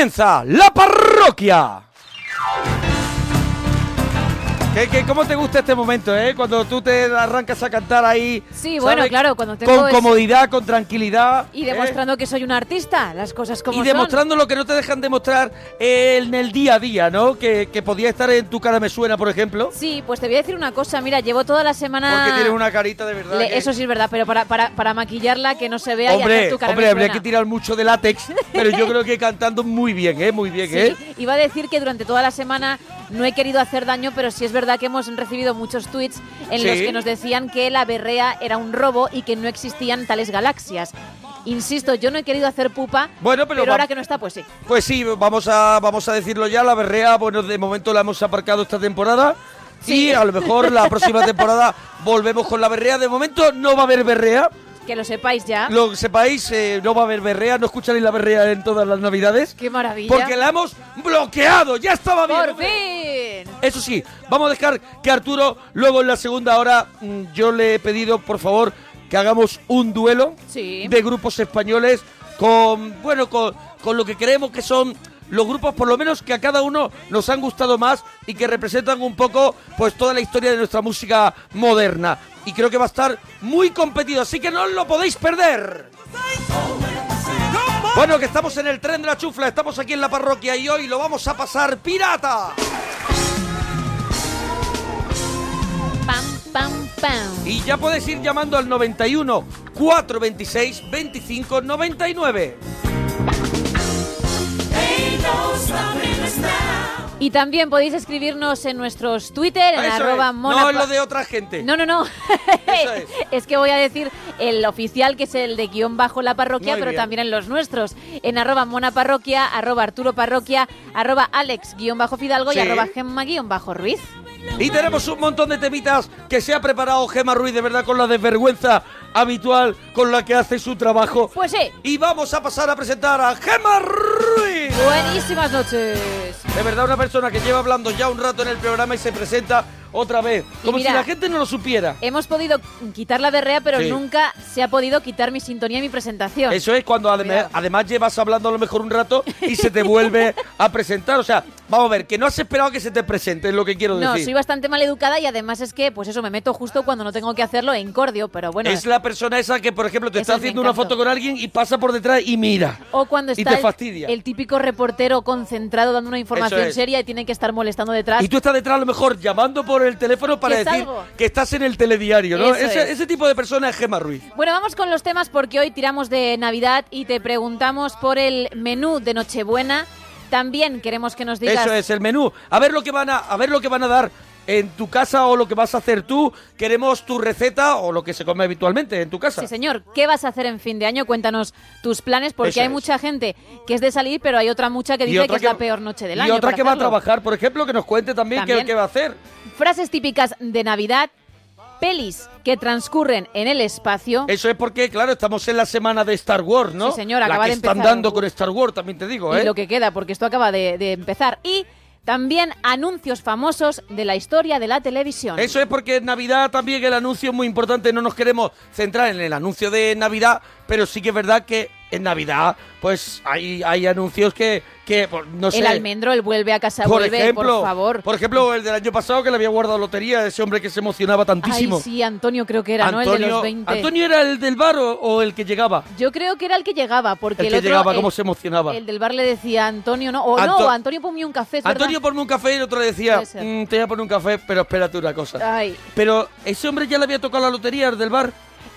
¡Comienza la parroquia! ¿Qué, qué, cómo te gusta este momento, eh? Cuando tú te arrancas a cantar ahí. Sí, bueno, claro, cuando tengo Con comodidad, con tranquilidad. Y ¿eh? demostrando que soy un artista, las cosas como Y son. demostrando lo que no te dejan demostrar en el día a día, ¿no? Que, que podía estar en tu cara me suena, por ejemplo. Sí, pues te voy a decir una cosa, mira, llevo toda la semana... Porque tienes una carita de verdad. Le- que- Eso sí es verdad, pero para, para, para maquillarla, que no se vea y Hombre, hacer tu cara hombre, me habría que tirar mucho de látex, pero yo creo que cantando muy bien, ¿eh? Muy bien, Sí, ¿eh? iba a decir que durante toda la semana no he querido hacer daño, pero sí es verdad que hemos recibido muchos tweets en los que nos decían que la berrea era un robo y que no existían tales galaxias. Insisto, yo no he querido hacer pupa, Bueno, pero ahora que no está, pues sí. Pues sí, vamos a, vamos a decirlo ya, la berrea, bueno, de momento la hemos aparcado esta temporada. Sí. Y a lo mejor la próxima temporada volvemos con la berrea. De momento no va a haber berrea. Que lo sepáis ya. Lo sepáis, eh, no va a haber berrea. No escucharéis la berrea en todas las navidades. Qué maravilla. Porque la hemos bloqueado. Ya estaba bien. ¡Por hombre. fin! Eso sí, vamos a dejar que Arturo, luego en la segunda hora, mm, yo le he pedido, por favor, que hagamos un duelo Sí. de grupos españoles con, bueno, con, con lo que creemos que son los grupos, por lo menos que a cada uno nos han gustado más y que representan un poco, pues, toda la historia de nuestra música moderna. Y creo que va a estar muy competido, así que no os lo podéis perder. Bueno, que estamos en el tren de la chufla, estamos aquí en la parroquia y hoy lo vamos a pasar pirata. Pam, pam, pam. Y ya puedes ir llamando al 91 426 25 99. Y también podéis escribirnos en nuestros Twitter, en Eso arroba es, mona- no es lo de otra gente. No, no, no. Es. es que voy a decir el oficial, que es el de guion bajo la parroquia, Muy pero bien. también en los nuestros. En arroba mona parroquia, arroba arturo parroquia, arroba alex guion bajo fidalgo Sí. y arroba gemma guion bajo ruiz. Y tenemos un montón de temitas que se ha preparado Gema Ruiz, de verdad, con la desvergüenza habitual con la que hace su trabajo. Pues sí. Y vamos a pasar a presentar a Gema Ruiz. Buenísimas noches. De verdad, una persona que lleva hablando ya un rato en el programa y se presenta otra vez. Y Como mira, si la gente no lo supiera. Hemos podido quitar la berrea, pero Sí. nunca se ha podido quitar mi sintonía y mi presentación. Eso es cuando además, además llevas hablando a lo mejor un rato y se te vuelve a presentar. O sea, vamos a ver, que no has esperado que se te presente, es lo que quiero No, decir. soy bastante mal educada y además es que, pues eso, me meto justo cuando no tengo que hacerlo en cordio, pero bueno. es la persona esa que, por ejemplo, te está haciendo una foto con alguien y pasa por detrás y mira. O cuando y está te el, fastidia. el típico reportero concentrado dando una información es. seria y tiene que estar molestando detrás. Y tú estás detrás a lo mejor llamando por el teléfono para decir salgo. que estás en el telediario, ¿no? Ese, es. ese tipo de persona es Gema Ruiz. Bueno, vamos con los temas porque hoy tiramos de Navidad y te preguntamos por el menú de Nochebuena. También queremos que nos digas Eso es el menú. A ver lo que van a, a ver lo que van a dar en tu casa o lo que vas a hacer tú. Queremos tu receta o lo que se come habitualmente en tu casa. Sí, señor. ¿Qué vas a hacer en fin de año? Cuéntanos tus planes, porque Eso hay es. mucha gente que es de salir, pero hay otra mucha que dice que, es la peor noche del y año. otra para que va a trabajar, por ejemplo, que nos cuente también, qué- También. qué va a hacer. Frases típicas de Navidad, pelis que transcurren en el espacio. Eso es porque, claro, estamos en la semana de Star Wars, ¿no? Sí, señor, la acaba que de están empezar. dando con Star Wars, también te digo, y ¿eh? lo que queda, porque esto acaba de, de empezar. Y También anuncios famosos de la historia de la televisión. Eso es porque en Navidad también el anuncio es muy importante. No nos queremos centrar en el anuncio de Navidad, pero sí que es verdad que en Navidad, pues hay, hay anuncios que, que pues, no sé. El almendro, el vuelve a casa, por vuelve, ejemplo, por favor. Por ejemplo, el del año pasado que le había guardado lotería, ese hombre que se emocionaba tantísimo. Ay, sí, Antonio creo que era, ¿no? El de los 20. ¿Antonio era el del bar o, o el que llegaba? Yo creo que era el que llegaba, porque El el, que otro, llegaba, el- cómo se emocionaba. El del bar le decía Antonio, ¿no? O Anto- no, Antonio ponme un café. Antonio, ponme un café y el otro le decía. "Mm, te voy a poner un café, pero espérate una cosa. Ay. Pero ese hombre ya le había tocado la lotería, el del bar.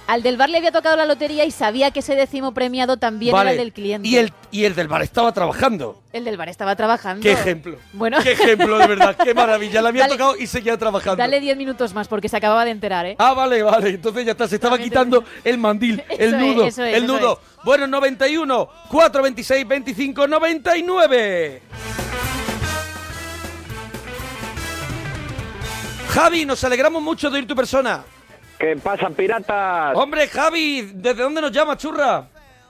Al del bar le había tocado la lotería y sabía que ese décimo premiado también Vale. era el del cliente. Y el, y el del bar estaba trabajando. El del bar estaba trabajando. Qué ejemplo. Bueno, Qué ejemplo, de verdad. Qué maravilla. Le había Dale- tocado y seguía trabajando. dale 10 minutos más porque se acababa de enterar, ¿eh? Ah, vale, vale. Entonces ya está. Se estaba quitando el mandil, el es, nudo, eso es, el nudo. Bueno, 91, 426, 25, 99. Javi, nos alegramos mucho de ir tu persona. ¿Qué pasa, piratas? Hombre, Javi, ¿desde dónde nos llamas, churra?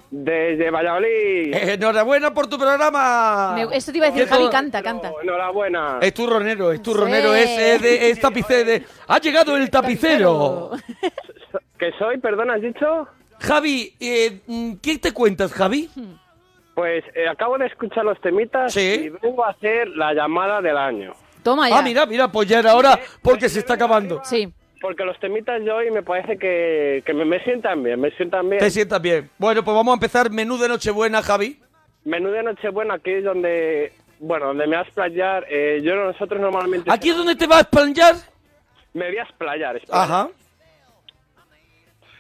Desde Valladolid. Eh, enhorabuena por tu programa. Me- Esto te iba a decir, ¿Qué Javi, canta, canta. Enhorabuena. Es turronero, es turronero, Sí. es, es, de- es tapicero. de- Ha llegado el tapicero. ¿Qué soy? Perdón, has dicho? Javi, eh, mm, ¿qué te cuentas, Javi? Pues eh, acabo de escuchar los temitas Sí. y vengo a hacer la llamada del año. Toma ya. Ah, mira, mira, pues ya era hora porque se está acabando. Sí. Porque los temitas de hoy me parece que, que me, me sientan bien, me sientan bien. Te sientas bien. Bueno, pues vamos a empezar menú de Nochebuena, Javi. Menú de Nochebuena, aquí es donde, bueno, donde me vas a explayar. Eh, yo, nosotros normalmente... ¿Aquí es donde te vas a espalhar? Me voy a explayar. Ajá.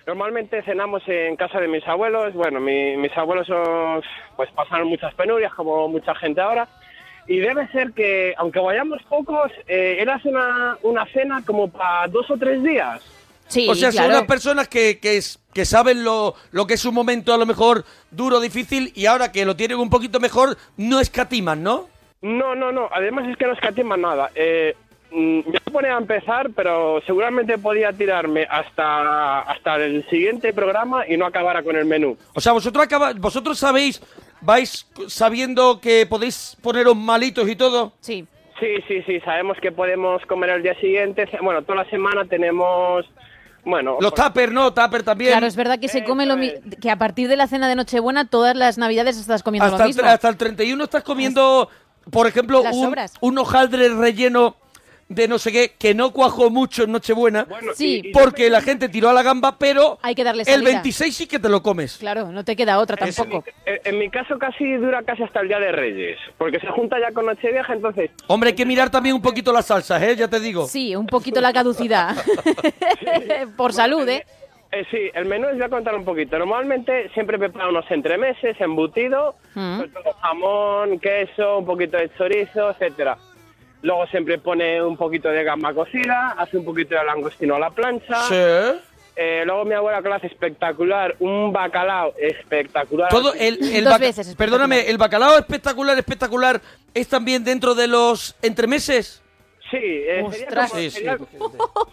Normalmente cenamos en casa de mis abuelos. Bueno, mi- mis abuelos son, pues pasaron muchas penurias, como mucha gente ahora. Y debe ser que, aunque vayamos pocos, eh, era una, una cena como para dos o tres días. Sí, o sea, son unas personas que, que, es- que saben lo, lo que es un momento a lo mejor duro, difícil, y ahora que lo tienen un poquito mejor, no escatiman, ¿no? No, no, no. Además es que no escatiman nada. Eh, mm, me voy a empezar, pero seguramente podía tirarme hasta, hasta el siguiente programa y no acabara con el menú. O sea, vosotros acaba, vosotros sabéis, vais sabiendo que podéis poneros malitos y todo. Sí. Sí, sí, sí. Sabemos que podemos comer el día siguiente. Bueno, toda la semana tenemos... Bueno, Los pues- tupper, ¿no? Tupper también. Claro, es verdad que se come lo mi- Eso que a partir de la cena de Nochebuena todas las Navidades estás comiendo hasta, lo el, mismo. tre- hasta el 31 estás comiendo, por ejemplo, un hojaldre relleno de no sé qué, que no cuajó mucho en Nochebuena, Bueno, Sí. y- y- porque la gente tiró a la gamba, pero Hay que darle el salida. 26 sí que te lo comes. Claro, no te queda otra tampoco. En, en mi caso casi dura casi hasta el Día de Reyes, porque se junta ya con Nochevieja, entonces... Hombre, hay que mirar también un poquito las salsas, ¿eh? Ya te digo. Sí, un poquito la caducidad. Por salud, ¿eh? Eh, sí, el menú les voy a contar un poquito. Normalmente siempre preparo unos entremeses, embutido, Mm. todo jamón, queso, un poquito de chorizo, etcétera. Luego siempre pone un poquito de gamba cocida, hace un poquito de langostino a la plancha. Sí. Eh, luego mi abuela que lo hace espectacular, un bacalao espectacular. Todo el, el Dos veces espectacular. Perdóname, el bacalao espectacular, espectacular, ¿es también dentro de los entremeses? Sí, eh, sería como- Sí, sí. serían,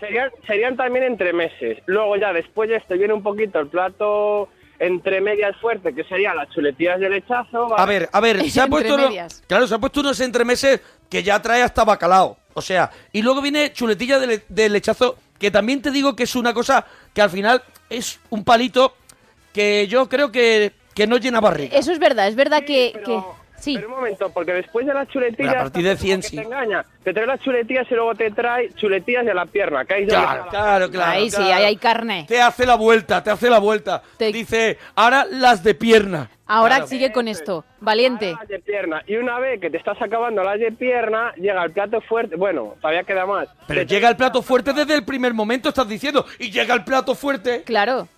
serían- serían también entre meses. Luego ya después de esto viene un poquito el plato entre medias fuerte, que sería las chuletillas de lechazo. ¿vale? A ver, a ver, se ha puesto uno- medias. claro, se ha puesto unos entremeses que ya trae hasta bacalao. O sea, y luego viene chuletilla de, le- de lechazo, que también te digo que es una cosa que al final es un palito que yo creo que, que no llena barriga. Eso es verdad, es verdad que, Pero, que- Sí, pero un momento, porque después de las chuletillas... Pero a partir de como 100 que sí. Te engaña. Te trae las chuletillas y luego te trae chuletillas de la pierna, que ahí Claro, la- claro, claro. ahí sí, ahí hay carne. Te hace la vuelta, te hace la vuelta. Te- Dice, ahora las de pierna. Ahora Claro. sigue con esto. Valiente. Las de pierna. Y una vez que te estás acabando las de pierna, llega el plato fuerte. Bueno, todavía queda más. Pero Te- llega el plato fuerte desde el primer momento, estás diciendo. Y llega el plato fuerte. Claro.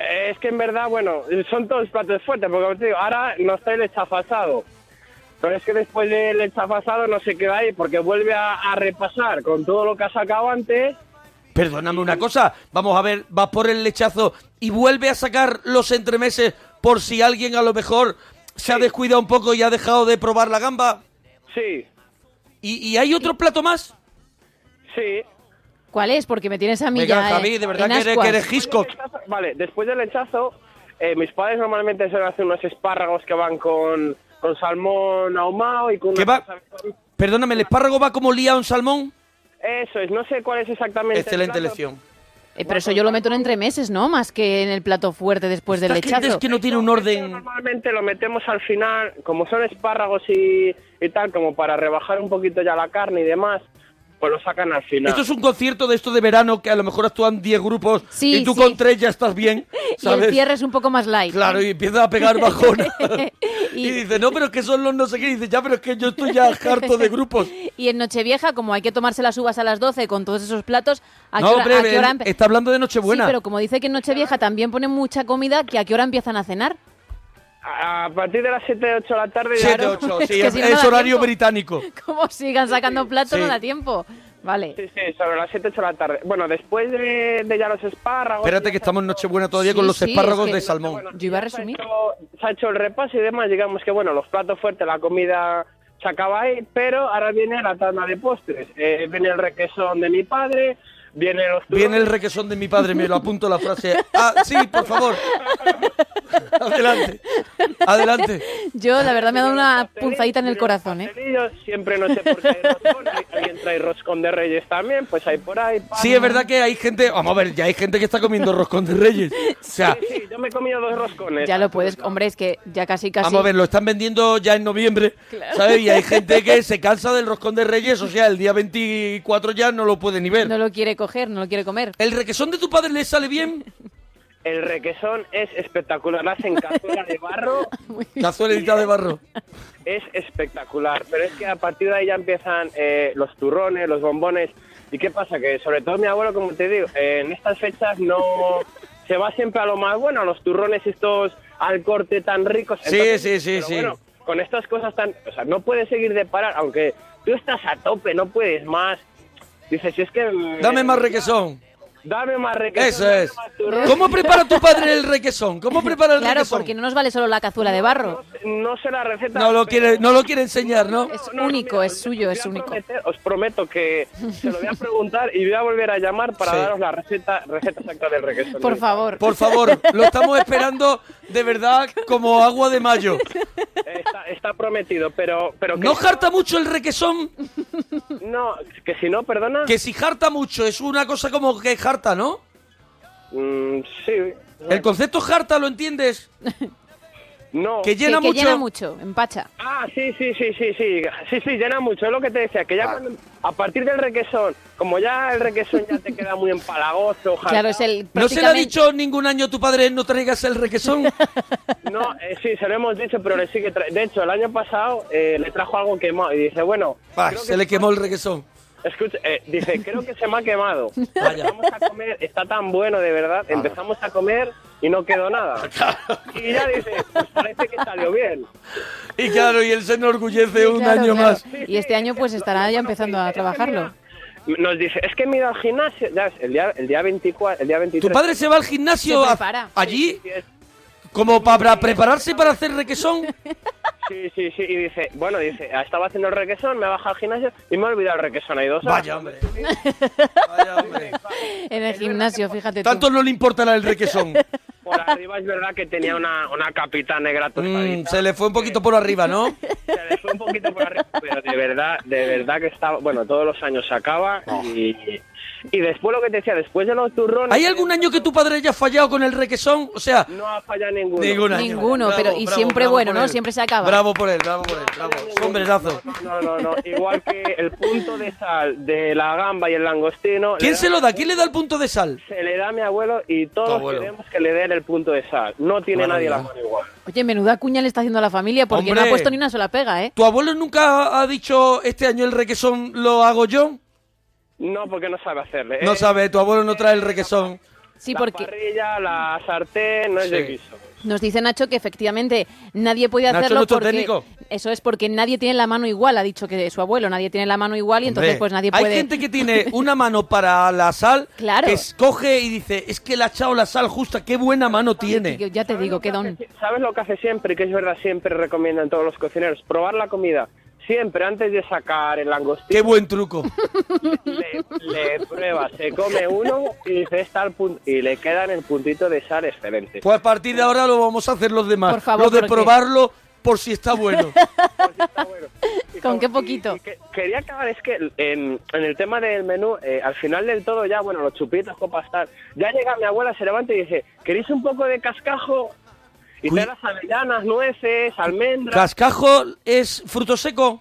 Eh, Es que en verdad, bueno, son todos platos fuertes, porque como te digo, ahora no está el chafasado. Pero es que después del chafasado no se queda ahí, porque vuelve a, a repasar con todo lo que ha sacado antes. Perdóname una cosa, vamos a ver, va por el lechazo y vuelve a sacar los entremeses por si alguien a lo mejor se ha descuidado un poco y ha dejado de probar la gamba. Sí, ¿Y, y hay otro plato más? sí. ¿Cuál es? Porque me tienes a mí Venga, ya. eh, Javi, de verdad en que eres, que eres Hitchcock. Vale, después del lechazo, eh, mis padres normalmente suelen hacer unos espárragos que van con, con salmón ahumado y con ¿Qué una va? Perdóname, ¿el espárrago va como liado en salmón? Eso es, no sé cuál es exactamente. el Excelente plato. lección. Eh, pero eso yo lo meto en entremeses, ¿no? Más que en el plato fuerte después del lechazo. es que no tiene un orden... Normalmente lo metemos al final, como son espárragos y, y tal, como para rebajar un poquito ya la carne y demás, pues lo sacan al final. Esto es un concierto de esto de verano que a lo mejor actúan 10 grupos Sí, y tú sí. con tres ya estás bien, Y el cierre es un poco más light. Claro, y empieza a pegar bajona. y... Y- dice, no, pero es que son los no sé qué. Y dice, ya, pero es que yo estoy ya harto de grupos. Y en Nochevieja, como hay que tomarse las uvas a las 12 con todos esos platos, ¿a qué hora, hombre, a qué hora está hablando de Nochebuena. Sí, pero como dice que en Nochevieja también ponen mucha comida, ¿que a qué hora empiezan a cenar? A partir de las 7, 8 de la tarde ya... Siete, ocho, sí, que es, si no, no es da horario tiempo. británico. Como sigan sacando platos, Sí. no da tiempo. Vale. Sí, sí, sobre las 7, 8 de la tarde. Bueno, después de, de ya los espárragos... Espérate que estamos en Nochebuena todavía Sí, con los sí, espárragos es que- de salmón. Bueno, Yo iba a ya se ha resumir. hecho- Se ha hecho el repaso y demás, digamos que bueno, los platos fuertes, la comida se acaba ahí, pero ahora viene la tanda de postres. Eh, viene el requesón de mi padre, viene los Viene el requesón de mi padre, me lo apunto la frase. Ah, sí, por favor. Adelante. Adelante. Yo, la verdad, me ha dado una punzadita en el corazón, ¿eh? Siempre no sé por qué hay roscón, alguien trae roscón de reyes también, pues hay por ahí. pan. Sí, es verdad que hay gente, vamos a ver, ya hay gente que está comiendo roscón de reyes. O sea, Sí, sí, yo me he comido dos roscones. Ya lo puedes, hombre, es que ya casi casi. vamos a ver, lo están vendiendo ya en noviembre, ¿sabes? Y hay gente que se cansa del roscón de reyes, o sea, el día 24 ya no lo puede ni ver. No lo quiere coger, no lo quiere comer. ¿El requesón de tu padre le sale bien? El requesón es espectacular, la hacen cazuela de barro, Cazuelita de barro. es espectacular. Pero es que a partir de ahí ya empiezan eh, los turrones, los bombones. ¿Y qué pasa? Que sobre todo mi abuelo, como te digo, eh, en estas fechas no se va siempre a lo más bueno, a los turrones estos al corte tan ricos. Sí, sí, sí, pero sí. Bueno, con estas cosas tan... O sea, no puedes seguir de parar, aunque tú estás a tope, no puedes más. Dices, si es que... mm, Dame más requesón. Dame más requesón. Eso es. ¿Cómo prepara tu padre el requesón? ¿Cómo prepara el Claro, requesón? porque no nos vale solo la cazuela de barro. No, no sé la receta. No lo quiere, no lo quiere enseñar, ¿no? Es único, es os suyo, es único. prometer- os prometo que se lo voy a preguntar y voy a volver a llamar para Sí. daros la receta, receta exacta del requesón. Por favor. Por favor, lo estamos esperando de verdad como agua de mayo. Está, está prometido, pero, pero que ¿No jarta mucho el requesón? no, que si no, perdona. Que si jarta mucho es una cosa como que jarta, ¿no? Mm, sí. El concepto jarta, ¿lo entiendes? No. Que Que, llena que mucho. llena mucho, empacha. Ah, sí, sí, sí, sí, sí. Sí, sí, llena mucho. Es lo que te decía, que ya cuando- a partir del requesón, como ya el requesón ya te queda muy empalagoso, Claro, es el. ¿No se le ha dicho ningún año a tu padre no traigas el requesón? No, eh, sí, se lo hemos dicho, pero le sigue tra- De hecho, el año pasado eh, le trajo algo quemado y dice, bueno, Ah, creo que se le quemó el requesón. Escucha, eh, dice, creo que se me ha quemado. Vaya. Empezamos a comer, está tan bueno de verdad. Empezamos a comer y no quedó nada. Y ya dice, pues parece que salió bien. Y claro, y él se enorgullece Sí, un claro, año claro. más. Y este año pues estará ya empezando a trabajarlo. Nos dice, es que me he ido al gimnasio, ya es, el día, el día 24, el día 23. ¿Tu padre se va al gimnasio Se a- prepara. allí Sí, es- como para prepararse para hacer requesón? Sí, sí, sí, y dice, bueno, dice, estaba haciendo el requesón, me he bajado al gimnasio y me he olvidado el requesón, hay dos horas. Vaya, hombre. Vaya, hombre. En el gimnasio, fíjate tú. Tanto no le importará el requesón. Por arriba es verdad que tenía una, una capita negra Mm, se le fue un poquito por arriba, ¿no? Se le fue un poquito por arriba, pero de verdad, de verdad que estaba, bueno, todos los años se acaba y, y después lo que te decía, después de los turrones... ¿Hay algún año que tu padre haya fallado con el requesón? O sea, No ha fallado ninguno. ningún año. Ninguno, Bravo, pero- y bravo, siempre bravo bueno, ¿no? él. Siempre se acaba. Bravo por él, bravo por él, bravo. Sombrerazo. No, no, no, igual que el punto de sal de la gamba y el langostino... ¿Quién se lo da? ¿Quién le da el punto de sal? Se le da a mi abuelo y todos abuelo. queremos que le den el punto de sal. No tiene nadie la mano igual. Oye, menuda cuña le está haciendo a la familia porque no ha puesto ni una sola pega, ¿eh? ¿Tu abuelo nunca ha dicho este año el requesón lo hago yo? No, porque no sabe hacerle. No Eh, sabe, tu abuelo no trae el requesón. Sí, la porque parrilla, la sartén, no es Sí. de guiso. nos dice Nacho que efectivamente nadie puede Nacho, hacerlo nuestro porque técnico. eso es porque nadie tiene la mano igual, ha dicho que su abuelo, nadie tiene la mano igual y entonces Hombre, pues nadie puede Hay gente que tiene una mano para la sal, Claro. que escoge y dice, es que le ha echado la sal justa, qué buena mano tiene. Que Ya te digo, qué don. ¿Sabes lo que hace siempre? Que es verdad, siempre recomiendan todos los cocineros. Probar la comida. Siempre, antes de sacar el Qué langostino, buen truco. le, le prueba, se come uno y dice, está al punto. Y le quedan el puntito de sal excelente. Pues a partir de ahora lo vamos a hacer los demás. Por favor, lo de porque- probarlo por si está bueno. Está bueno. Y ¿Con qué Y- poquito? y que- quería acabar, es que en, en el tema del menú, eh, al final del todo ya, bueno, los chupitos, copas, tal, ya llega mi abuela, se levanta y dice, ¿queréis un poco de cascajo? Das avellanas, nueces, almendras. ¿Cascajo es fruto seco?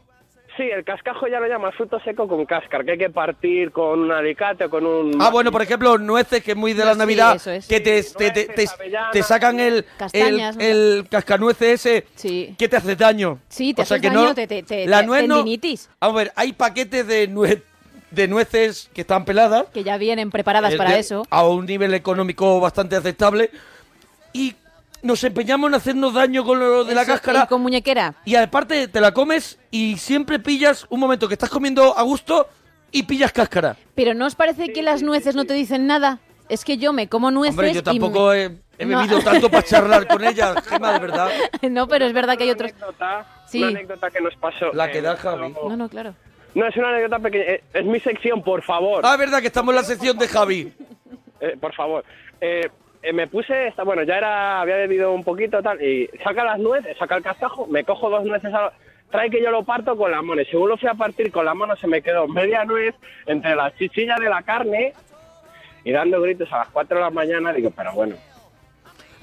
sí, el cascajo ya lo llama fruto seco con cáscara, que hay que partir con un alicate o con un... Ah, bueno, por ejemplo, nueces, que es muy de la Sí, Navidad, eso es. que te, Sí, te, te, nueces, te- sacan el, el, Castañas, ¿no? el cascanueces ese Sí. que te hace daño. Sí, te O sea haces que daño, no- te- te- te- la nuez no- a ver, hay paquetes de, nue- de nueces que están peladas. Que ya vienen preparadas eh, para de- eso. A un nivel económico bastante aceptable. Y nos empeñamos en hacernos daño con lo de la cáscara. y con muñequera. Y aparte te la comes y siempre pillas un momento que estás comiendo a gusto y pillas cáscara. Pero ¿no os parece que las nueces no te dicen nada? Es que yo me como nueces Hombre, yo y tampoco me- he, he No. bebido tanto para charlar con ella, Gema, de verdad. no, pero es verdad que hay Una otros... anécdota, Sí. Una anécdota que nos pasó. La que eh, da Javi. No, no, claro. No, es una anécdota pequeña. eh, Es mi sección, por favor. Ah, es verdad que estamos en la sección de Javi. Eh, por favor. Eh, me puse, bueno, ya era, había bebido un poquito tal, y saca las nueces, saca el cascajo, me cojo dos nueces, a- trae que yo lo parto con la mano, y según lo fui a partir con la mano se me quedó media nuez entre las chichillas de la carne, y dando gritos a las 4 de la mañana, digo, pero bueno.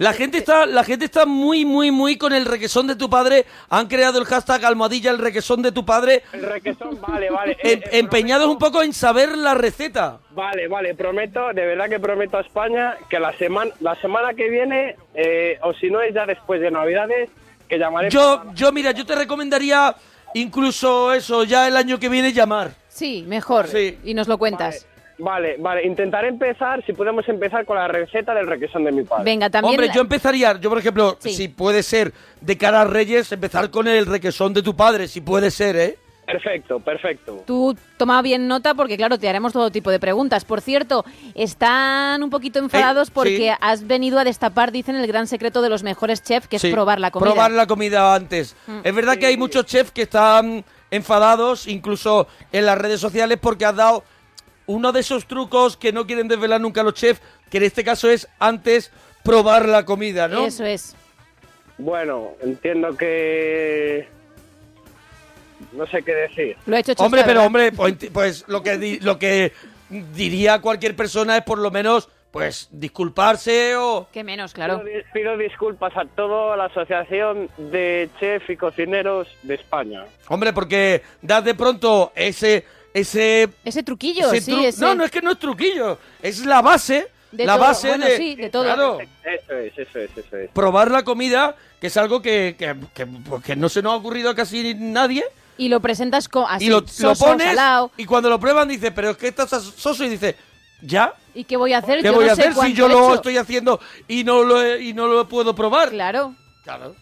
La gente está, la gente está muy, muy, muy con el requesón de tu padre. Han creado el hashtag almohadilla el requesón de tu padre. El requesón, vale, vale. eh, Em- eh, empeñados prometo- un poco en saber la receta. Vale, vale, prometo, de verdad que prometo a España que la semana la semana que viene, eh, o si no es ya después de Navidades, que llamaré... Yo, yo, mira, yo te recomendaría incluso eso, ya el año que viene llamar. Sí, mejor. Sí. Y nos lo cuentas. Vale, vale, intentaré empezar, si podemos empezar con la receta del requesón de mi padre. Venga, también... Hombre, la- yo empezaría, yo por ejemplo, Sí. si puede ser de cara a Reyes, empezar con el requesón de tu padre, si puede ser, ¿eh? Perfecto, perfecto. Tú toma bien nota porque, claro, te haremos todo tipo de preguntas. Por cierto, están un poquito enfadados Eh, porque sí. has venido a destapar, dicen, el gran secreto de los mejores chefs, que Sí, es probar la comida. Mm. Probar la comida antes. Es verdad que hay muchos chefs que están enfadados, incluso en las redes sociales, porque has dado uno de esos trucos que no quieren desvelar nunca los chefs, que en este caso es antes probar la comida, ¿no? Eso es. Bueno, entiendo que... No sé qué decir. Lo ha hecho Hombre, pero ¿verdad? hombre, pues, pues lo que di- lo que diría cualquier persona es por lo menos pues disculparse o Qué menos, claro. Pido, pido disculpas a toda la Asociación de Chef y Cocineros de España. hombre, porque das de pronto ese ese, Ese truquillo, ese sí, tru- ese... No, no es que no es truquillo, es la base, De la todo, base bueno, de sí, de todo. Claro. Eso es, eso es, eso es. probar la comida, que es algo que, que, que- pues, que no se nos ha ocurrido a casi nadie, Y lo presentas co- así, y lo, lo soso, pones, salao. y cuando lo prueban dice, pero es que estás soso, y dice, ¿ya? ¿Y qué voy a hacer? ¿Qué Yo voy no a sé hacer si yo he lo hecho. estoy haciendo y no lo, he- y no lo puedo probar? Claro. Claro.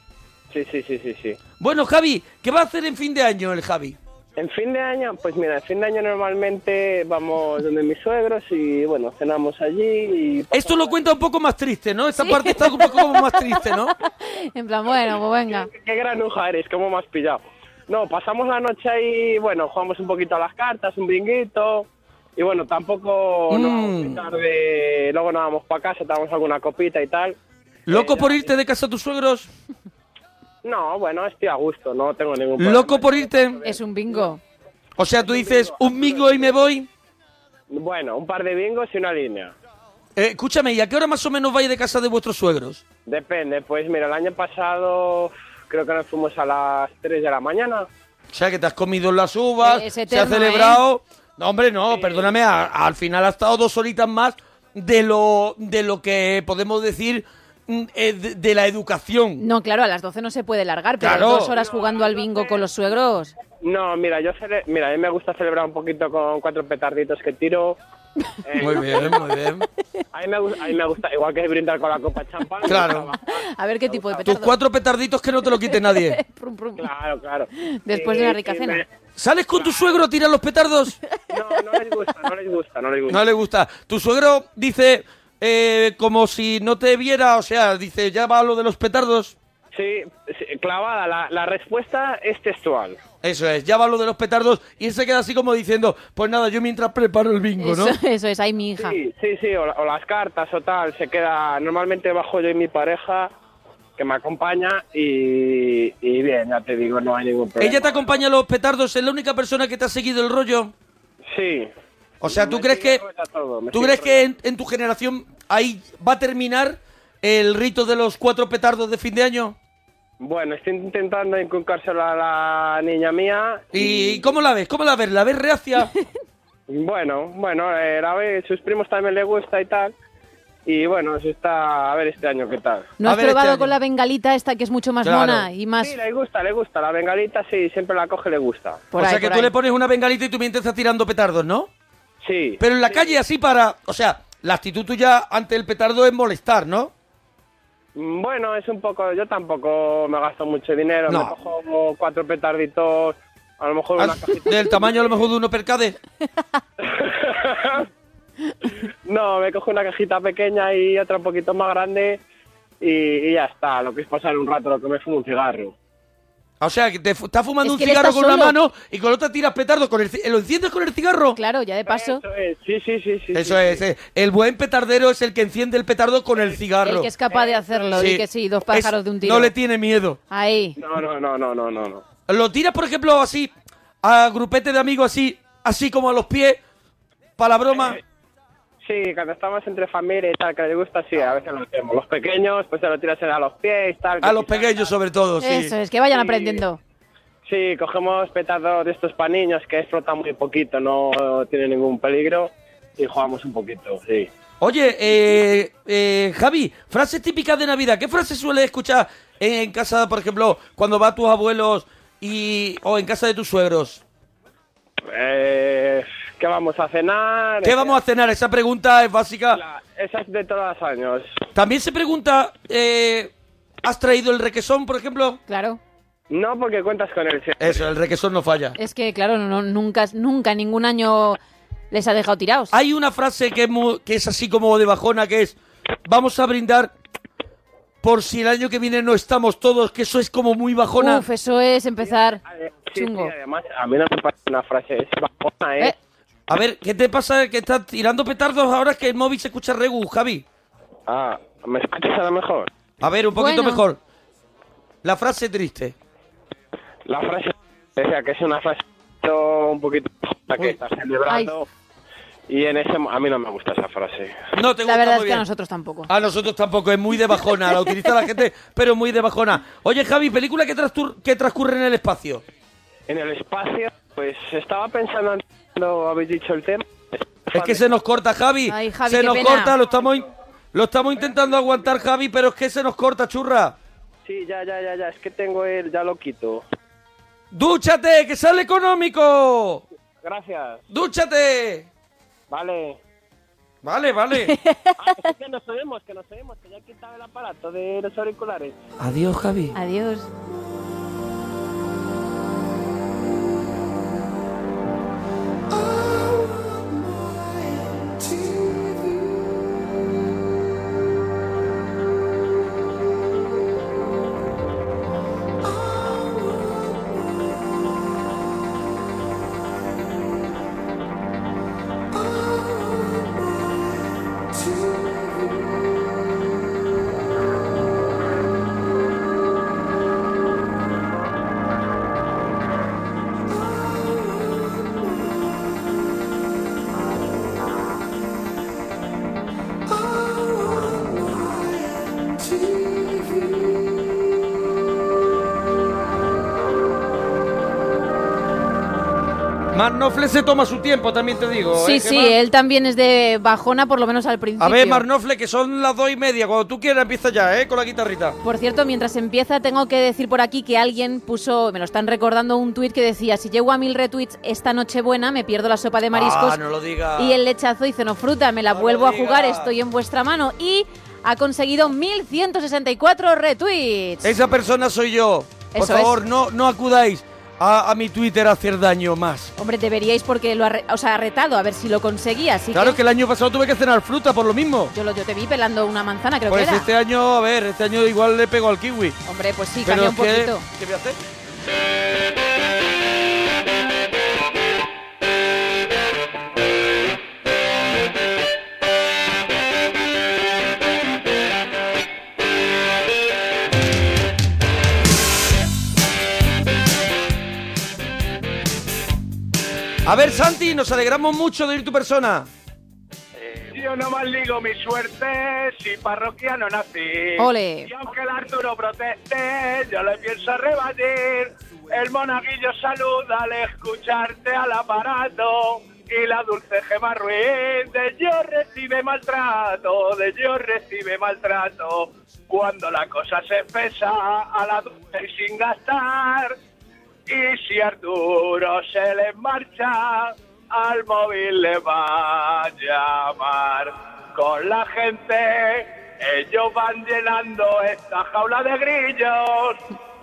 Sí, sí, sí, sí, sí. Bueno, Javi, ¿qué va a hacer en fin de año el Javi? En fin de año, pues mira, en fin de año normalmente vamos donde mis suegros y bueno, cenamos allí y... Esto lo cuenta un poco más triste, ¿no? Esta parte está un poco más triste, ¿no? En plan, bueno, pues venga. Qué granuja eres, cómo me has pillado. No, pasamos la noche ahí, bueno, jugamos un poquito a las cartas, un bringuito. Y bueno, tampoco Mm. vamos muy tarde, luego nos vamos para casa, tomamos alguna copita y tal. ¿Loco Eh, por irte de casa a tus suegros? No, bueno, estoy a gusto, no tengo ningún problema. ¿Loco por irte? Es un bingo. O sea, tú dices, un bingo y me voy. Bueno, un par de bingos y una línea. Eh, escúchame, ¿y a qué hora más o menos vais de casa de vuestros suegros? Depende, pues mira, el año pasado creo que nos fuimos a las 3 de la mañana. O sea, que te has comido las uvas, Eh, se ha eterno, celebrado... No, hombre, no, perdóname, a- al final ha estado dos horitas más de lo, de lo que podemos decir eh, de, de la educación. No, claro, a las 12 no se puede largar, pero Claro. dos horas jugando al bingo con los suegros. No, mira, yo cele- mira, a mí me gusta celebrar un poquito con cuatro petarditos que tiro. Eh, Muy bien, muy bien. A mí, me, gu- a mí me gusta, igual que brindar con la copa de champán. Claro. A ver qué tipo de Tus petardo. cuatro petarditos que no te lo quite nadie. Prum, prum. Claro, claro. Después de una Y- rica cena. me- ¿Sales con tu suegro a tirar los petardos? No, no les gusta, no les gusta, no les gusta. No le gusta. Tu suegro dice eh, como si no te viera, o sea, dice, ya va lo de los petardos. Sí, sí, clavada, la, la respuesta es textual. Eso es, ya va lo de los petardos y él se queda así como diciendo, pues nada, yo mientras preparo el bingo, ¿no? Eso, eso es, ahí mi hija. Sí, sí, sí, o, la- o las cartas o tal, se queda, normalmente bajo yo y mi pareja que me acompaña y, y bien, ya te digo, no hay ningún problema. Ella te acompaña a los petardos, es la única persona que te ha seguido el rollo. Sí. O sea, ¿tú crees que todo, tú crees que en, en tu generación ahí va a terminar el rito de los cuatro petardos de fin de año? Bueno, estoy intentando inculcárselo a la niña mía. ¿Y cómo la ves? ¿Cómo la ves? ¿La ves reacia? Bueno, bueno, eh, la ve, sus primos también le gusta y tal. Y bueno, eso está, a ver este año qué tal. ¿No A has ver, este probado año. con la bengalita esta que es mucho más Claro. mona y más Sí, le gusta, le gusta. La bengalita sí, siempre la coge, le gusta. por o ahí, sea, que tú ahí. le pones una bengalita y tú mientras estás tirando petardos, ¿no? Sí. Pero en la calle así para... O sea, la actitud tuya ante el petardo es molestar, ¿no? Bueno, es un poco, yo tampoco me gasto mucho dinero. No. Me cojo cuatro petarditos, a lo mejor una Al- cajita. Del tamaño a lo mejor de uno per cade. No, me cojo una cajita pequeña y otra un poquito más grande y, y ya está. Lo que es pasar un rato, lo que me fumo un cigarro. O sea, que te fu- estás fumando Es un él cigarro está con una solo. mano y con la otra tiras petardo. Con el, ci- ¿Lo enciendes con el cigarro? Claro, ya de paso, Eso es, sí, sí, sí. sí Eso sí, es. sí. eh. El buen petardero es el que enciende el petardo con el cigarro. el que es capaz de hacerlo, Sí. y que sí, dos pájaros Es- de un tiro. No le tiene miedo. Ahí. No, no, no, no, no, no. no. Lo tiras, por ejemplo, así, a grupete de amigos así, así como a los pies, para la broma. Sí, cuando estamos entre familia y tal, que les gusta, sí, a veces lo hacemos. Los pequeños, pues se lo tiras a los pies, tal. A los pequeños sobre todo, sí. Eso es, que vayan Sí. aprendiendo. Sí, cogemos petardos de estos para niños que explotan muy poquito, no tiene ningún peligro y jugamos un poquito, sí. Oye, eh, eh, Javi, frases típicas de Navidad. ¿Qué frases sueles escuchar en casa, por ejemplo, cuando va a tus abuelos y o en casa de tus suegros? Eh, ¿Qué vamos a cenar? ¿Qué vamos a cenar? Esa pregunta es básica. La- esa es de todos los años. También se pregunta, eh, ¿has traído el requesón, por ejemplo? Claro. No porque cuentas con él. siempre. Eso, el requesón no falla. Es que, claro, no, nunca, nunca, ningún año les ha dejado tirados. Hay una frase que es, mu- que es así como de bajona, que es, vamos a brindar por si el año que viene no estamos todos, que eso es como muy bajona. Uf, eso es empezar sí, chungo. sí, además, a mí no me parece una frase, es bajona, ¿eh? Eh, A ver, ¿qué te pasa que estás tirando petardos ahora que el móvil se escucha regu, Javi? Ah, ¿me escuchas a lo mejor? A ver, un poquito Bueno. mejor. La frase triste. La frase, decía que es una frase un poquito la que estás celebrando y en ese mo- a mí no me gusta esa frase. No te la gusta verdad muy es que a nosotros tampoco. A nosotros tampoco, es muy de bajona. La utiliza la gente, pero muy de bajona. Oye, Javi, película que, que transcurre en el espacio. En el espacio, pues estaba pensando cuando habéis dicho el tema. Es que se nos corta, Javi. Ay, Javi, se nos pena. corta, lo estamos, in- lo estamos intentando aguantar, Javi, pero es que se nos corta, churra. Sí, ya, ya, ya, ya, es que tengo el, ya lo quito. ¡Dúchate, que sale económico! Gracias, ¡Dúchate! vale. Vale, vale. Ah, que, nos oímos, que nos oímos, que ya he quitado el aparato de los auriculares. Adiós, Javi. Adiós. Oh. Marnofle se toma su tiempo, también te digo. Sí, ¿eh, sí, Gemma? él también es de bajona, por lo menos al principio. A ver, Marnofle, que son las dos y media. Cuando tú quieras, empieza ya, ¿eh? Con la guitarrita. Por cierto, mientras empieza, tengo que decir por aquí que alguien puso, me lo están recordando, un tuit que decía: Si llego a mil retweets esta noche buena, me pierdo la sopa de mariscos Ah, no lo diga. y el lechazo y cenofruta. Me la No vuelvo a jugar, estoy en vuestra mano. Y ha conseguido 1164 retweets. Esa persona soy yo. Por Eso favor, es. no, no acudáis a, a mi Twitter a hacer daño más. Hombre, deberíais porque lo ha, re- o sea, ha retado a ver si lo conseguía. Así Claro que, que el año pasado tuve que cenar fruta por lo mismo. yo, lo, yo te vi pelando una manzana, creo Pues que era. este año, a ver, este año igual le pego al kiwi. Hombre, pues sí, Pero cambia un que, poquito. ¿qué voy a hacer? A ver, Santi, nos alegramos mucho de ir tu persona. Yo no maldigo mi suerte si parroquiano nací. Ole. Y aunque el Arturo proteste, yo le pienso rebatir. El monaguillo saluda al escucharte al aparato. Y la dulce Gema Ruiz de yo recibe maltrato, de yo recibe maltrato. Cuando la cosa se pesa a la dulce y sin gastar. Y si Arturo se le marcha, al móvil le va a llamar. Con la gente, ellos van llenando esta jaula de grillos.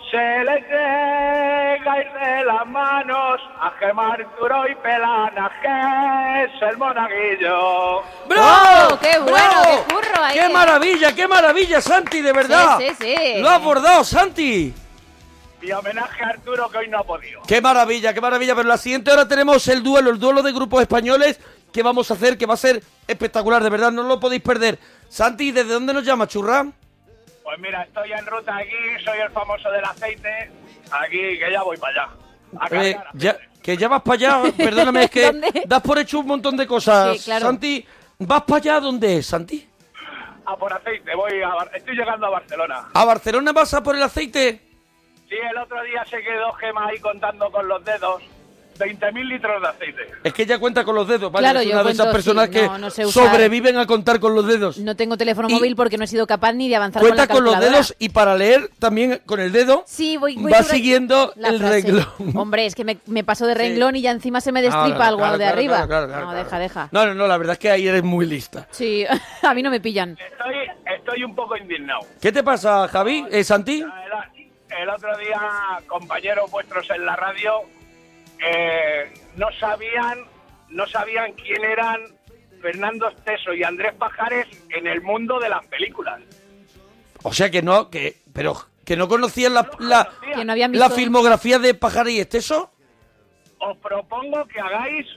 Se les llega ir de las manos a Gemma Arturo y Pelana, que es el monaguillo. ¡Bravo! ¡Qué bueno! ¡Qué curro ahí! ¡Qué maravilla, qué maravilla, Santi, de verdad! Sí, sí, sí. Lo has bordado, Santi. Y homenaje a Arturo que hoy no ha podido. Qué maravilla, qué maravilla. Pero la siguiente hora tenemos el duelo, el duelo de grupos españoles que vamos a hacer, que va a ser espectacular, de verdad, no lo podéis perder. Santi, ¿desde dónde nos llama, churra? Pues mira, estoy en ruta aquí, soy el famoso del aceite. Aquí, que ya voy para allá. A Eh, ya, que ya vas para allá, perdóname, es que ¿Dónde? das por hecho un montón de cosas. Sí, claro. Santi, ¿vas para allá dónde es, Santi? A por aceite, voy a estoy llegando a Barcelona. ¿A Barcelona vas a por el aceite? Sí, el otro día se quedó Gema ahí contando con los dedos 20.000 litros de aceite. Es que ella cuenta con los dedos, ¿vale? Claro, es yo una de esas personas sí, que no, no sé usar. sobreviven a contar con los dedos. No tengo teléfono Y- móvil porque no he sido capaz ni de avanzar Cuenta con con la los calculadora. dedos y para leer también con el dedo Sí, voy, voy va siguiendo el frase. renglón. Hombre, es que me, me paso de renglón y ya encima se me destripa Ah, algo claro, de claro, arriba. claro, claro, claro, no, claro. deja, deja. No, no, no, la verdad es que ahí eres muy lista. Sí, a mí no me pillan. Estoy, estoy un poco indignado. ¿Qué te pasa, Javi? ¿Eh, Santi? El otro día, compañeros vuestros en la radio, eh, no sabían, no sabían quién eran Fernando Esteso y Andrés Pajares en el mundo de las películas. O sea que no, que, pero que no conocían la, la, Que no la filmografía de Pajar y Esteso. Os propongo que hagáis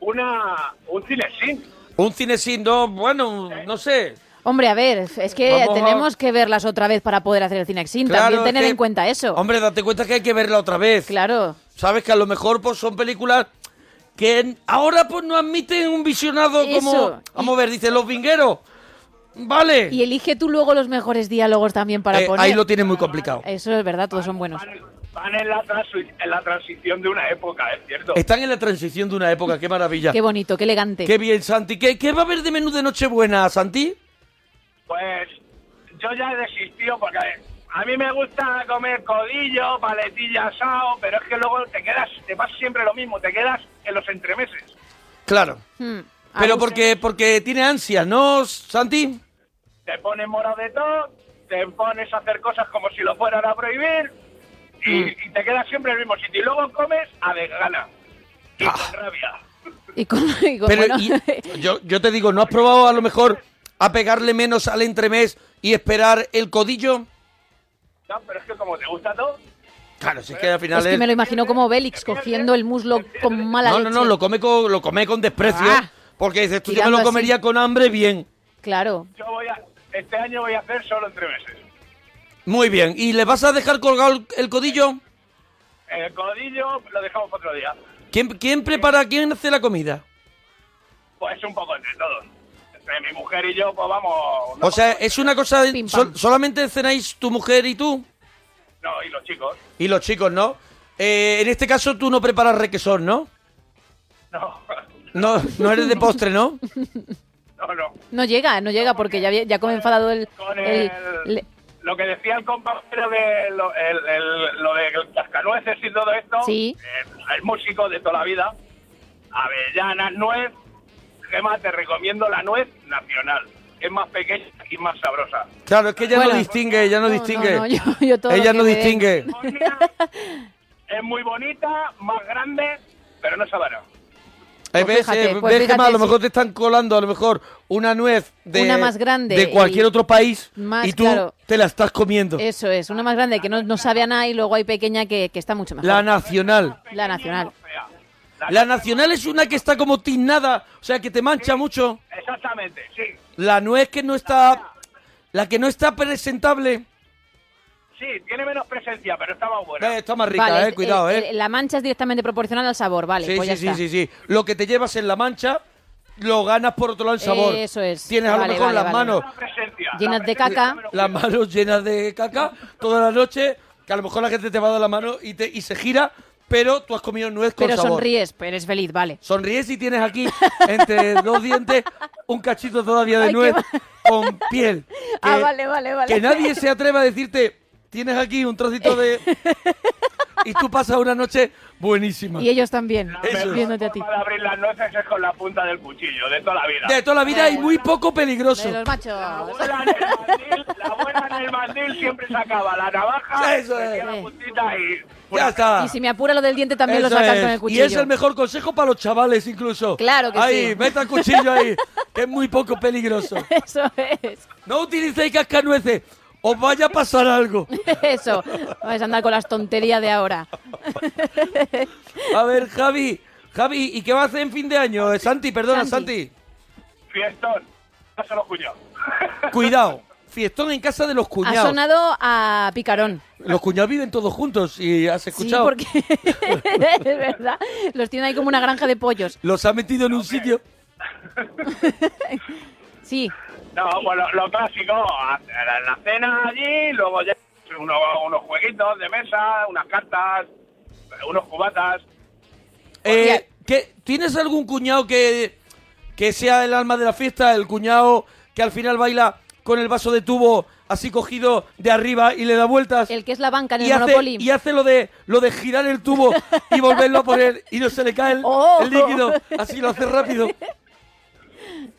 una un cinesín. Un cinesín, no, bueno, no sé. Hombre, a ver, es que Vamos a- tenemos que verlas otra vez para poder hacer el Cinexin. Claro, También es tener que- en cuenta eso. Hombre, date cuenta que hay que verla otra vez. Claro. Sabes que a lo mejor pues son películas que en- ahora pues no admiten un visionado como... Vamos a ver, dice Los Vingueros. Vale. Y elige tú luego los mejores diálogos también para Eh, poner. ahí lo tienes muy complicado. Eso es verdad, todos son buenos. Van, van en, la en la transición de una época, es cierto. Están en la transición de una época, qué maravilla. Qué bonito, qué elegante. Qué bien, Santi. ¿Qué, qué va a haber de menú de Nochebuena, Santi? Pues yo ya he desistido porque a mí me gusta comer codillo, paletilla asado, pero es que luego te quedas, te pasa siempre lo mismo, te quedas en los entremeses. Claro. Hmm, Pero porque, porque tiene ansias, ¿no, Santi? Te pones morado de todo, te pones a hacer cosas como si lo fueran a prohibir y, Mm. y te quedas siempre en el mismo sitio. Y luego comes a desgana y Ah. con rabia. Y con, y con- Pero bueno, y- yo, yo te digo, ¿no has probado a lo mejor a pegarle menos al entremés y esperar el codillo? No, pero es que como te gusta todo, Claro, si es que al final es que me lo imagino como Bélix cogiendo el muslo con mala No, leche. no, no, lo come con, lo come con desprecio. Ah. porque dices, tú yo me Tirando lo así. comería con hambre, bien. Claro. yo voy a, este año voy a hacer solo entremeses. Muy bien. ¿Y le vas a dejar colgado el, el codillo? El codillo lo dejamos para otro día. ¿Quién, ¿Quién prepara, quién hace la comida? Pues un poco entre todos. Entre mi mujer y yo, pues vamos... O sea, es una cosa, Pim, sol- pam. solamente cenáis tu mujer y tú No, y los chicos. y los chicos, ¿no? Eh, en este caso tú no preparas requesón, ¿no? No, No, no eres de postre, ¿no? no, no. No llega, no llega porque ya, ya come enfadado el... Con el- el- le- Lo que decía el compañero de lo, el, el- lo de cascanueces y todo esto, Sí. el, el músico de toda la vida, avellana, nuez, Gema, te recomiendo la nuez nacional. Es más pequeña y más sabrosa. Claro, es que ella Bueno. no distingue, ella no, No, distingue. no, no, yo- yo todo ella que no distingue. es muy bonita, más grande, pero no sabana. Pues ves, fíjate, pues ves, fíjate, a lo sí. mejor te están colando a lo mejor una nuez de, Una más grande de cualquier otro país Más, y tú claro. te la estás comiendo. Eso es, una más grande que no, no sabe a nada y luego hay pequeña que, que está mucho mejor. La nacional. La nacional. Fea. La nacional es una que está como tiznada, o sea, que te mancha mucho. Exactamente, sí. La nuez que no está... La que no está presentable. sí, tiene menos presencia, pero estaba buena. Eh, está más rica, Vale, eh, cuidado, eh. La mancha es directamente proporcional al sabor, vale, sí, pues sí, ya sí, está. sí, sí. Lo que te llevas en la mancha, lo ganas por otro lado el sabor. Eso es. Tienes a lo Vale, mejor vale, las vale. manos. Llenas la de caca. las manos llenas de caca toda la noche, que a lo mejor la gente te va a dar la mano y, te, y se gira, pero tú has comido nuez con Pero sabor. sonríes, pero eres feliz, vale. Sonríes y tienes aquí, entre dos dientes, un cachito todavía de Ay, nuez con piel. Ah, vale, vale, vale. Que nadie se atreva a decirte, tienes aquí un trocito de... y tú pasas una noche buenísima. Y ellos también, La Eso. viéndote a ti. de abrir las nueces es con la punta del cuchillo, de toda la vida. De toda la vida y muy poco peligroso. De los machos. La abuela en el mandil, la abuela en el mandil siempre sacaba la navaja, Eso es. la puntita y... Ya está. Y si me apura lo del diente también lo Eso sacas es. con el cuchillo. Y es el mejor consejo para los chavales incluso. Claro que ahí, sí. meta el cuchillo ahí, que es muy poco peligroso. Eso es. No utilicéis cascanueces, os vaya a pasar algo. Eso. Vais a andar con las tonterías de ahora. A ver, Javi, Javi, ¿y qué va a hacer en fin de año? Eh, Santi, perdona, Santi. Santi. Fiestón, no se lo cuñado. Cuidado, fiestón en casa de los Ha cuñados. sonado a picarón. Los cuñados viven todos juntos y has escuchado. Sí, porque es verdad. Los tiene ahí como una granja de pollos. Los ha metido en un sitio. Sí. No, bueno, lo clásico, la, la cena allí, luego ya unos, unos jueguitos de mesa, unas cartas, unos cubatas. Eh, ¿qué- ¿Tienes algún cuñado que, que sea el alma de la fiesta? El cuñado que al final baila con el vaso de tubo así cogido de arriba y le da vueltas. El que es la banca en el y hace, Monopoly. y hace lo de lo de girar el tubo y volverlo a poner y no se le cae el, Oh. el líquido. Así lo hace rápido.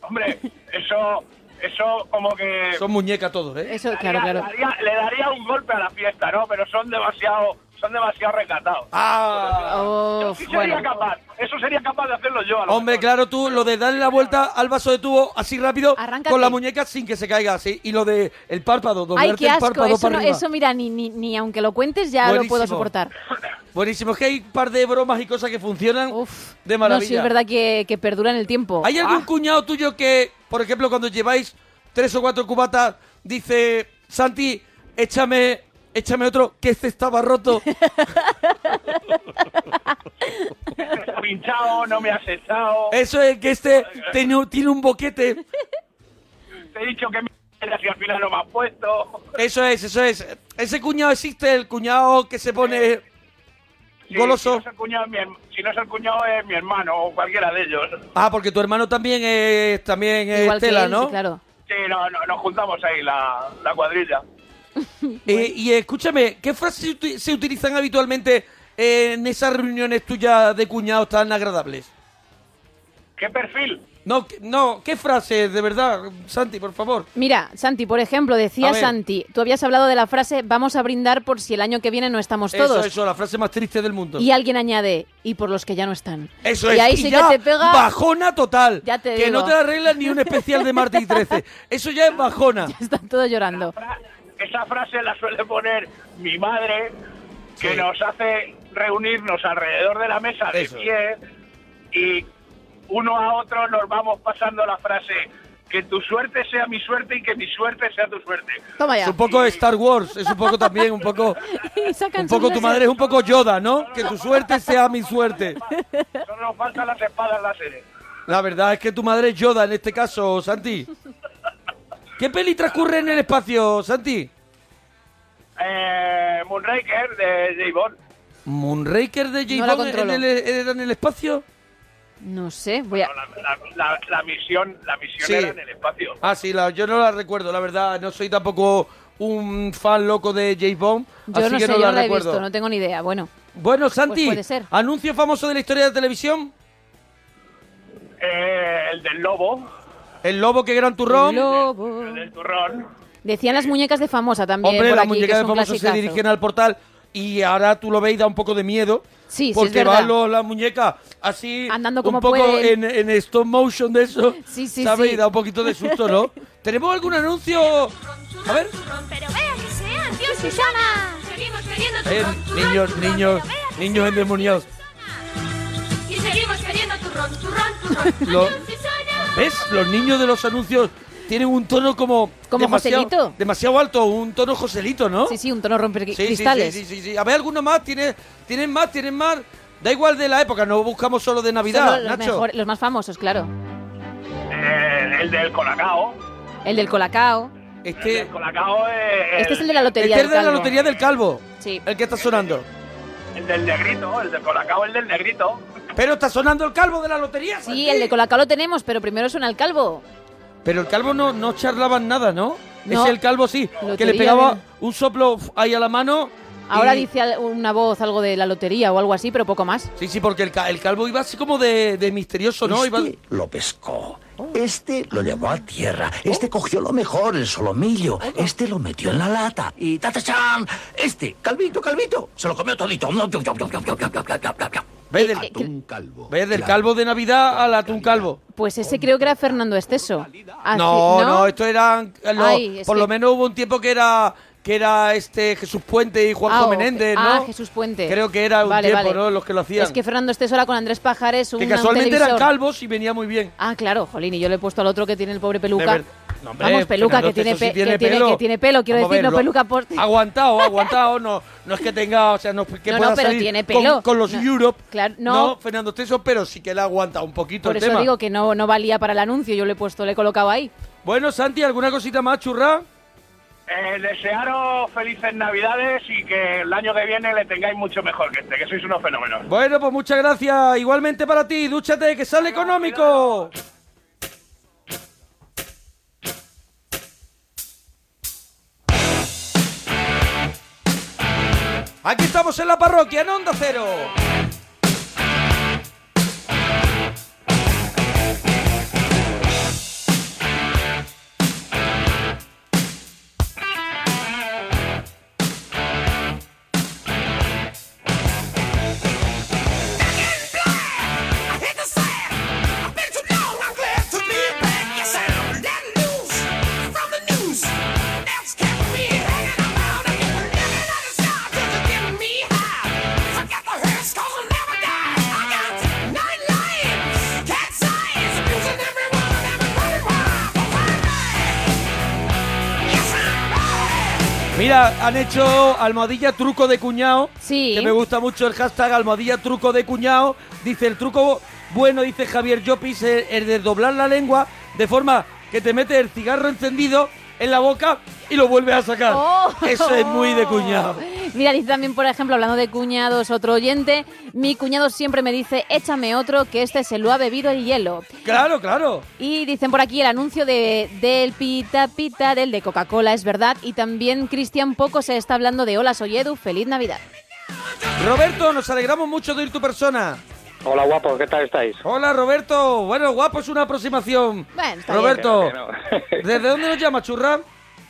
Hombre, eso, eso como que... Son muñecas todos, ¿eh? Eso, le claro, daría- claro. le daría- le daría un golpe a la fiesta, ¿no? Pero son demasiado, son demasiado recatados. Ah, sí sería bueno. capaz, eso sería capaz de hacerlo yo. a lo hombre, mejor. claro, tú lo de darle la vuelta al vaso de tubo así rápido Arráncate. con la muñeca sin que se caiga así. Y lo de el párpado, doblarte Ay, qué el asco. párpado Eso, para no- arriba. eso, mira, ni, ni, ni aunque lo cuentes ya lo puedo Buenísimo. soportar. Buenísimo, es que hay un par de bromas y cosas que funcionan Uf. de No, sí, maravilla. es verdad que, que perdura en el tiempo. ¿Hay algún Ah, cuñado tuyo que, por ejemplo, cuando lleváis tres o cuatro cubatas, dice, Santi, échame, échame otro, que este estaba roto? Está pinchado, no me has echado. Eso es que este tiene, tiene un boquete. Te he dicho que me y al final no me has puesto. Eso es, eso es. Ese cuñado existe, el cuñado que se pone Sí, goloso. Si no, es el cuñado, es mi herm- si no es el cuñado, es mi hermano o cualquiera de ellos. Ah, porque tu hermano también es, también es Igual que tela, él, ¿no? sí, claro. Sí, no, no, nos juntamos ahí la, la cuadrilla. Eh, y escúchame, ¿qué frases se utilizan habitualmente en esas reuniones tuyas de cuñados tan agradables? ¿Qué perfil? No, que- no, ¿qué frases, de verdad, Santi, por favor? Mira, Santi, por ejemplo, decía. Santi, tú habías hablado de la frase vamos a brindar por si el año que viene no estamos todos. Eso, eso, la frase más triste del mundo. Y alguien añade, y por los que ya no están. Eso y es, ahí y sí ya que te pega. bajona total. Ya te que digo. no te arreglas ni un especial de martes y 13. Eso ya es bajona. Están todos llorando. Fra- Esa frase la suele poner mi madre, que Sí. nos hace reunirnos alrededor de la mesa de Eso. pie y uno a otro nos vamos pasando la frase que tu suerte sea mi suerte y que mi suerte sea tu suerte. Toma Es ya. un poco Star Wars, es un poco también, un poco... Y sacan Un poco tu madre es un poco Yoda, ¿no? Que tu suerte sea mi suerte. Solo nos faltan las espadas láseres. La verdad es que tu madre es Yoda en este caso, Santi. ¿Qué peli transcurre en el espacio, Santi? Eh, Moonraker de J. Bond. ¿Moonraker de No J. Bond en controlo. el, era en el espacio? No sé, voy a... La, la- la- la misión, la misión Sí. era en el espacio. Ah, sí, la- yo no la recuerdo, la verdad. No soy tampoco un fan loco de J. Bond, Yo así no que sé, no yo la no la he recuerdo. visto, no tengo ni idea. Bueno, Bueno, Santi, Pues puede ser. anuncio famoso de la historia de televisión. Eh, el del lobo, El lobo que gran turrón. Lobo. el del turrón. Decían las muñecas de famosa también. Hombre, por las aquí, muñecas de un famosos se dirigen al portal y ahora tú lo ves y da un poco de miedo. Sí, sí, es Porque van los- las muñecas así Andando como un poco en, en stop motion de eso. Sí, sí, ¿sabes? sí. Y da un poquito de susto, ¿no? ¿Tenemos algún anuncio? A ver. Pero vea que sea, Dios Susana. Seguimos queriendo turrón, turrón, niños, turrón, niños, niños sea, endemoniados. Y seguimos queriendo turrón, turrón, turrón. Lo- Adiós, Susana. ¿Ves? Los niños de los anuncios tienen un tono como... Como demasiado, Joselito. Demasiado alto, un tono Joselito, ¿no? Sí, sí, un tono romper Sí, sí, cristales. Sí, sí, sí, sí. A ver, alguno más, ¿tienen, tienen más, tienen más. Da igual de la época, no buscamos solo de Navidad, los, Nacho. mejor- los más famosos, claro. Eh, el del Colacao. El del Colacao. El Este, del Colacao es Este es el de la lotería este es del de la Calvo. lotería del calvo, Sí. el que está sonando. el del negrito, el del Colacao, el del negrito. Pero está sonando el calvo de la lotería. Sí, el de Colacao lo tenemos, pero primero suena el calvo. Pero el calvo no, no charlaban nada, ¿no? No. Ese el calvo sí, que le pegaba un soplo ahí a la mano. Ahora y- dice una voz algo de la lotería o algo así, pero poco más. Sí, sí, porque el, el calvo iba así como de, de misterioso, ¿no? Iba... Este lo pescó. Este lo llevó a tierra. Este cogió lo mejor, el solomillo. Este lo metió en la lata. Y tatachan. Este, calvito, calvito, se lo comió todito. ¿Ves del, Atún calvo. ves del calvo de Navidad al atún calvo? Pues ese creo que era Fernando Esteso. Así- No, no, esto eran eh, lo- Ay, es por que- lo menos hubo un tiempo que era que era este Jesús Puente y Juanjo Ah, Menéndez, ¿no? ah, Jesús Puente. Creo que era un Vale, tiempo, vale. ¿no? Los que lo hacían. Es que Fernando Esteso era con Andrés Pajares, un que casualmente televisor. eran calvos y venía muy bien. Ah, claro, jolín, y yo le he puesto al otro que tiene el pobre peluca. ver- No, hombre, Vamos, peluca, que tiene, sí que, tiene, pelo. que tiene pelo, quiero Vamos decir, no peluca por... Aguantado, aguantado, no, no es que tenga, o sea, no es que No, pueda no, pero salir tiene con- pelo. Con, los No, Europe. claro, no. Fernando Esteso, pero sí que le aguanta un poquito Por el eso tema. digo que no, no valía para el anuncio, yo le he puesto, le he colocado ahí. Bueno, Santi, ¿alguna cosita más, churra? Eh, desearos felices navidades y que el año que viene le tengáis mucho mejor que este, que sois unos fenómenos. Bueno, pues muchas gracias. Igualmente para ti, dúchate, que sale económico. Aquí estamos en la parroquia, en Onda Cero. Han hecho almohadilla truco de cuñado. Sí. Que me gusta mucho el hashtag almohadilla truco de cuñado. Dice el truco bueno, dice Javier Llopis, el, el de doblar la lengua de forma que te metes el cigarro encendido en la boca y lo vuelves a sacar. Oh. Eso es muy de cuñado. Mira, dice también, por ejemplo, hablando de cuñados, otro oyente, mi cuñado siempre me dice, échame otro, que este se lo ha bebido el hielo. Claro, claro. Y dicen por aquí el anuncio de, del Pita Pita, del de Coca-Cola, es verdad. Y también Cristian Poco se está hablando de Hola, soy Edu, feliz Navidad. Roberto, nos alegramos mucho de oír tu persona. Hola guapos, ¿qué tal estáis? Hola, Roberto. Bueno, guapo es una aproximación. Bueno, está Roberto, bien. No, ¿desde dónde nos llama, churra?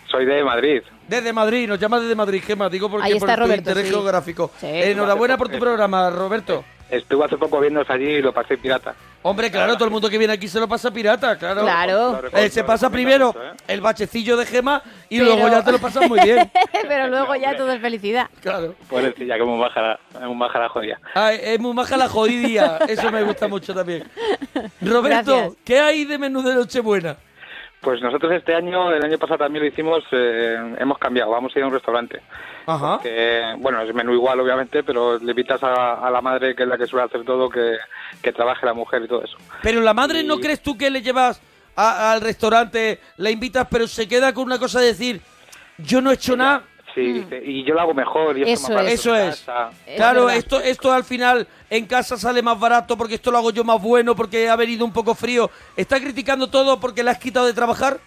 Soy de Madrid. Desde Madrid, nos llama desde Madrid, Gema, digo porque Ahí por está tu Roberto, interés sí. geográfico. Sí. Enhorabuena por tu programa, Roberto. Estuve hace poco viéndoos allí y lo pasé pirata. Hombre, claro, todo el mundo que viene aquí se lo pasa pirata, claro. Claro. Eh, se pasa primero el bachecillo de Gema y Pero- luego ya te lo pasas muy bien. Pero luego ya todo es felicidad. Claro. Pobrecilla, que muy baja la, muy baja la jodida. Ay, es muy maja la jodidía, eso me gusta mucho también. Roberto, Gracias. ¿qué hay de menú de Nochebuena? Pues nosotros este año, el año pasado también lo hicimos, eh, hemos cambiado, vamos a ir a un restaurante. Ajá. Que, bueno, es menú igual obviamente, pero le invitas a, a la madre, que es la que suele hacer todo, que, que trabaje la mujer y todo eso. Pero la madre, ¿no crees tú que le llevas a- al restaurante, la invitas, pero se queda con una cosa de decir, yo no he hecho nada? Sí, dice, y yo lo hago mejor y Mm. Eso barato Eso es. Es Claro, esto, esto al final en casa sale más barato porque esto lo hago yo más bueno, porque ha venido un poco frío. ¿Está criticando todo porque le has quitado de trabajar?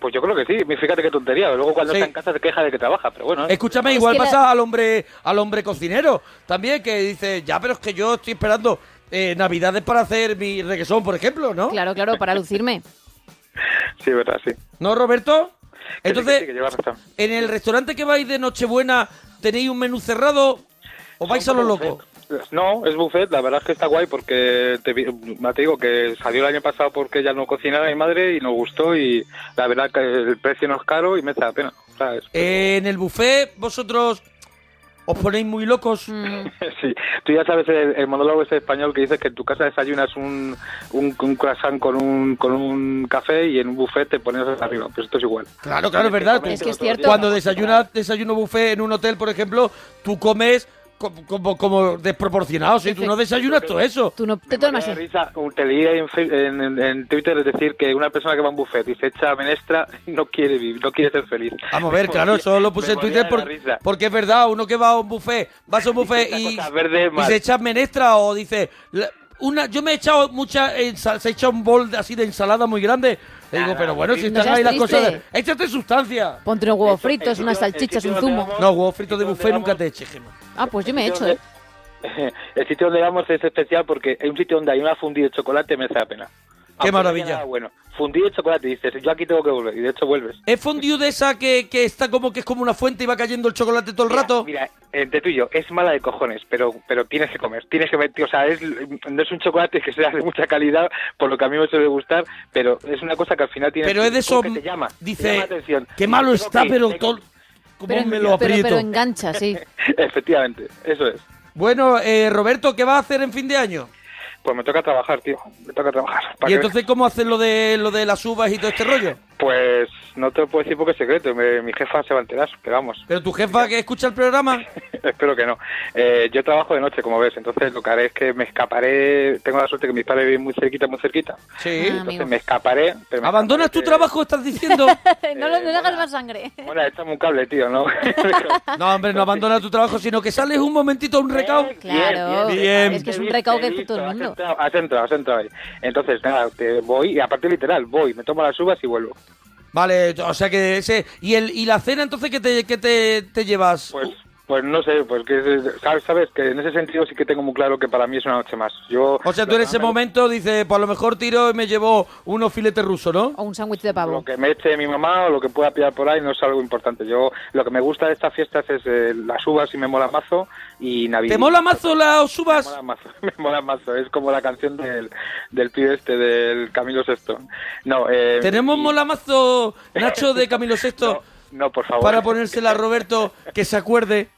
Pues yo creo que sí, fíjate qué tontería. Luego cuando Sí. está en casa se queja de que trabaja, pero bueno. ¿eh? Escúchame, Es igual la- pasa al hombre al hombre cocinero también, que dice, ya, pero es que yo estoy esperando eh, Navidades para hacer mi requesón, por ejemplo, ¿no? Claro, claro, para lucirme. Sí, verdad, sí. ¿No, Roberto? Entonces, que sí, que lleva razón. en el restaurante que vais de Nochebuena, ¿tenéis un menú cerrado o vais a lo loco? No, es buffet, la verdad es que está guay porque te, ya digo que salió el año pasado porque ella no cocinaba mi madre y nos gustó y la verdad que el precio no es caro y merece la pena, ¿sabes? Eh, en el buffet, vosotros os ponéis muy locos. Mm. Sí, tú ya sabes el, el monólogo ese español que dices que en tu casa desayunas un, un, un croissant con un, con un café y en un buffet te pones hasta arriba. Pues esto es igual. Claro, claro, es verdad. Es que es cierto. Cuando desayunas desayuno buffet en un hotel, por ejemplo, tú comes co- como, como desproporcionado. Si tú no desayunas todo eso. Tú no te tomas... da risa, un- te leí en, en, en- en Twitter es decir que una persona que va a un buffet y se echa menestra no quiere vivir, no quiere ser feliz. Vamos a ver, claro, eso lo puse Me en Twitter por- porque es verdad, uno que va a un buffet, vas a un buffet y, y se echa menestra o dice, la- una, yo me he echado mucha, ensal- se ha echado un bol así de ensalada muy grande. Le digo, pero bueno, si están ahí las cosas, échate sustancia. Ponte unos huevos fritos, unas salchichas, un zumo. vamos- No, huevos fritos de ¿Dónde buffet nunca te eches, Gemma. Ah, pues yo me he hecho, ¿eh? El sitio donde vamos es especial porque hay un sitio donde hay una fundida de chocolate merece la pena. Qué Aunque maravilla. Bueno, fundido de chocolate, dices, yo aquí tengo que volver, y de hecho vuelves. ¿Es fondue de esa que, que está como que es como una fuente y va cayendo el chocolate todo el Mira, rato? Mira, entre tú y yo, es mala de cojones, pero pero tienes que comer, tienes que tío, o sea, es, no es un chocolate que sea de mucha calidad, por lo que a mí me suele gustar, pero es una cosa que al final tiene Pero es de eso, que te llama, te dice, llama la atención. qué malo está, que pero tengo- todo... ¿Cómo Pero, me lo pero, engancha, sí. Efectivamente, eso es. Bueno, eh, Roberto, ¿qué vas a hacer en fin de año? Pues me toca trabajar, tío, me toca trabajar. ¿Para ¿Y entonces cómo haces lo de lo de las uvas y todo este rollo? Pues no te lo puedo decir porque es secreto, me- mi jefa se va a enterar, pero vamos, ¿Pero tu jefa que escucha el programa? espero que no. Eh, yo trabajo de noche, como ves, entonces lo que haré es que me escaparé, tengo la suerte que mis padres viven muy cerquita, muy cerquita, Sí. Ah, entonces amigo. me escaparé. pero me ¿Abandonas tu trabajo, estás diciendo? no, lo, no le hagas más sangre. Bueno, échame un cable, tío, ¿no? No, hombre, no abandonas tu trabajo, sino que sales un momentito a un recao. Claro, bien. es que es un recao que hace todo el has mundo. entrado, Has entrado, has entrado ahí. Entonces, nada, te voy, y aparte literal, voy, me tomo las uvas y vuelvo. Vale, o sea que ese... ¿Y, el, y la cena entonces qué te, qué te, te llevas? Pues, pues no sé, pues que sabes, sabes que en ese sentido sí que tengo muy claro que para mí es una noche más. Yo O sea, tú en ese momento dices, pues a lo mejor tiro y me llevo unos filetes rusos, ¿no? O un sándwich de pavo. Lo que me eche mi mamá o lo que pueda pillar por ahí no es algo importante. Yo lo que me gusta de estas fiestas es eh, las uvas y me mola mazo y Navidad. ¿Te mola mazo las Me uvas? mola mazo, me mola mazo. Es como la canción del, del pibe este, del Camilo Sesto. No, eh, ¿Tenemos y- mola mazo, Nacho, de Camilo VI? No, no, por favor. para ponérsela a Roberto que se acuerde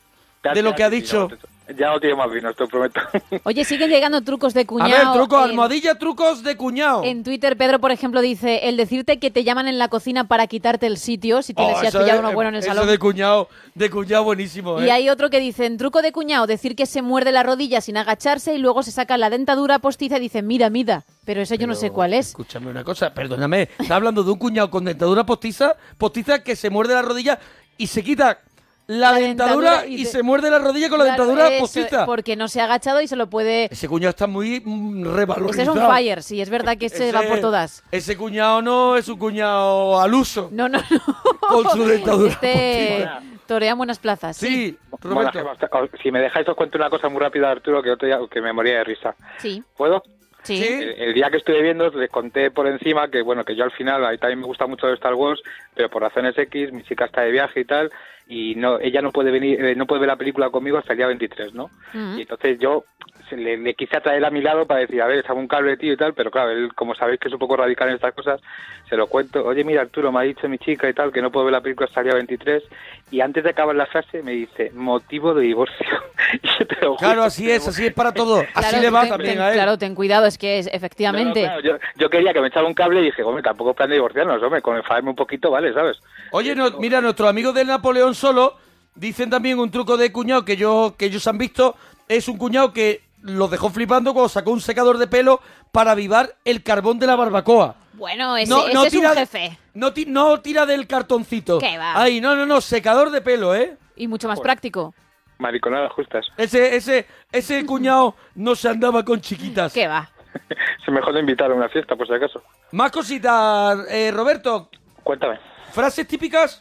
de lo que ha dicho. Ya no tiene más vino, te lo prometo. Oye, siguen llegando trucos de A cuñado. ver, truco, en- almohadilla, trucos de cuñado. En Twitter, Pedro, por ejemplo, dice el decirte que te llaman en la cocina para quitarte el sitio, si tienes Oh, si has eso pillado de- uno bueno en el eso salón. de cuñado, de cuñado buenísimo, ¿eh? Y hay otro que dice, en truco de cuñado, decir que se muerde la rodilla sin agacharse y luego se saca la dentadura postiza y dice, mira, mira. Pero eso yo no sé cuál es. Escúchame una cosa, perdóname. Está hablando de un cuñado con dentadura postiza, postiza que se muerde la rodilla y se quita la, La dentadura, dentadura y, se muerde la rodilla con la Claro, dentadura eso, postiza. Porque no se ha agachado y se lo puede... Ese cuñado está muy mm, Ese revalorizado. es un fire, sí, es verdad que se va Ese- por todas. Ese cuñado no es un cuñado al uso. No, no, no. Con su dentadura Este postiza. torea buenas plazas. Sí, Bueno, Roberto. si me dejáis os cuento una cosa muy rápida, Arturo, que, otro día- que me moría de risa. Sí, ¿Puedo? sí. Sí. El, el día que estuve viendo les conté por encima que bueno que yo al final ahí también me gusta mucho Star Wars pero por razones X mi chica está de viaje y tal y no ella no puede venir eh, no puede ver la película conmigo hasta el día 23 no y entonces yo se le, le quise atraer a mi lado para decir a ver echame un cable tío y tal pero claro él como sabéis que es un poco radical en estas cosas se lo cuento oye mira Arturo me ha dicho mi chica y tal que no puedo ver la película hasta el día 23 y antes de acabar la frase me dice motivo de divorcio Y yo te lo juro Claro, así es, así es para todo. Así Claro, le va ten- también ten- a él. Claro, ten cuidado, es que es, efectivamente. No, no, claro, yo, yo quería que me echara un cable y dije, hombre, tampoco plan de divorciarnos, hombre, con enfadarme un poquito, vale, ¿sabes? Oye, no, mira, nuestros amigos de Napoleón Solo dicen también un truco de cuñado que, yo, que ellos han visto. Es un cuñado que los dejó flipando cuando sacó un secador de pelo para avivar el carbón de la barbacoa. Bueno, ese, No, ese no es tira, un jefe. No, ti- no tira del cartoncito. ¿Qué va? Ahí, no, no, no, secador de pelo, ¿eh? Y mucho más práctico. Mariconadas justas. Ese, ese, ese cuñado no se andaba con chiquitas. ¿Qué va? Se mejor de invitar a una fiesta, por si acaso. Más cositas, eh, Roberto. Cuéntame. Frases típicas.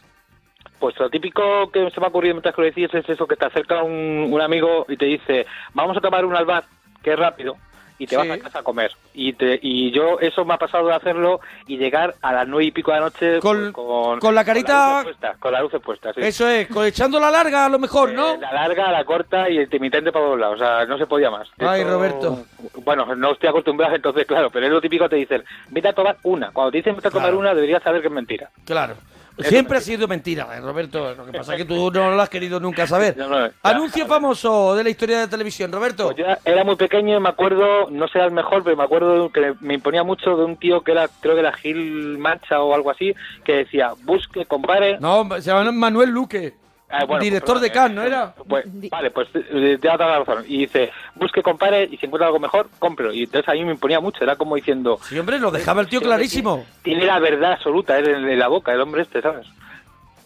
Pues lo típico que se me ha ocurrido mientras que lo decís es eso, que te acerca un, un amigo y te dice, vamos a tomar un albar, que es rápido, y te Sí. vas a casa a comer. Y te, y yo, eso me ha pasado de hacerlo y llegar a las nueve y pico de la noche Con- con, con la carita- Con la luz puesta, con la luz puesta, sí. Eso es, con- echando la larga a lo mejor, ¿no? Eh, la larga, la corta y intermitente para todos lados. O sea, no se podía más. Ay, Esto- Roberto. Bueno, no estoy acostumbrado, entonces, claro, pero es lo típico, te dicen, vete a tomar una. Cuando te dicen vete a tomar Claro. una, deberías saber que es mentira. Claro. Siempre ha sido mentira, eh, Roberto. Lo que pasa es que tú no lo has querido nunca saber. No, no, ya, Anuncio famoso de la historia de la televisión, Roberto. Pues yo era muy pequeño y me acuerdo, no sé el mejor, pero me acuerdo que me imponía mucho de un tío que era, creo que era Gil Mancha o algo así, que decía, busque, compare. No, se llama Manuel Luque. Ah, bueno, Director pues, de Cannes, ¿no era? Pues, vale, pues eh, te da la razón. Y dice, busque, compare y si encuentra algo mejor, cómprelo. Y entonces a mí me imponía mucho, era como diciendo... Sí, hombre, lo dejaba el tío clarísimo. Tiene, tiene la verdad absoluta eh, en, en la boca, el hombre este, ¿sabes?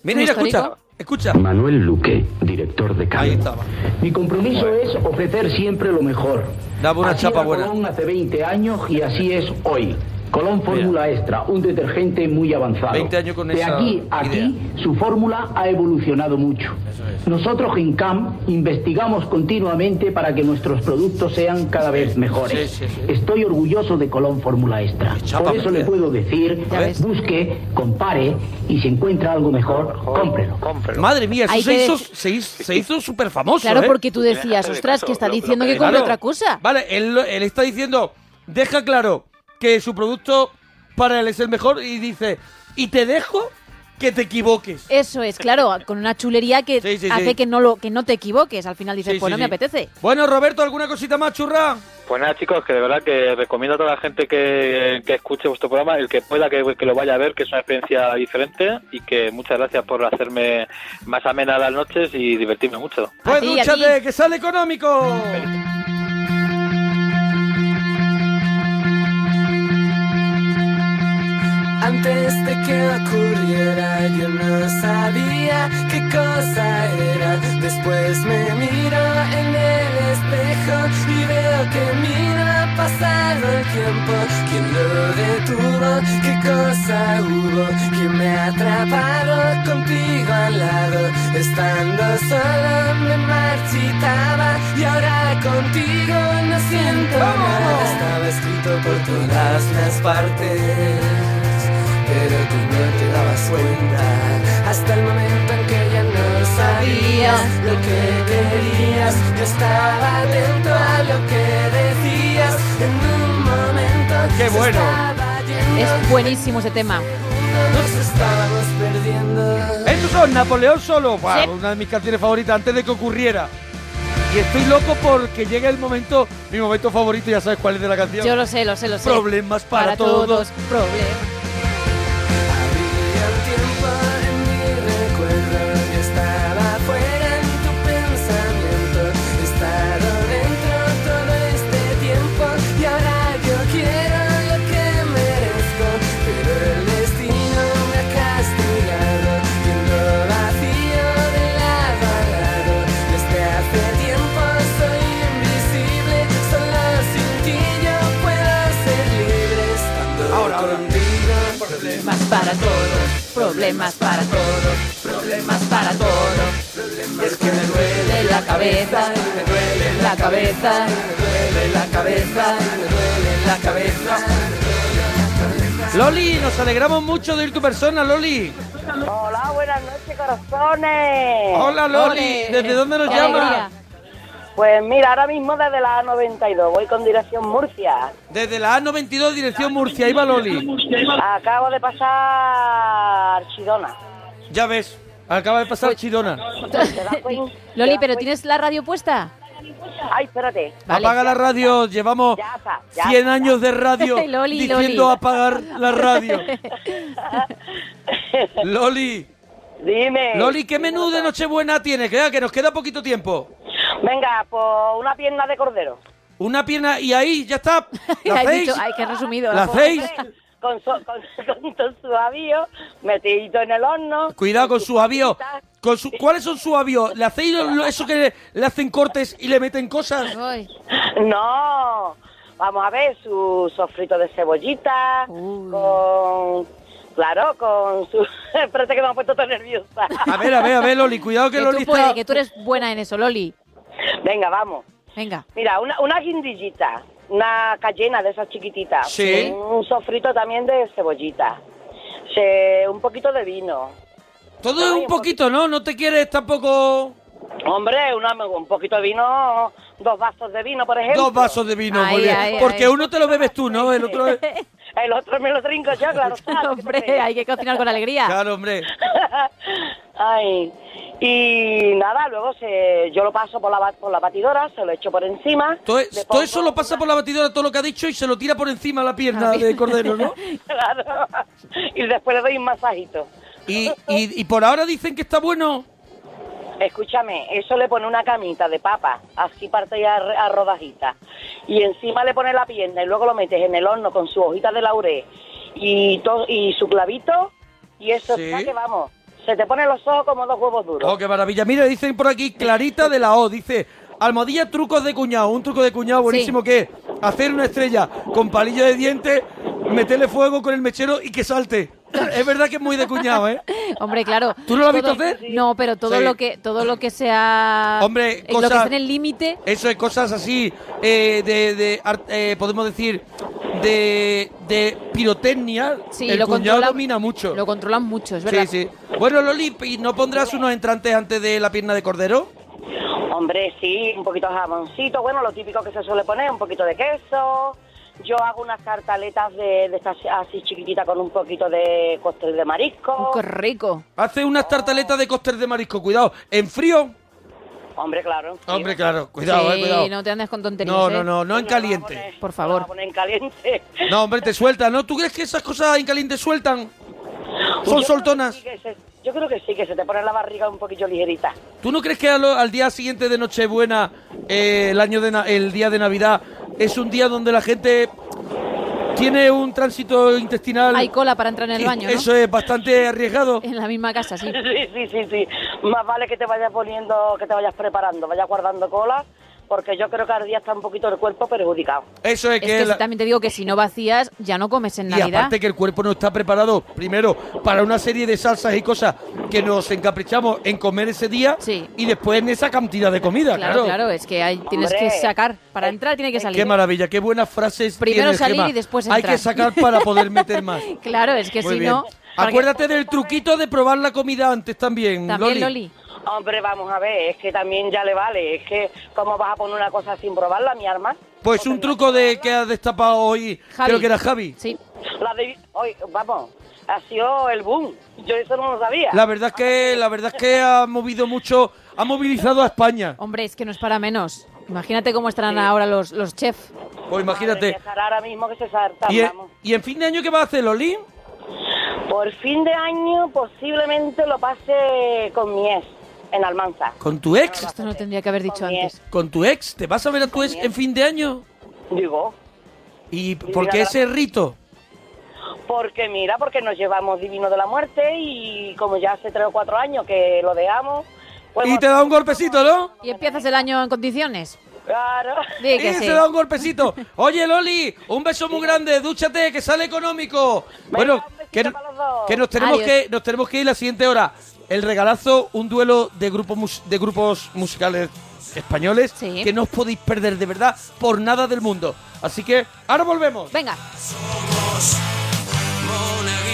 Mira, mira, escucha, escucha. Manuel Luque, director de Ahí Cannes. estaba. Mi compromiso es ofrecer siempre lo mejor. Daba una así chapa era buena. Colón hace 20 años y así es hoy. Colón Fórmula Extra, un detergente muy avanzado. 20 años con de esa aquí a aquí, su fórmula ha evolucionado mucho. Nosotros en CAM investigamos continuamente para que nuestros productos sean cada vez mejores. Sí, sí, sí. Estoy orgulloso de Colón Fórmula Extra. chapa Por eso le puedo decir, busque, compare y si encuentra algo mejor, cómprelo. Cómprelo. Madre mía, eso se que hizo, se hizo, se hizo súper famoso, Claro, ¿eh? porque tú decías, ostras, que está diciendo que compre otra cosa. Vale, él, él está diciendo, deja claro que su producto para él es el mejor y dice, y te dejo que te equivoques. Eso es, claro, con una chulería que Sí, sí, hace sí. que no lo que no te equivoques. Al final dices, Sí, pues sí, no me apetece. Bueno, Roberto, ¿alguna cosita más, churra? Pues nada, chicos, que de verdad que recomiendo a toda la gente que, que escuche vuestro programa, el que pueda que, que lo vaya a ver, que es una experiencia diferente y que muchas gracias por hacerme más amena las noches y divertirme mucho. Pues dúchate, que sale económico. Antes de que ocurriera yo no sabía qué cosa era. Después me miro en el espejo y veo que mira pasado el tiempo. ¿Quién lo detuvo? ¿Qué cosa hubo? ¿Quién me ha atrapado contigo al lado? Estando solo me marchitaba y ahora contigo no siento nada. Estaba escrito por todas las partes pero tú no te dabas cuenta hasta el momento en que ya no sabías lo que querías. Yo estaba atento a lo que decías en un momento. ¡Qué bueno! Es buenísimo ese tema. Nos estábamos perdiendo. Estos son Napoleón Solo, Buah, Sí. una de mis canciones favoritas antes de que ocurriera. Y estoy loco porque llegue el momento, mi momento favorito, ya sabes cuál es de la canción. Yo lo sé, lo sé, lo sé. Problemas para, todos. Problemas. Para todos, problemas para todos, problemas para todos. Es que me duele la cabeza, me duele la cabeza, me duele la cabeza, me duele la cabeza. Loli, nos alegramos mucho de ir tu persona, Loli. Hola, buenas noches, corazones. Hola, Loli. ¿Desde dónde nos llamas? Pues mira, ahora mismo desde la A92, voy con dirección Murcia. Desde la A92, dirección Murcia. Ahí va Loli. Acabo de pasar Chidona. Ya ves, acaba de pasar Chidona. ¿Te das cuenta? Loli, ¿Te ¿pero tienes la radio puesta? Ay, espérate. Vale. Apaga la radio, llevamos Ya está, ya 100 está. años de radio Loli, diciendo Loli. apagar la radio. Loli, Dime. Loli, ¿qué menú de Nochebuena tienes? Que, que nos queda poquito tiempo. Venga, pues una pierna de cordero. Una pierna y ahí, ya está. ¿La hacéis? dicho, ay, qué resumido. ¿La hacéis? Con, su, con, con todo su avío, metidito en el horno. Cuidado con sus avíos. Con su, ¿Cuáles son sus avíos? ¿Le hacéis eso que le hacen cortes y le meten cosas? Ay, No, vamos a ver, su sofrito de cebollita, Uy. con... Claro, con su... Espérate que me ha puesto tan nerviosa. A ver, a ver, a ver, Loli, cuidado que que Loli tú puedes, está... que tú eres buena en eso, Loli. Venga, vamos. Venga. Mira, una, una guindillita, una cayena de esas chiquititas. Sí. Un sofrito también de cebollita. Se- un poquito de vino. Todo es un poquito, ¿no? No te quieres tampoco... Hombre, una- un poquito de vino, dos vasos de vino, por ejemplo. Dos vasos de vino, muy Ay, bien. ay, Porque ay. uno te lo bebes tú, ¿no? El otro es... El otro me lo trinco yo, claro. está, ¿qué te Hombre, crees? hay que cocinar con alegría. Claro, hombre. Ay, y nada, luego se, yo lo paso por la, por la batidora, se lo echo por encima. Todo, eso lo pasa por la batidora, todo lo que ha dicho, y se lo tira por encima la pierna Ah, de cordero, ¿no? Claro. Y después le doy un masajito. Y, y, y por ahora dicen que está bueno. Escúchame, eso le pone una camita de papa, así parte ya a, a rodajitas. Y encima le pone la pierna y luego lo metes en el horno con su hojita de laurel y, to- y su clavito. Y eso Sí. está que vamos, se te ponen los ojos como dos huevos duros. Oh, qué maravilla. Mira, dicen por aquí, Clarita de la O, dice, almohadilla trucos de cuñado. Un truco de cuñado buenísimo que es hacer una estrella con palillo de dientes, meterle fuego con el mechero y que salte. es verdad que es muy de cuñado, ¿eh? Hombre, claro. ¿Tú no lo has todo- visto hacer? No, pero todo Sí. lo que todo lo que sea Hombre, eh, lo que cosas- esté en el límite, Eso es cosas así, eh, de, de ar- eh, podemos decir, de, de pirotecnia. sí, el lo cuñado domina mucho. Lo controlan mucho, es verdad. Sí, sí. Bueno, Loli, ¿y no pondrás unos entrantes antes de la pierna de cordero? Hombre, sí, un poquito de jamoncito, bueno, lo típico que se suele poner, un poquito de queso. Yo hago unas tartaletas de, de estas así chiquititas con un poquito de cóctel de marisco. Qué rico. Hace unas tartaletas de cóctel de marisco, cuidado. ¿En frío? Hombre, claro. sí. Hombre, claro, cuidado, sí, eh, cuidado. no te andes con tonterías. No, ¿eh? no, no, no en caliente. poner- Por favor. a poner en caliente. No, hombre, te suelta, ¿no? ¿Tú crees que esas cosas en caliente sueltan? Son Yo soltonas. creo que sí que se- yo creo que sí, que se te pone la barriga un poquillo ligerita. ¿Tú no crees que a lo- al día siguiente de Nochebuena, eh, el año de na- el día de Navidad, es un día donde la gente tiene un tránsito intestinal? Hay cola para entrar en el baño, ¿no? Eso es bastante arriesgado. En la misma casa, sí. Sí, sí, sí, sí. Más vale que te vayas poniendo, que te vayas preparando, vayas guardando cola, porque yo creo que al día está un poquito el cuerpo perjudicado. Eso es Es que, que la- si también te digo que si no vacías, ya no comes en y Navidad. aparte que el cuerpo no está preparado, primero, para una serie de salsas y cosas que nos encaprichamos en comer ese día Sí. y después en esa cantidad de comida, Claro, claro. claro, es que hay, tienes Hombre. que sacar. Para entrar tiene que salir. Qué maravilla, qué buenas frases Primero tienes, salir Gemma. y después Hay entrar. que sacar para poder meter más. Claro, es que Muy si bien. no... que- Acuérdate del truquito de probar la comida antes también, También, Loli. Loli. Hombre, vamos a ver, es que también ya le vale, es que cómo vas a poner una cosa sin probarla, mi arma. Pues un truco de que ha destapado hoy, Javi. creo que era Javi. Sí. La de, hoy, vamos, ha sido el boom, yo eso no lo sabía. La verdad es que la verdad es que ha movido mucho, ha movilizado a España. Hombre, es que no es para menos. Imagínate cómo estarán ahora los, los chefs. Pues Madre imagínate. estará ahora mismo que se saltan, ¿Y vamos. y en fin de año qué va a hacer Loli? Por fin de año posiblemente lo pase con mi ex, en Almanza. ¿Con tu ex? Esto no tendría que haber dicho Con antes. ¿Con tu ex? ¿Te vas a ver a tu ex en fin de año? Digo, ¿Y por qué ese rito? porque mira, porque nos llevamos divino de la muerte y como ya hace tres o cuatro años que lo dejamos, pues Y te da un golpecito, ¿no? ¿Y empiezas el año en condiciones? claro. Y sí. se da un golpecito. Oye, Loli, un beso muy grande, dúchate, que sale económico. bueno, que, nos tenemos Adiós. que nos tenemos que ir la siguiente hora. El regalazo, un duelo de grupos mus- de grupos musicales españoles Sí. que no os podéis perder de verdad por nada del mundo. Así que ahora volvemos. Venga. Monaguillo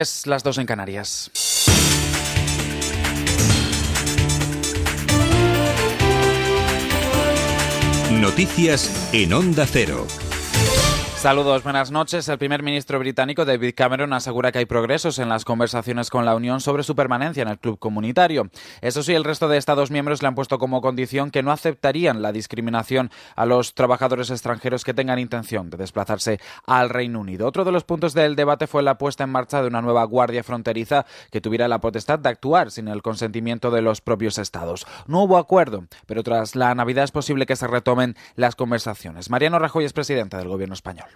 Es las dos en Canarias. Noticias en Onda Cero. Saludos, buenas noches. El primer ministro británico David Cameron asegura que hay progresos en las conversaciones con la Unión sobre su permanencia en el club comunitario. Eso sí, el resto de Estados miembros le han puesto como condición que no aceptarían la discriminación a los trabajadores extranjeros que tengan intención de desplazarse al Reino Unido. Otro de los puntos del debate fue la puesta en marcha de una nueva guardia fronteriza que tuviera la potestad de actuar sin el consentimiento de los propios estados. No hubo acuerdo, pero tras la Navidad es posible que se retomen las conversaciones. Mariano Rajoy es presidente del gobierno español.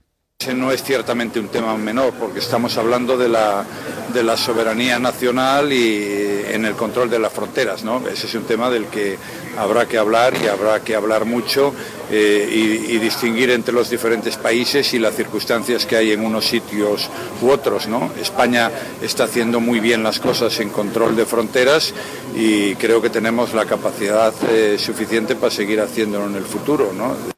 No es ciertamente un tema menor, porque estamos hablando de la, de la soberanía nacional y en el control de las fronteras. ¿no? Ese es un tema del que habrá que hablar y habrá que hablar mucho eh, y, y distinguir entre los diferentes países y las circunstancias que hay en unos sitios u otros. ¿no? España está haciendo muy bien las cosas en control de fronteras y creo que tenemos la capacidad eh, suficiente para seguir haciéndolo en el futuro. ¿no?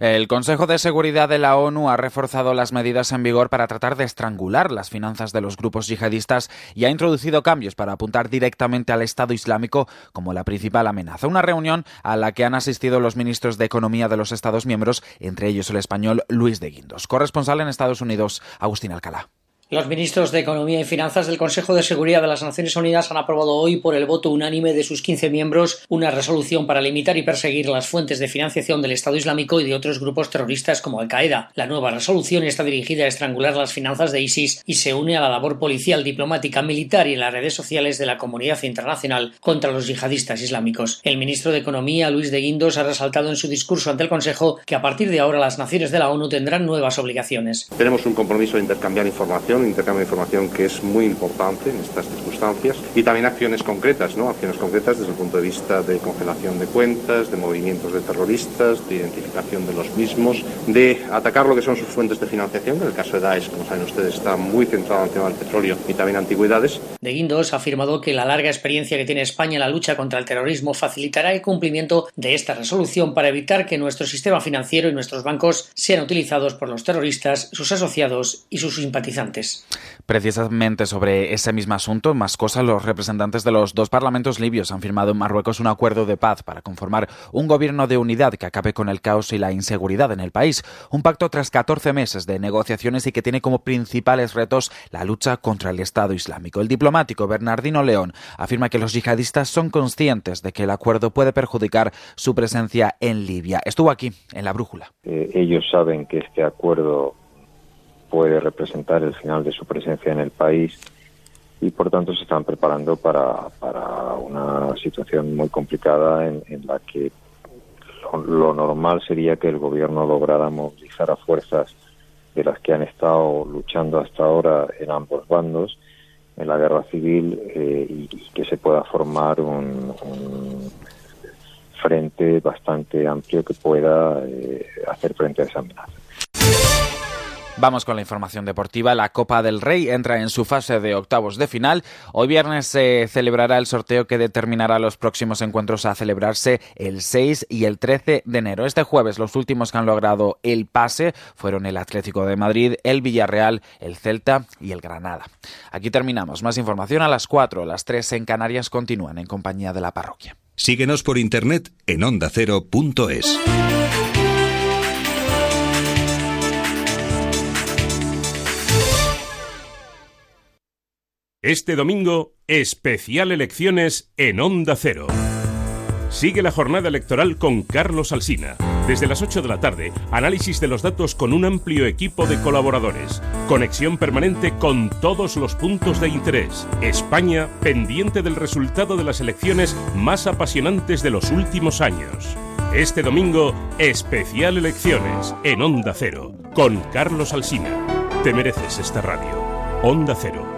El Consejo de Seguridad de la ONU ha reforzado las medidas en vigor para tratar de estrangular las finanzas de los grupos yihadistas y ha introducido cambios para apuntar directamente al Estado Islámico como la principal amenaza. Una reunión a la que han asistido los ministros de Economía de los Estados miembros, entre ellos el español Luis de Guindos. Corresponsal en Estados Unidos, Agustín Alcalá. Los ministros de Economía y Finanzas del Consejo de Seguridad de las Naciones Unidas han aprobado hoy, por el voto unánime de sus 15 miembros, una resolución para limitar y perseguir las fuentes de financiación del Estado Islámico y de otros grupos terroristas como Al-Qaeda. La nueva resolución está dirigida a estrangular las finanzas de ISIS y se une a la labor policial, diplomática, militar y en las redes sociales de la comunidad internacional contra los yihadistas islámicos. El ministro de Economía, Luis de Guindos, ha resaltado en su discurso ante el Consejo que a partir de ahora las naciones de la ONU tendrán nuevas obligaciones. Tenemos un compromiso de intercambiar información un intercambio de información que es muy importante en estas circunstancias y también acciones concretas, ¿no? Acciones concretas desde el punto de vista de congelación de cuentas, de movimientos de terroristas, de identificación de los mismos, de atacar lo que son sus fuentes de financiación, en el caso de Daesh, como saben ustedes, está muy centrado en el tema del petróleo y también antigüedades. De Guindos ha afirmado que la larga experiencia que tiene España en la lucha contra el terrorismo facilitará el cumplimiento de esta resolución para evitar que nuestro sistema financiero y nuestros bancos sean utilizados por los terroristas, sus asociados y sus simpatizantes. Precisamente sobre ese mismo asunto, más cosas, los representantes de los dos parlamentos libios han firmado en Marruecos un acuerdo de paz para conformar un gobierno de unidad que acabe con el caos y la inseguridad en el país. Un pacto tras 14 meses de negociaciones y que tiene como principales retos la lucha contra el Estado Islámico. El diplomático Bernardino León afirma que los yihadistas son conscientes de que el acuerdo puede perjudicar su presencia en Libia. Estuvo aquí, en la brújula. Eh, ellos saben que este acuerdo puede representar el final de su presencia en el país y por tanto se están preparando para, para una situación muy complicada en, la que lo, normal sería que el gobierno lograra movilizar a fuerzas de las que han estado luchando hasta ahora en ambos bandos en la guerra civil eh, y, que se pueda formar un, un, frente bastante amplio que pueda eh, hacer frente a esa amenaza. Vamos con la información deportiva. La Copa del Rey entra en su fase de octavos de final. Hoy viernes se celebrará el sorteo que determinará los próximos encuentros a celebrarse el 6 y el 13 de enero. Este jueves los últimos que han logrado el pase fueron el Atlético de Madrid, el Villarreal, el Celta y el Granada. Aquí terminamos. Más información a las 4, las 3 en Canarias continúan en compañía de la parroquia. Síguenos por internet en ondacero.es. Este domingo, especial elecciones en Onda Cero. Sigue la jornada electoral con Carlos Alsina. Desde las 8 de la tarde, análisis de los datos con un amplio equipo de colaboradores. Conexión permanente con todos los puntos de interés. España pendiente del resultado de las elecciones más apasionantes de los últimos años. Este domingo, especial elecciones en Onda Cero con Carlos Alsina. Te mereces esta radio. Onda Cero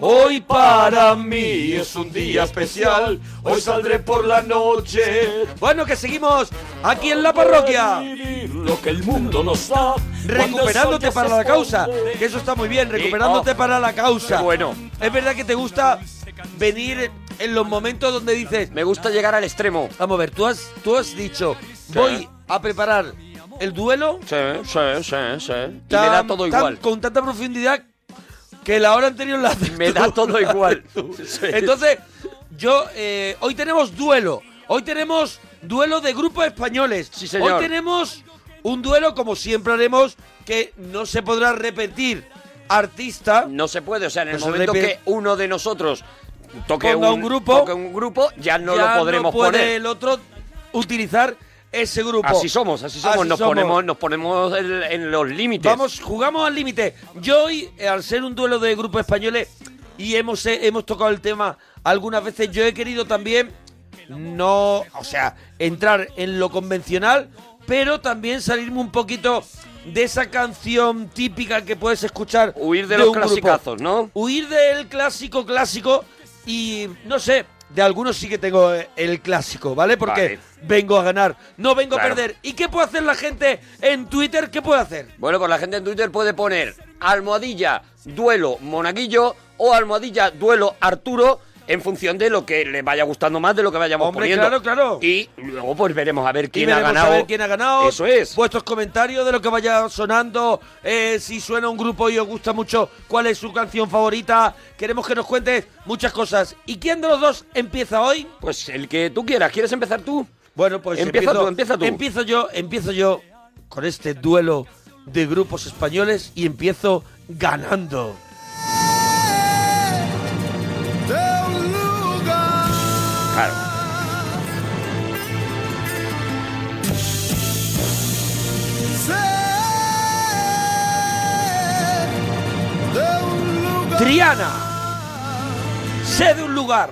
Hoy para mí es un día especial, hoy saldré por la noche. Bueno, que seguimos aquí en la parroquia. Lo que el mundo nos da. Recuperándote para la causa, que eso está muy bien, recuperándote oh, para la causa. bueno. Es verdad que te gusta venir en los momentos donde dices... Me gusta llegar al extremo. Vamos a ver, tú has, tú has dicho, voy a preparar el duelo Sí, sí, sí, sí. Y me da todo igual. con tanta profundidad que la hora anterior la haces Me tú. da todo igual. Sí. Entonces, yo, eh, hoy tenemos duelo. Hoy tenemos duelo de grupos españoles. señor. Hoy tenemos un duelo, como siempre haremos, que no se podrá repetir. artista. No se puede, o sea, en el momento que uno de nosotros toque Ponga un, un grupo, toque un grupo, ya no ya lo podremos puede poner. el otro utilizar ese grupo. Así somos, así somos, Así nos somos. ponemos, nos ponemos en, en los límites. Vamos, jugamos al límite. Yo hoy, eh, al ser un duelo de grupos españoles y hemos, eh, hemos tocado el tema algunas veces, yo he querido también no, o sea, entrar en lo convencional, pero también salirme un poquito de esa canción típica que puedes escuchar. Huir de los clasicazos, ¿no? Huir del clásico clásico y, no sé, de algunos sí que tengo eh, el clásico, ¿vale? Porque Vale. Vengo a ganar, no vengo Claro. a perder. ¿Y qué puede hacer la gente en Twitter? ¿Qué puede hacer? Bueno, pues la gente en Twitter puede poner almohadilla duelo monaguillo o almohadilla duelo Arturo en función de lo que le vaya gustando más de lo que vayamos Hombre, poniendo. claro, claro. Y luego pues veremos a ver Y quién ha ganado. a ver quién ha ganado. Eso es. Vuestros comentarios de lo que vaya sonando. eh, si suena un grupo y os gusta mucho, cuál es su canción favorita. Queremos que nos cuentes muchas cosas. ¿Y quién de los dos empieza hoy? Pues el que tú quieras. ¿Quieres empezar tú? Bueno, pues Empieza empiezo, tú, empieza tú. Empiezo yo, empiezo yo con este duelo de grupos españoles y empiezo ganando. Claro. Triana. Sé de un lugar.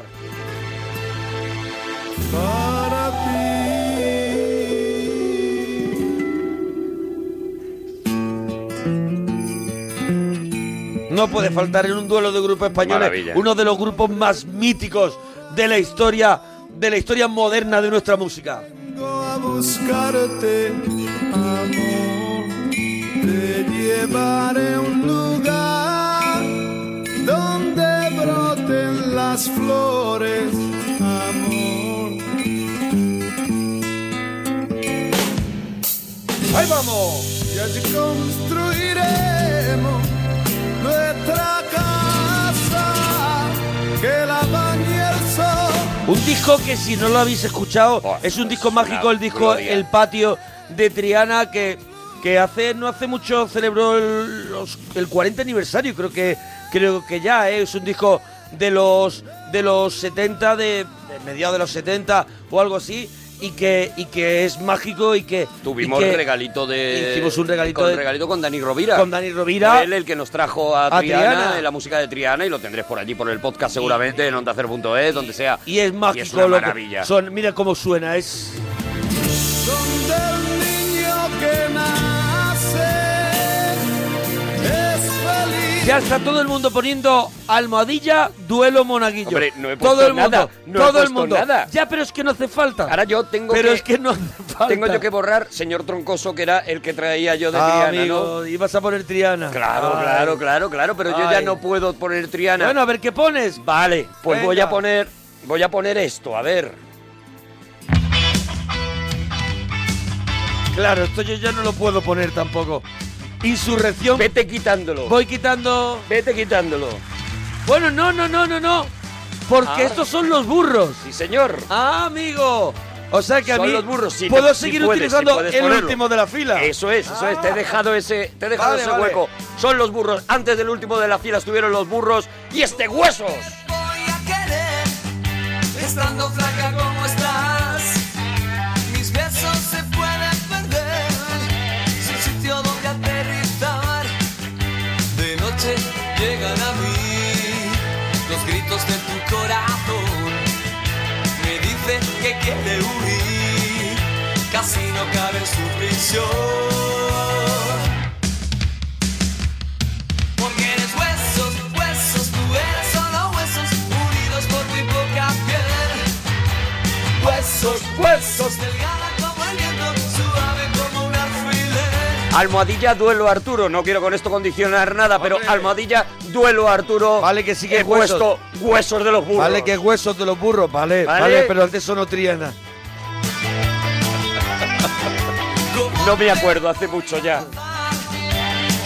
No puede faltar en un duelo de grupos españoles Maravilla. uno de los grupos más míticos de la historia de la historia moderna de nuestra música. a buscarte, amor. Te llevaré a un lugar donde broten las flores, amor. ¡Ahí vamos! Y allí construiremos nuestra casa que la bañe el sol. Un disco que si no lo habéis escuchado es un disco mágico, el disco gloria. El Patio de Triana que, que hace no hace mucho celebró el, los- el 40 aniversario, creo que creo que ya ¿eh? es un disco de los de los 70 de, de mediados de los 70 o algo así y que y que es mágico y que Tuvimos y que regalito de. hicimos un regalito con, de- regalito con Dani Rovira. Con Dani Rovira. Él el que nos trajo a, A Triana, Triana. la música de Triana, y lo tendréis por allí, por el podcast seguramente, en ondacero.es, donde sea. y es mágico es una lo que maravilla. son mira cómo suena es donde el niño que nace Ya está todo el mundo poniendo almohadilla, duelo monaguillo. Hombre, no he todo el mundo, nada, no he todo el puesto mundo. nada. Ya, pero es que no hace falta. Ahora yo tengo pero que. es que no hace falta. Tengo yo que borrar, señor Troncoso, que era el que traía yo de Ah, Triana, amigo, ¿no? ibas a poner Triana. Claro, Ay. claro, claro, claro, pero yo ya no puedo poner Triana. Bueno, a ver qué pones. Vale, pues voy a poner. Voy a poner esto, a ver. Claro, esto yo ya no lo puedo poner tampoco. Insurrección. Vete quitándolo. Voy quitando. Vete quitándolo. Bueno, no, no, no, no, no. Porque Ah. estos son los burros. Sí, señor. Ah, amigo. O sea que a Son mí los burros, sí, puedo sí seguir puedes, utilizando puedes el ponerlo. último de la fila. Eso es, eso es. Te he dejado ese, te he dejado Vale, ese vale. hueco. Son los burros. Antes del último de la fila estuvieron los burros y este huesos. Estando flaca como de tu corazón. Me dice que quiere huir, casi no cabe en su prisión. Porque eres huesos, huesos, tú eres solo huesos, unidos por muy poca piel. Huesos, huesos, delgada Almohadilla, duelo Arturo. No quiero con esto condicionar nada, pero almohadilla, duelo Arturo. Vale, que sí que he huesos. puesto huesos de los burros. Vale, que huesos de los burros, vale, Vale. vale, pero antes sonó Triana. No me acuerdo, hace mucho ya.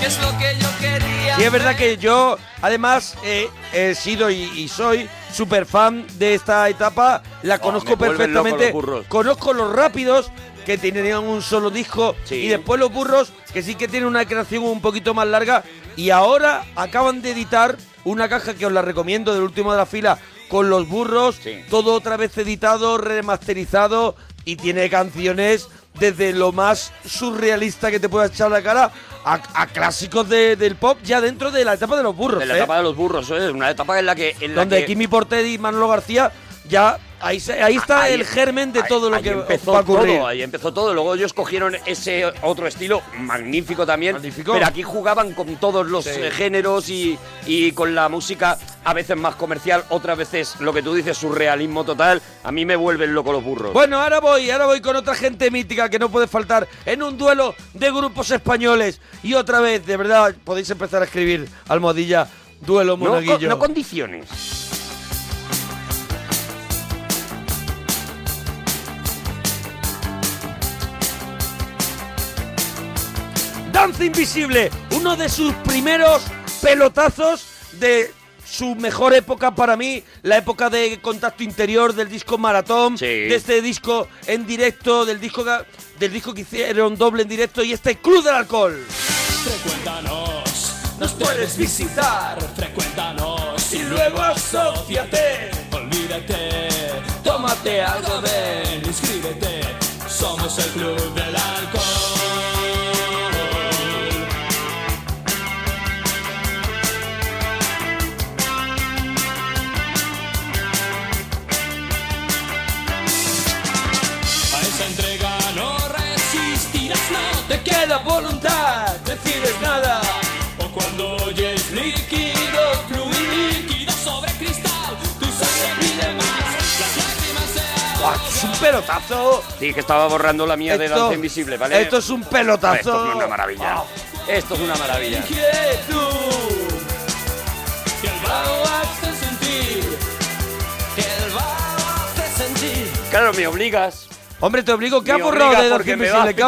¿Qué es lo que yo quería? Sí, es verdad que yo, además, eh, he sido y, y soy súper fan de esta etapa. La conozco Oh, loco perfectamente. los. Conozco los rápidos, que tenían un solo disco. Y después los burros, que sí que tienen una creación un poquito más larga. Y ahora acaban de editar una caja que os la recomiendo, del último de la fila, con los burros. Todo otra vez editado, remasterizado. Y tiene canciones desde lo más surrealista que te pueda echar la cara a, a clásicos de- del pop ya dentro de la etapa de los burros. De la ¿eh? etapa de los burros, ¿eh? una etapa en la que... En la donde que Kimi Portet y Manolo García ya ahí, está Ahí- el germen de ahí- todo lo que empezó va a ocurrir. todo, ahí empezó todo. Luego ellos cogieron ese otro estilo magnífico también. Pero aquí jugaban con todos los Sí. eh, géneros y, y con la música a veces más comercial, otras veces lo que tú dices, surrealismo total. A mí me vuelven loco los burros. Bueno, ahora voy, ahora voy con otra gente mítica que no puede faltar en un duelo de grupos españoles. Y otra vez, de verdad, podéis empezar a escribir almohadilla, duelo no, monaguillo. con- no condiciones. Danza Invisible, uno de sus primeros pelotazos de su mejor época para mí, la época de contacto interior del disco Maratón, de este disco en directo, del disco que, del disco que hicieron doble en directo y este Club del Alcohol. Frecuéntanos, nos puedes visitar. Frecuéntanos y luego asociate. Olvídate, tómate algo, ven, inscríbete. Somos el club del pelotazo. Sí, que estaba borrando la mía de Esto- Danza Invisible, ¿vale? esto es un pelotazo. Esto es una maravilla. Esto es una maravilla. inquietud. Que el vago hace sentir, que el vago hace sentir. Claro, me obligas. Hombre, te obligo, ¿qué ha borrado obligas de Danza vas Invisible? ¿Qué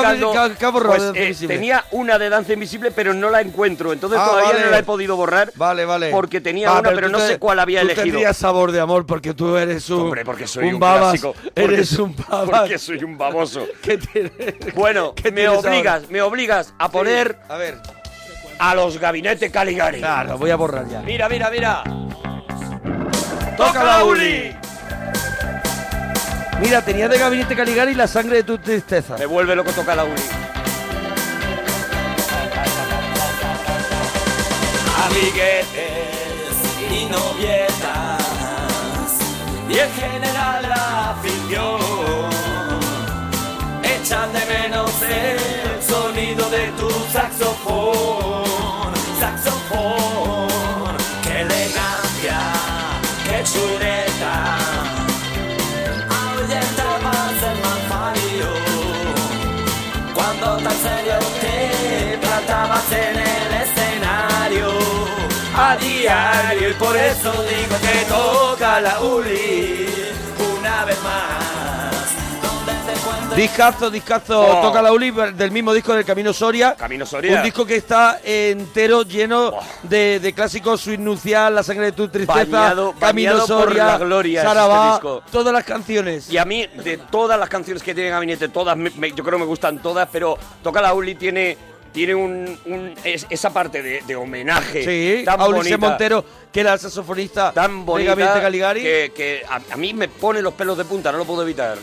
ha- borrado Pues, de Danza eh, Invisible? tenía una de Danza Invisible, pero no la encuentro. Entonces Ah, todavía vale. no la he podido borrar. Vale, vale. Porque tenía una, pero, no te- sé cuál había tú elegido. tendrías sabor de amor porque tú eres un. Hombre, porque soy un, babas. clásico. Porque Eres un babas. Porque soy un baboso. ¿Qué tienes? Bueno, ¿Qué me obligas, ahora? me obligas a poner A ver. a los gabinetes Caligari. Claro, voy a borrar ya. Mira, mira, mira. ¡Toca la uli! Mira, tenía de gabinete Caligari la sangre de tu tristeza. Me vuelve loco toca la uli. amiguetes y novietas y en general la afición echan de menos el sonido de tu saxofón y por eso digo que toca la uli una vez más Discazo, discazo, Oh. toca la Uli del mismo disco del Camino Soria. Camino Soria. Un disco que está entero lleno de, de clásicos, Suite Nupcial, La sangre de tu tristeza, Bañado- Camino bañado por Soria, la gloria es Sarabá, este disco. todas las canciones. Y a mí, de todas las canciones que tiene Gabinete, todas, me- me- yo creo que me gustan todas, pero Toca la Uli tiene, tiene un, un- es- esa parte de, de homenaje Sí, tan a Ulises bonita, Montero, que era el saxofonista tan de bonita, Caligari. que, que a, a mí me pone los pelos de punta, no lo puedo evitar.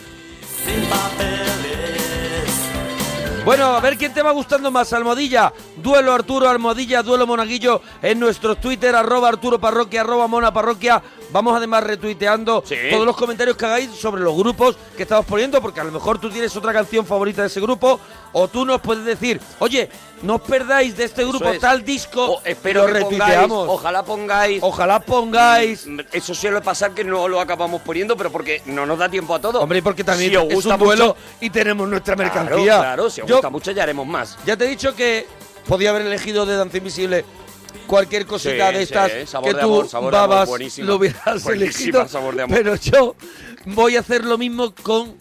Bueno, a ver quién te va gustando más, Almohadilla. Duelo Arturo, Almohadilla, Duelo Monaguillo en nuestros Twitter, arroba Arturo Parroquia, arroba Mona Parroquia. Vamos además retuiteando todos los comentarios que hagáis sobre los grupos que estamos poniendo, porque a lo mejor tú tienes otra canción favorita de ese grupo, o tú nos puedes decir, oye, no os perdáis de este grupo es. tal disco, O espero lo que pongáis, retuiteamos. ojalá pongáis. Ojalá pongáis. Eso suele pasar que no lo acabamos poniendo, pero porque no nos da tiempo a todo. Hombre, porque también Si os es gusta un duelo mucho- y tenemos nuestra Claro, mercancía. Claro, si os Yo- gusta mucho ya haremos más. Ya te he dicho que podía haber elegido de Danza Invisible cualquier cosita Sí, de estas sí, sabor que de tú, amor, sabor de amor, babas, lo hubieras elegido. sabor de amor. Pero yo voy a hacer lo mismo con,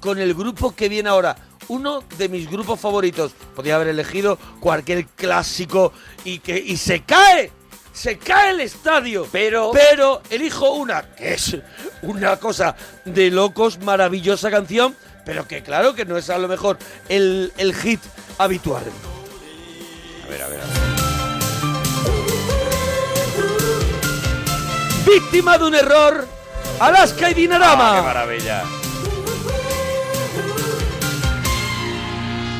con el grupo que viene ahora. uno de mis grupos favoritos. Podría haber elegido cualquier clásico y que y se cae. Se cae el estadio. Pero. Pero elijo una que es una cosa de locos, maravillosa canción. Pero que claro que no es a lo mejor el, el hit habitual. Ver, a ver, a ver. Víctima de un error. Alaska y Dinarama. Ah, ¡Qué maravilla!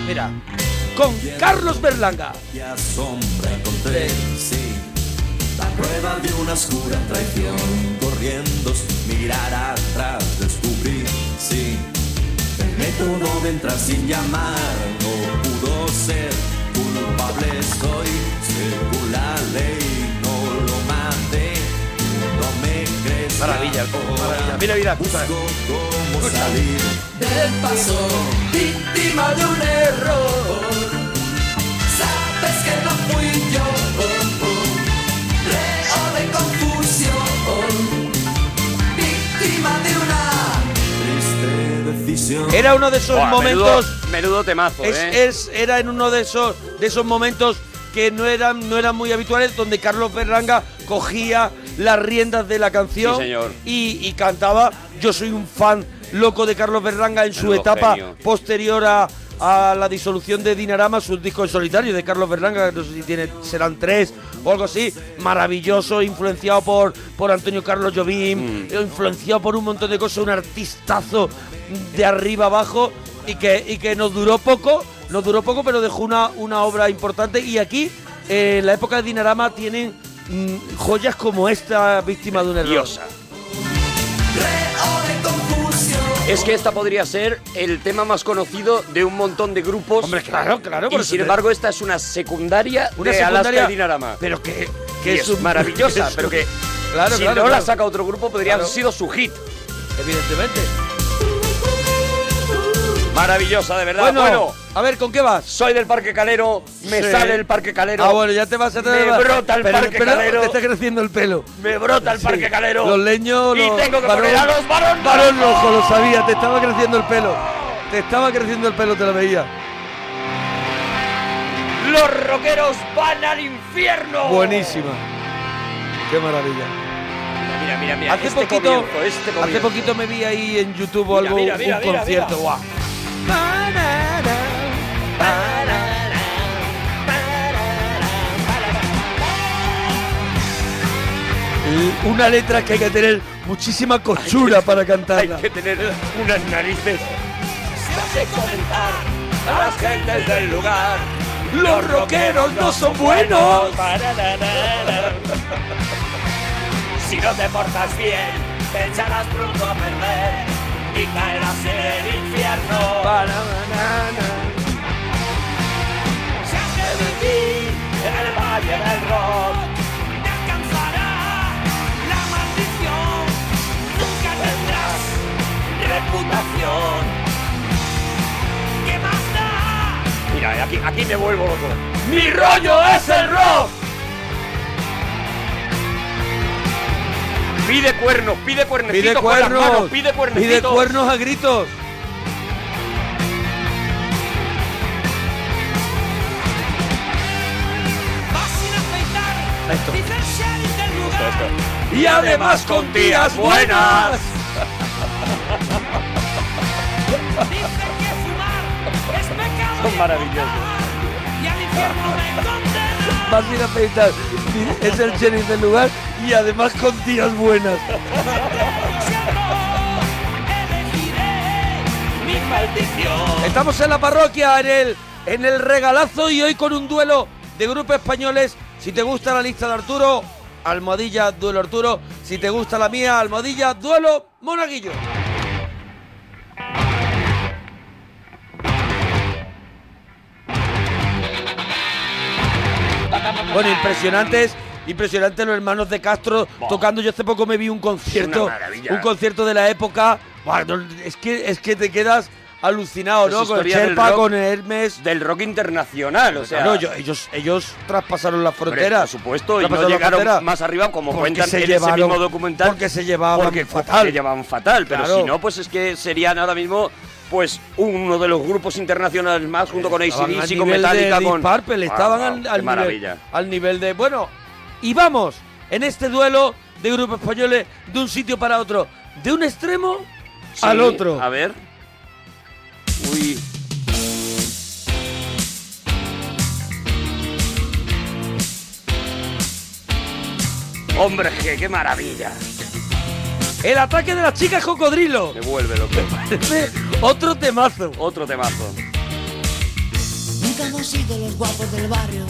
Mira, con Carlos Berlanga. Y asombra encontré, sí, la prueba de una oscura traición. Corriendo sin mirar atrás descubrí, sí, el método de entrar sin llamar no pudo ser culpable. Soy según la ley, no lo maté, no me crees. Maravilla, maravilla. Mira, mira, escucha. cómo salir del paso, víctima de un error. Sabes que no fui yo, Era uno de esos Buah, momentos. Menudo, menudo temazo, Es, ¿eh? es- era en uno de esos, de esos momentos que no eran, no eran muy habituales, donde Carlos Berlanga cogía las riendas de la canción Sí, señor. Y, y cantaba. Yo soy un fan loco de Carlos Berlanga en su etapa genio. posterior a, a la disolución de Dinarama, sus discos en solitario de Carlos Berlanga, no sé si tiene, serán tres o algo así, maravilloso, influenciado por, por Antonio Carlos Mm. Jobim, influenciado por un montón de cosas, un artistazo de arriba abajo y que, y que nos duró poco, nos duró poco, pero dejó una, una obra importante. Y aquí, eh, en la época de Dinarama, tienen mm, joyas como esta, víctima de un error. Diosa. Es que esta podría ser el tema más conocido de un montón de grupos. Hombre, claro, claro, por Y sin embargo, esta es una secundaria Una de secundaria, Alaska y Dinarama. Pero que, que es, un- maravillosa, que es pero que Claro, si claro, no la saca otro grupo podría Claro. haber sido su hit. Evidentemente. Maravillosa, de verdad. Bueno, Bueno, a ver, ¿con qué vas? soy del Parque Calero, me Sí. sale el Parque Calero. Ah, bueno, ya te vas a Me brota el pero, Parque pero Calero. Te está creciendo el pelo. Me brota el Sí. Parque Calero. Los leños. Y los tengo que varón- poner a los varón varón rojo. lo sabía, te estaba creciendo el pelo. Te estaba creciendo el pelo, te lo veía. Los rockeros van al infierno. Buenísima. Qué maravilla. Mira, mira, mira. Hace este poquito, comienzo, este hace poquito me vi ahí en YouTube o Mira, algo, mira, mira, un concierto. guau. L- Una letra que hay que tener muchísima cochura para cantarla. Hay que tener unas narices. Hace comentar a las gentes del lugar. Los rockeros no son buenos. Si no te portas bien, te echarás pronto a perder y caerás en el infierno. Se hace vivir en el valle del rock, te alcanzará la maldición. Nunca tendrás reputación. ¿Qué más da? Mira, aquí, aquí me vuelvo loco. Mi rollo es el rock. Pide cuernos, pide cuernecitos Pide con las cuernos. manos, pide cuernecitos. Pide cuernos a gritos. Esto. Y además con tías buenas. Dicen que fumar es pecado Son maravillosos. y al infierno me condena. Es el sheriff del lugar y además con tías buenas. Estamos en la parroquia, en el, en el regalazo y hoy con un duelo de grupos españoles. Si te gusta la lista de Arturo, Almohadilla, duelo Arturo. Si te gusta la mía, Almohadilla, duelo Monaguillo. Bueno, impresionantes, impresionantes los hermanos de Castro tocando. Yo hace poco me vi un concierto, un concierto de la época. Buah, no, es que es que te quedas alucinado, Es ¿no? Con Sherpa, rock- con Hermes. Del rock internacional, o sea. Claro, ellos, ellos traspasaron las Hombre, fronteras. por supuesto, y no llegaron más arriba como cuentan se en ese llevaron- mismo documental. Porque se llevaban porque fatal. se llevaban fatal, pero Claro. si no, pues es que serían ahora mismo pues uno de los grupos internacionales más, junto con ACDC, con Metallica, de con... Purple, estaban Ah, al, qué al nivel, maravilla. al nivel de... Bueno, y vamos, en este duelo de grupos españoles de un sitio para otro, de un extremo Sí, al otro. A ver. Uy. Hombre, qué, qué maravilla. El ataque de las chicas cocodrilo. Me vuelve loco. Parece otro temazo. Otro temazo. Nunca hemos sido los guapos del barrio.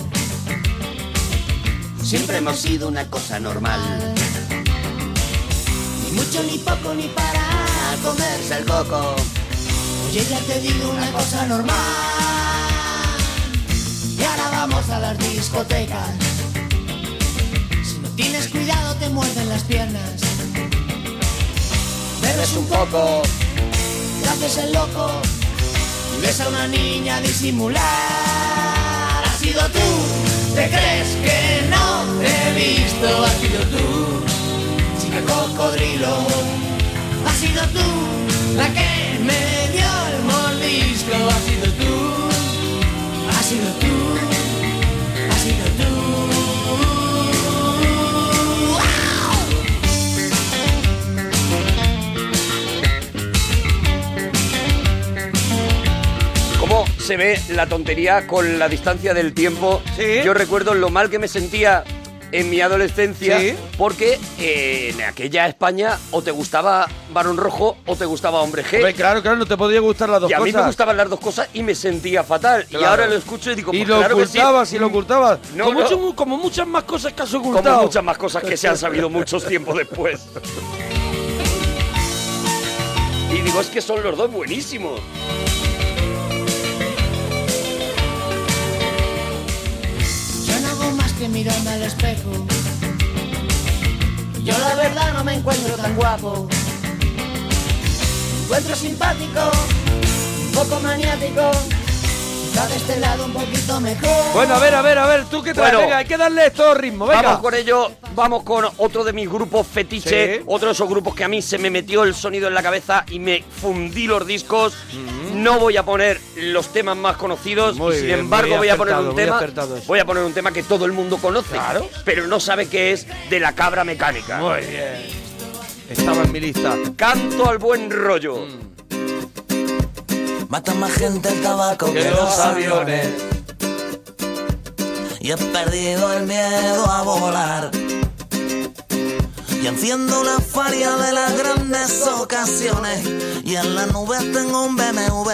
Siempre hemos sido una cosa normal. Ni mucho ni poco ni para Comerse el coco. Oye, ya te digo una cosa normal. Y ahora vamos a las discotecas. Si no tienes cuidado te muerden las piernas. Bebes un poco, te haces el loco y ves a una niña disimular. Has sido tú, te crees que no te he visto. Has sido tú, chica cocodrilo. Has sido tú la que me dio el mordisco. Has sido tú, has sido tú, se ve la tontería con la distancia del tiempo? Yo recuerdo lo mal que me sentía en mi adolescencia Sí. porque eh, en aquella España o te gustaba Barón Rojo o te gustaba Hombre G. Hombre, claro, claro, no te podía gustar las dos y a mí cosas. me gustaban las dos cosas y me sentía fatal. Y ahora lo escucho y digo, Y pues lo claro que sí. ocultabas, y lo ocultabas. No, como, no. mucho- como muchas más cosas que has ocultado. Como muchas más cosas que se han sabido muchos tiempos después. Y digo, es que son los dos buenísimos. Que mirarme al espejo. Yo la verdad no me encuentro tan guapo. Me encuentro simpático, un poco maniático. De este lado un poquito mejor. Bueno, a ver, a ver, a ver, tú qué traes. Bueno. venga, hay que darle todo ritmo, venga. Vamos con ello, vamos con otro de mis grupos fetiche, Sí. otro de esos grupos que a mí se me metió el sonido en la cabeza y me fundí los discos. No voy a poner los temas más conocidos, Muy y sin bien, embargo voy a poner un tema, voy a poner un tema que todo el mundo conoce, pero no sabe que es de la cabra mecánica. Muy bien. Estaba en mi lista. Canto al buen rollo. Mata más gente el tabaco que, los aviones. Y he perdido el miedo a volar. Y enciendo la faria de las grandes ocasiones. Y en la nube tengo un BMW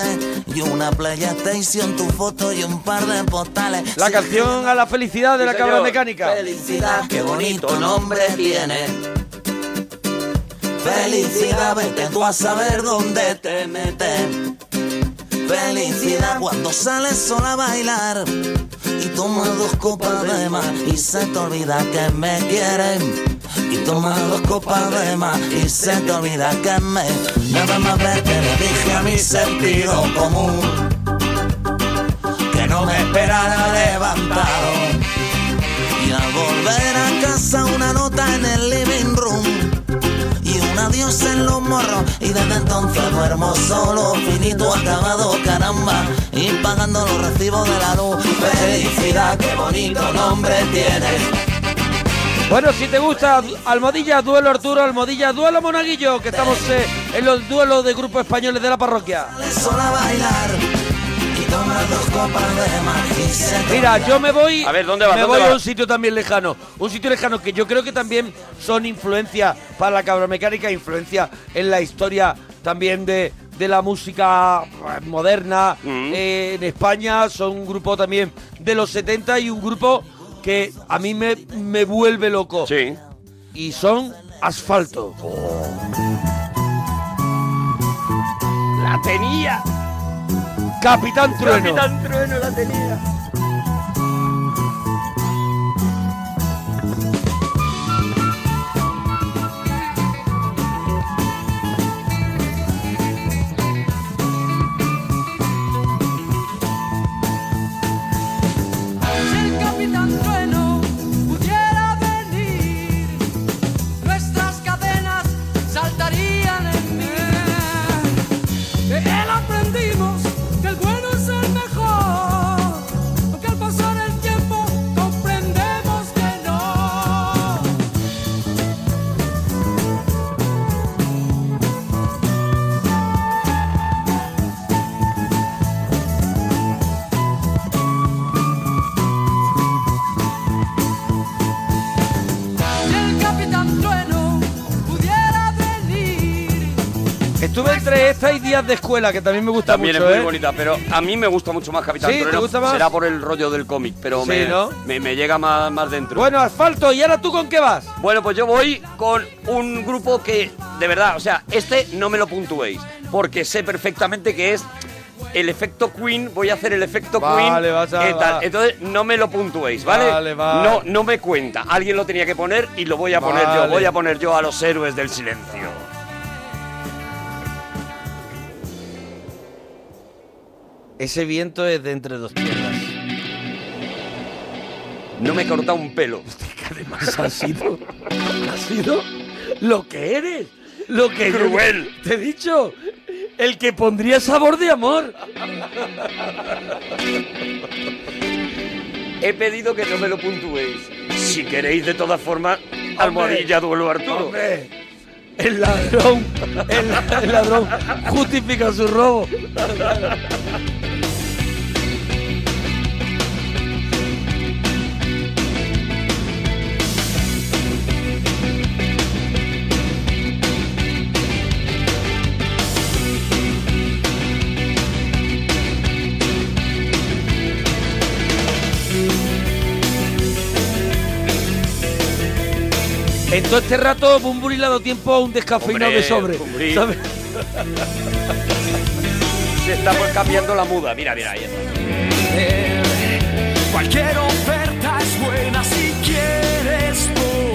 y una PlayStation, tu foto y un par de postales. La canción a la felicidad de Sí, la cabra mecánica. Felicidad, qué bonito nombre tiene. Felicidad, vete tú a saber dónde te metes. Felicidad cuando sales sola a bailar y tomas dos copas de más y se te olvida que me quieren. Y tomas dos copas de más y se te olvida que me. Nada más verte le dije a mi sentido común que no me esperara levantado. Y al volver a casa una nota en el living room adiós en los morros y desde entonces duermo solo, finito, acabado, caramba y pagando los recibos de la luz. Felicidad, qué bonito nombre tiene. Bueno, si te gusta Almohadilla, Duelo Arturo, Almohadilla, Duelo Monaguillo, que estamos eh, en los duelos de grupos españoles de la parroquia. Dos copas de y se Mira, yo me voy. A ver, ¿dónde vas? Me ¿Dónde voy a un sitio también lejano. Un sitio lejano que yo creo que también son influencia para la cabra mecánica, influencia en la historia también de, de la música eh, moderna Mm. eh, en España. Son un grupo también de los 70 y un grupo que a mí me, me vuelve loco. Sí. Y son Asfalto. La tenía. Capitán Trueno. Capitán Trueno la tenía. Días de escuela, que también me gusta También mucho, es muy ¿eh? bonita, pero a mí me gusta mucho más Capitán ¿Sí? ¿Te gusta más? Será por el rollo del cómic, pero Sí, me, ¿no? me, me llega más, más dentro. Bueno, asfalto, ¿y ahora tú con qué vas? Bueno, pues yo voy con un grupo que, de verdad, o sea, este no me lo puntuéis, porque sé perfectamente que es el efecto Queen, voy a hacer el efecto Vale, Queen. vas a- ¿qué tal? Entonces no me lo puntuéis, ¿vale? Vale, va. No, no me cuenta. Alguien lo tenía que poner y lo voy a poner yo. Vale. Voy a poner yo a los héroes del silencio. Ese viento es de entre dos tierras. No me he cortado un pelo. Además ha sido, ha sido lo que eres, lo que Cruel. Te he dicho, el que pondría sabor de amor. He pedido que no me lo puntuéis. Si queréis, de todas formas, almohadilla duelo Arturo. Hombre, el ladrón, el, el ladrón justifica su robo. En todo este rato, Bumburi le ha dado tiempo a un descafeinado Hombre, de sobre. ¿sabes? Se está pues cambiando la muda. Mira, mira, ahí está. Cualquier oferta es buena si quieres poder.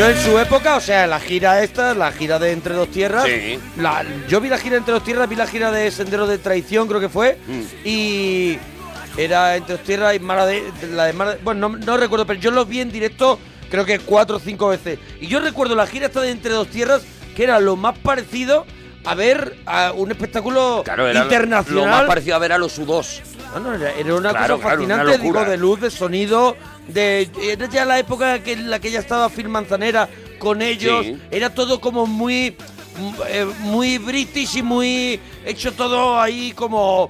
Yo en su época, o sea, la gira esta, la gira de Entre Dos Tierras, Sí. la- yo vi la gira de Entre Dos Tierras, vi la gira de Sendero de Traición, creo que fue, Mm. y era Entre Dos Tierras y Mara de, la de Mara de- bueno, no, no recuerdo, pero yo los vi en directo creo que cuatro o cinco veces. Y yo recuerdo la gira esta de Entre Dos Tierras, que era lo más parecido a ver a un espectáculo Claro, era lo- internacional. Lo más parecido a ver a los U2. Era, era una Claro, cosa claro, una fascinante, digo, de luz, de sonido, de era ya la época que, en la que ya estaba Phil Manzanera con ellos, Sí. era todo como muy eh, muy british y muy hecho todo ahí como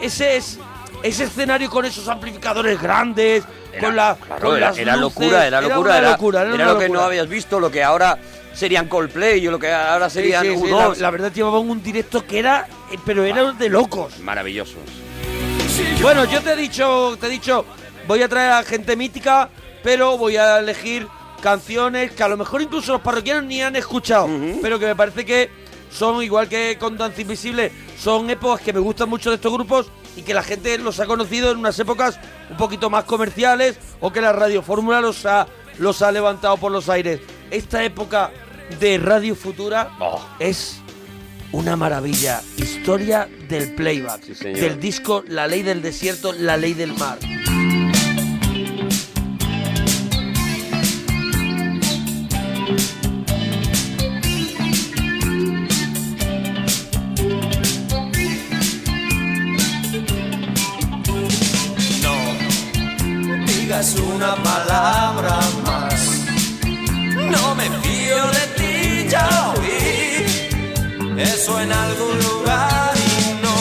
ese es ese escenario con esos amplificadores grandes, con la Claro, con era, las era luces, locura, era locura, era, locura, era era lo que no habías visto, lo que ahora serían Coldplay o lo que ahora serían sí, sí, U2. la, la verdad llevaban un directo que era eh, pero era de locos. Maravillosos. Bueno, yo te he dicho, te he dicho, voy a traer a gente mítica, pero voy a elegir canciones que a lo mejor incluso los parroquianos ni han escuchado, pero que me parece que son igual que con Danza Invisible, son épocas que me gustan mucho de estos grupos y que la gente los ha conocido en unas épocas un poquito más comerciales o que la Radio Fórmula los ha, los ha levantado por los aires. Esta época de Radio Futura es una maravilla. Historia del playback. señor. del disco La Ley del Desierto, La Ley del Mar. No digas una palabra más. No me fío de ti, ya oí eso en algún lugar y no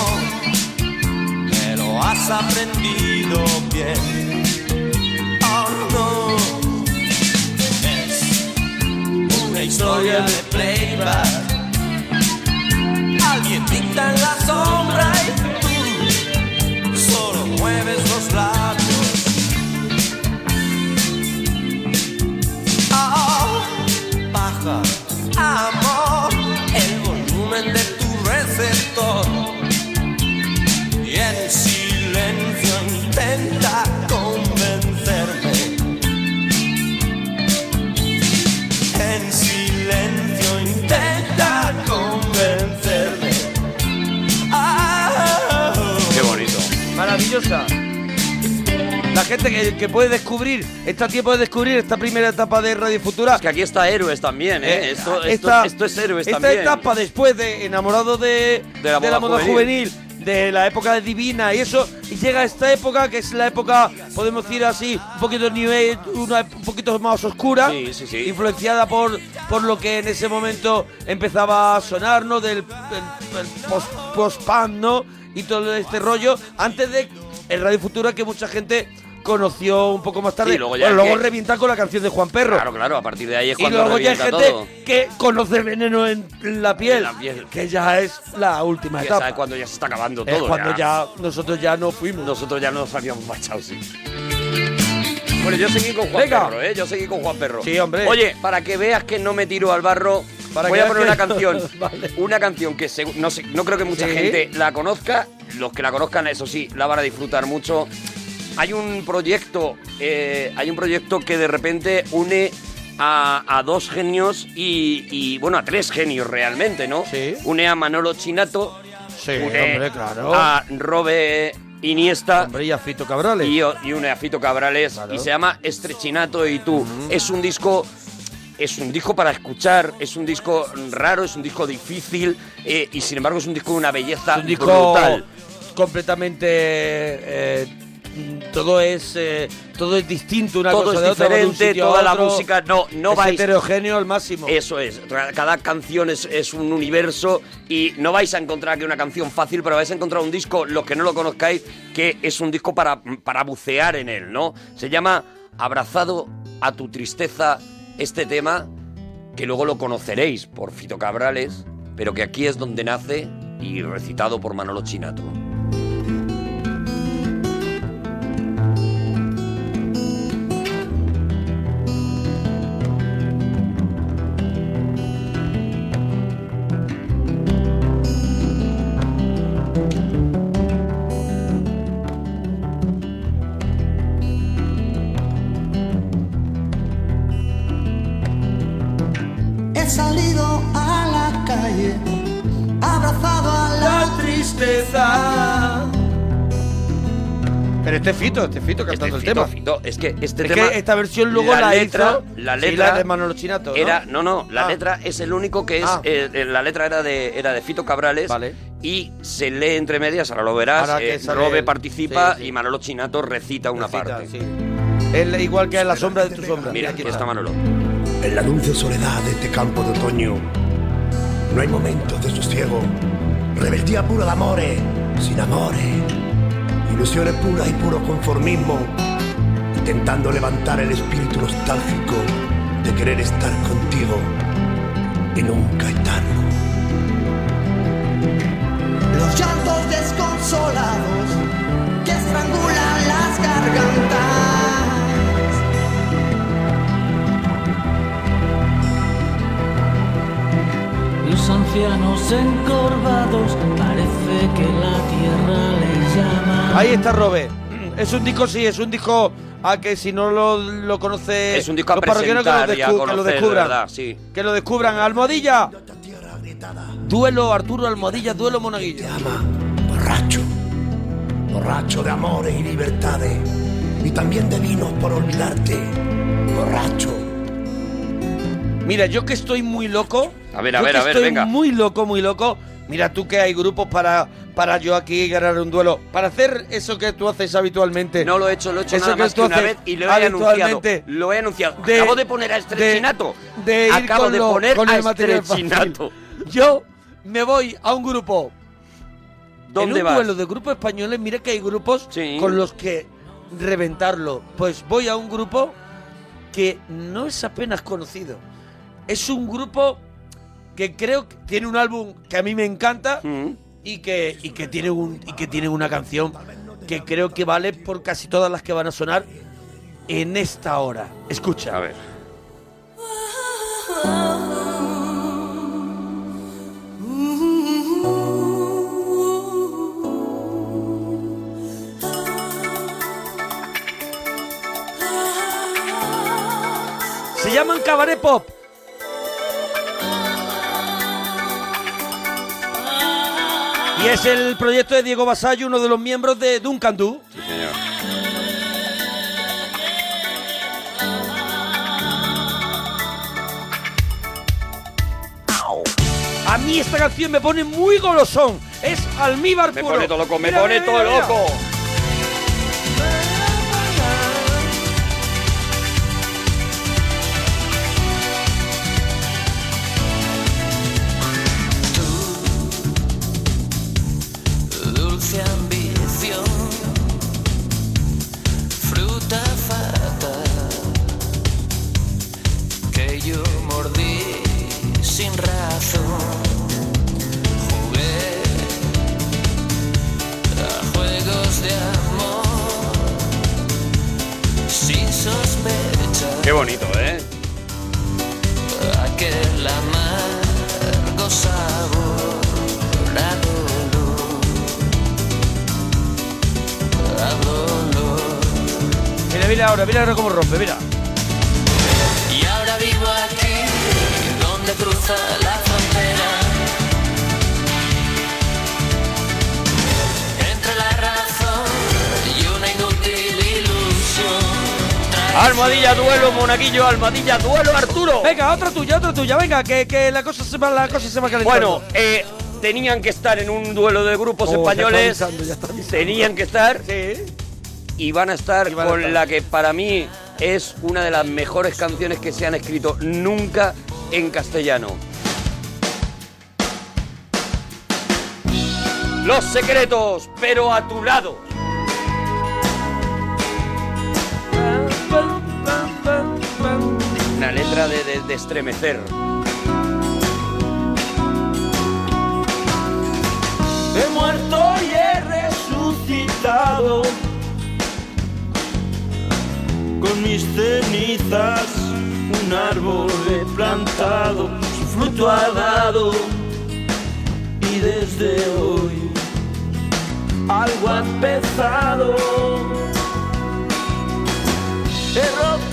me lo has aprendido bien. Oh no, es una historia de playback. Alguien dicta en la sombra y tú solo mueves los labios. Y en silencio intenta convencerme. En silencio intenta convencerme. Ah, Qué bonito. Maravillosa. La gente que, que puede descubrir, está a tiempo de descubrir esta primera etapa de Radio Futura. Es que aquí está Héroes también, ¿eh? Eh, esto, esto- esta- esto es Héroes esta también. etapa después de Enamorado de, De la moda juvenil. juvenil. de la época de Divina y eso, y llega esta época que es la época, podemos decir así, un poquito nivel, una, un poquito más oscura, Sí, sí, sí. influenciada por, por lo que en ese momento empezaba a sonar, ¿no? Del el- el post, post-punk, ¿no? Y todo este rollo, antes de el Radio Futura que mucha gente conoció un poco más tarde. Sí, luego ya Bueno, es luego que- revientan con la canción de Juan Perro. Claro, claro, a partir de ahí es Y cuando luego ya hay revienta gente todo. que conoce veneno en la piel, En la piel. que ya es la última Que etapa. sabe cuando ya se está acabando Es todo. cuando ya. nosotros ya no fuimos. Nosotros ya nos habíamos marchado, sí. Bueno, yo seguí con Juan Venga. Perro, ¿eh? Yo seguí con Juan Perro. Sí, hombre. Oye, para que veas que no me tiro al barro, Para voy a poner una canción. Vale. Una canción que no, sé, no creo que mucha Sí. gente la conozca. Los que la conozcan, eso sí, la van a disfrutar mucho. Hay un proyecto, eh, hay un proyecto que de repente une a, a dos genios y, y, bueno, a tres genios realmente, ¿no? Une a Manolo Chinato, Sí, une hombre, claro. a Robe Iniesta Hombre, y a Fito Cabrales. y, y une a Fito Cabrales y se llama Estrechinato y tú. Es un disco es un disco para escuchar, es un disco raro, es un disco difícil eh, y sin embargo es un disco de una belleza Es un disco brutal. completamente. eh, todo es eh, todo es distinto una Todo cosa es de otra, va de un diferente, a toda la música no no es vais heterogéneo al máximo. Eso es, cada canción es, es un universo y no vais a encontrar aquí una canción fácil, pero vais a encontrar un disco, los que no lo conozcáis, que es un disco para, para bucear en él, ¿no? Se llama Abrazado a tu tristeza, este tema, que luego lo conoceréis por Fito Cabrales, pero que aquí es donde nace y recitado por Manolo Chinato. Este es Fito, este es Fito cantando Fito, el tema. Fito, es que este Es tema que esta versión luego la, letra, hizo la sí, letra la de Manolo Chinato, ¿no? Era, no, no, la Ah. letra es el único que es. Ah. eh, eh, la letra era de, era de Fito Cabrales. Y se lee entre medias, ahora lo verás. Ahora que eh, Robe él. participa Sí, sí. y Manolo Chinato recita una Recita, parte. sí. Es igual que en la sombra de tu sombra. Mira, aquí está Manolo. En la dulce soledad de este campo de otoño no hay momentos de sosiego. Rebeldía pura de amores, sin amores. Ilusiones puras y puro conformismo. Intentando levantar el espíritu nostálgico de querer estar contigo y nunca estarlo. Los llantos desconsolados que estrangulan las gargantas. Los ancianos encorvados parece que la tierra llama. Ahí está Robe. Es un disco, sí, es un disco a que si no lo, lo conoce Es un disco a los parroquianos que lo, que lo descubran. verdad, sí. Que lo descubran. Almohadilla. Duelo Arturo Almohadilla, duelo Monaguillo. Borracho. Borracho de amores y libertades. Y también de vinos por olvidarte. Borracho. Mira, yo que estoy muy loco. A ver, a yo ver, que a ver, estoy venga. muy loco, muy loco. Mira tú que hay grupos para, para yo aquí ganar un duelo. Para hacer eso que tú haces habitualmente. No lo he hecho, lo he hecho Eso nada que más tú que una vez y lo he anunciado. habitualmente. Lo he anunciado. De- Acabo de poner a Estrechinato. de, de ir Acabo con de lo- poner con a. Estrechinato. Yo me voy a un grupo. ¿Dónde en un vas? duelo de grupos españoles, mira que hay grupos con los que reventarlo. Pues voy a un grupo que no es apenas conocido. Es un grupo que creo que tiene un álbum que a mí me encanta Mm. Y, que, y, que tiene un, y que tiene una canción que creo que vale por casi todas las que van a sonar en esta hora. Escucha. A ver. Se llaman Cabaret Pop. Y es el proyecto de Diego Basallo, uno de los miembros de Duncan Du. Sí, señor. A mí esta canción me pone muy golosón. Es almíbar Me puro. pone todo loco, me Mira, pone mira, todo mira. loco. Tuya. Venga, que, que la cosa se va, la cosa se va calentando. Bueno, eh, tenían que estar en un duelo de grupos Oh, ya está españoles. avisando, ya está avisando. Tenían que estar. Y van a estar van a con estar. la que para mí es una de las mejores canciones que se han escrito nunca en castellano. Los secretos, pero a tu lado. Estremecer. He muerto y he resucitado con mis cenizas un árbol he plantado, su fruto ha dado y desde hoy algo ha empezado. He roto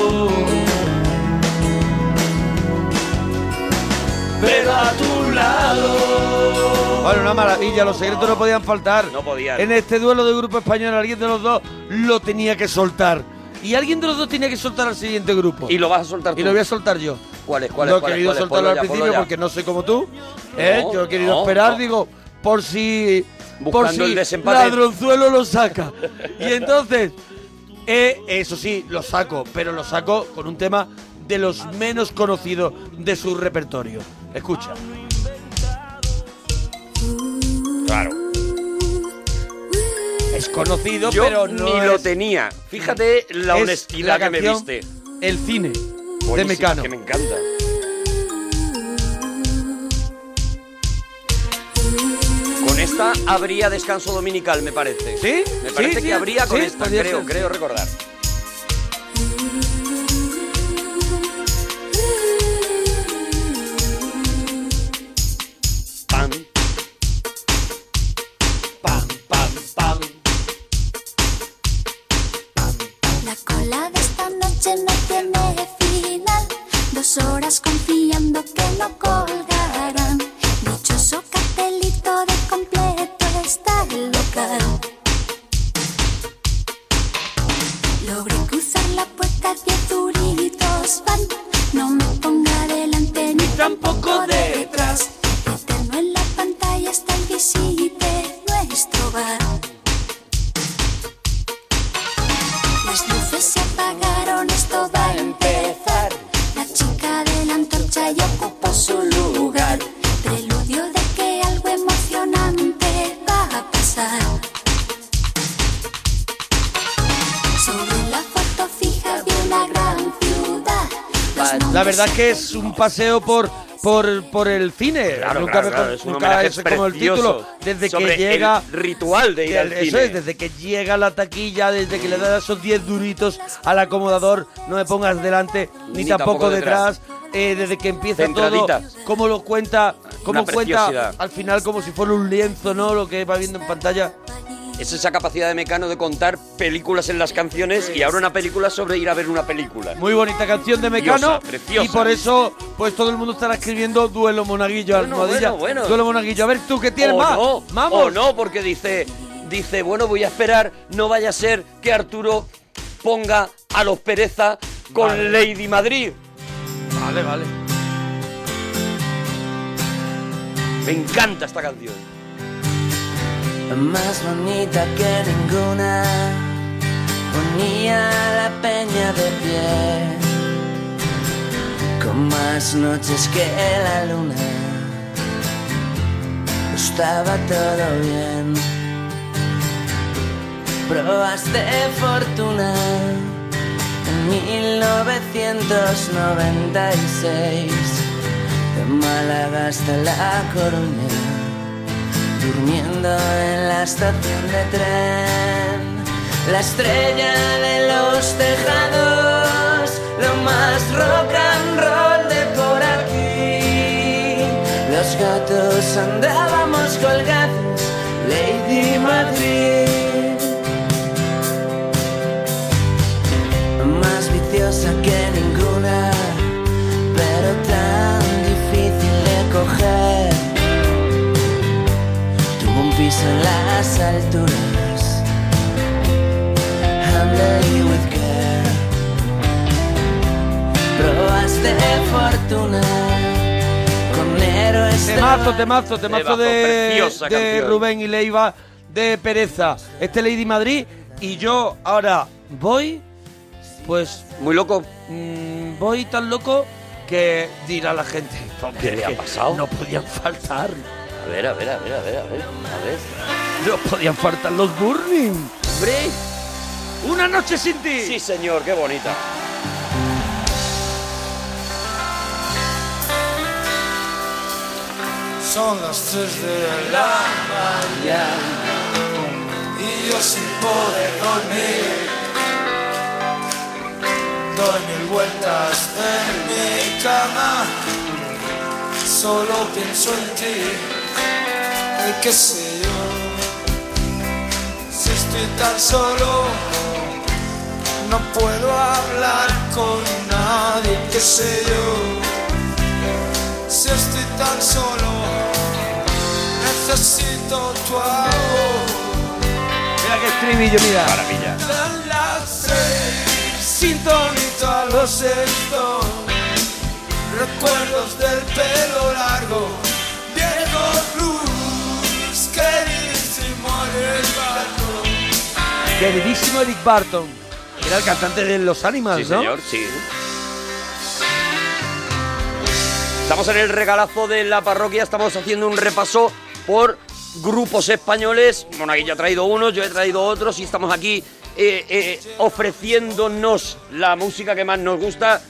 Pero a tu lado. Bueno, una maravilla, los secretos no podían faltar. No podían. En este duelo de grupo español, alguien de los dos lo tenía que soltar. Y alguien de los dos tenía que soltar al siguiente grupo. Y lo vas a soltar Y tú. lo voy a soltar yo. ¿Cuál es? ¿Cuál es? no he querido cuál es? soltarlo al principio porque no soy como tú. ¿eh? No, yo he querido no, esperar, no. digo, por si. por Buscando si el desempate. Ladronzuelo lo saca. y entonces, eh, eso sí, lo saco, pero lo saco con un tema de los menos conocidos de su repertorio. Escucha. Claro. Es conocido, Yo pero no ni es- lo tenía. Fíjate la Es honestidad la que me canción viste. El cine de Buenísima, Mecano. Que me encanta. Con esta habría descanso dominical, me parece. ¿Sí? Me parece Sí, que sí, habría con sí, esta, creo, ser. creo recordar. Verdad es que es un paseo por por, por el cine. Claro, nunca claro, me- claro, es un nunca es como el título. Desde que llega. el ritual de ir al Eso cine. es, desde que llega a la taquilla, desde que le das esos 10 duritos al acomodador, no me pongas delante ni, Ni tampoco, tampoco detrás. eh, desde que empieza todo, cómo lo cuenta, cómo Una cuenta al final como si fuera un lienzo, ¿no? Lo que va viendo en pantalla. Es esa capacidad de Mecano de contar películas en las canciones y ahora una película sobre ir a ver una película. Muy bonita canción de Mecano. Preciosa, preciosa. Y por eso, pues todo el mundo estará escribiendo Duelo Monaguillo, Bueno, Almohadilla. bueno, bueno. Duelo Monaguillo. A ver, ¿tú qué tienes o más? No, Vamos. O no, porque dice, dice, bueno, voy a esperar, no vaya a ser que Arturo ponga a los Pereza con Vale. Lady Madrid. Vale, vale. Me encanta esta canción. Más bonita que ninguna, ponía la peña de pie, con más noches que la luna, estaba todo bien. Probaste fortuna en 1996, de Málaga hasta La Coruña durmiendo en la estación de tren. La estrella de los tejados, lo más rock and roll de por aquí. Los gatos andábamos colgados, Lady Madrid. Más viciosa que ninguna, Temazo, temazo, temazo de, de. Rubén y Leiva de Pereza. Este Lady Madrid. Y yo ahora voy, pues. Muy loco. mm, voy tan loco que dirá la gente. ¿Qué le ha pasado? No podían faltar. A ver, a ver, a ver, a ver, a ver, a ver. No podían faltar los Burning. ¡Hombre! ¡Una noche sin ti! Sí, señor, qué bonita. Son las 3 de la mañana y yo sin poder dormir. Doy mil vueltas en mi cama, solo pienso en ti. Y qué sé yo, si estoy tan solo, no puedo hablar con nadie. Qué sé yo si estoy tan solo, necesito tu amor. Mira qué estribillo, mira. Maravilla. En las seis, sintonito lo siento. Recuerdos del pelo largo, viejo blues, queridísimo el barco. Queridísimo Eric Barton. Era el cantante de Los Animals, Sí, ¿no? señor, sí. Estamos en el regalazo de la parroquia, estamos haciendo un repaso por grupos españoles. Monaguillo ha traído unos, yo he traído otros y estamos aquí eh, eh, ofreciéndonos la música que más nos gusta.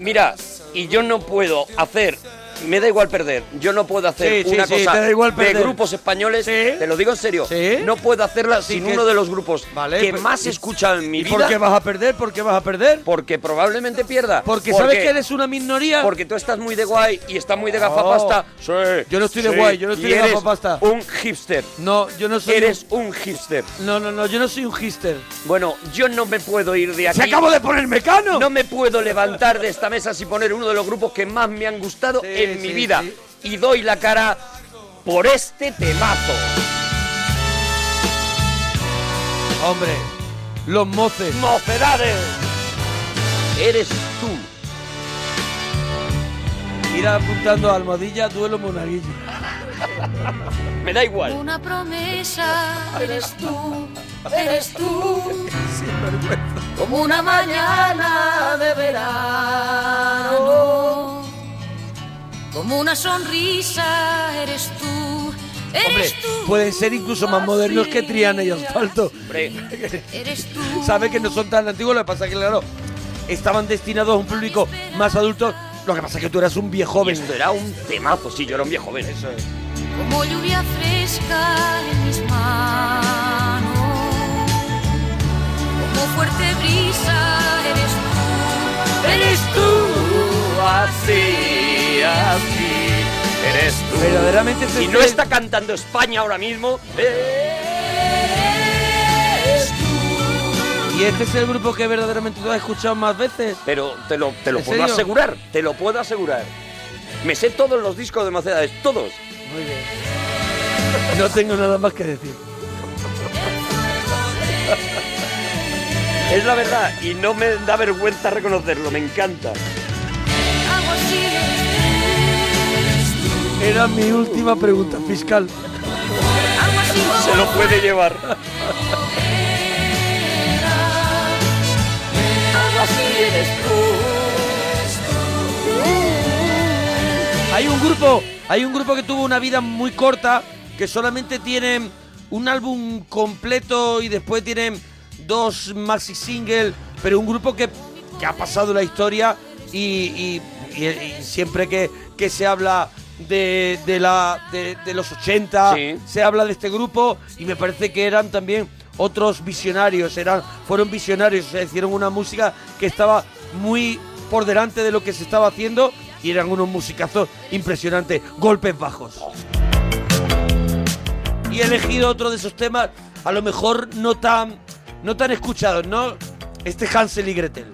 Mira, y yo no puedo hacer, me da igual perder, yo no puedo hacer Sí, sí, una sí, cosa te da igual de grupos españoles, te lo digo en serio, Sí. no puedo hacerla Sí, sin que- uno de los grupos Vale, que más escuchado en mi ¿Y vida. por qué vas a perder? ¿Por qué vas a perder? Porque probablemente pierda. Porque sabes que eres una minoría. Porque tú estás muy de guay y estás muy de gafapasta. Sí, Yo no estoy de sí, guay, yo no estoy y de eres gafapasta. Un hipster. No, yo no soy. Eres un hipster. No, no, no, yo no soy un hipster. Bueno, yo no me puedo ir de aquí. ¡Se acabo de poner Mecano! No me puedo levantar de esta mesa sin poner uno de los grupos que más me han gustado Sí, en mi vida. sí. Y doy la cara por este temazo. Hombre, los moces. ¡Mocedades! Eres tú. Ir apuntando a almohadilla, duelo monaguillo. Me da igual. Una promesa, eres tú, eres tú. Como una mañana de verano. Como una sonrisa, eres tú, Hombre, tú. pueden ser incluso más modernos que Triana y Asfalto. Hombre, Eres tú. Sabe que no son tan antiguos, lo que pasa es que, claro, estaban destinados a un público más adulto. Lo que pasa es que tú eras un viejo joven. esto era un temazo, sí, yo era un viejo joven. Eso es. Como lluvia fresca en mis manos. Como fuerte brisa, eres tú, eres tú. Así. Verdaderamente Si este- no está cantando España ahora mismo, eh, Y este es el grupo que verdaderamente tú has escuchado más veces. pero te lo, te lo ¿En puedo serio? asegurar, te lo puedo asegurar. Me sé todos los discos de Mocedades, todos. Muy bien. No tengo nada más que decir. Es la verdad y no me da vergüenza reconocerlo, me encanta. Era mi última pregunta fiscal. Se lo puede llevar. Hay un grupo, hay un grupo que tuvo una vida muy corta, que solamente tienen un álbum completo y después tienen dos maxi singles, pero un grupo que, que ha pasado la historia y, y- y- y siempre que, que se habla de, de la, de, de los 80, Sí. se habla de este grupo y me parece que eran también otros visionarios, eran, fueron visionarios, o sea, hicieron una música que estaba muy por delante de lo que se estaba haciendo y eran unos musicazos impresionantes, golpes bajos. Y he elegido otro de esos temas, a lo mejor no tan, no tan escuchados, ¿no? Este Hansel y Gretel.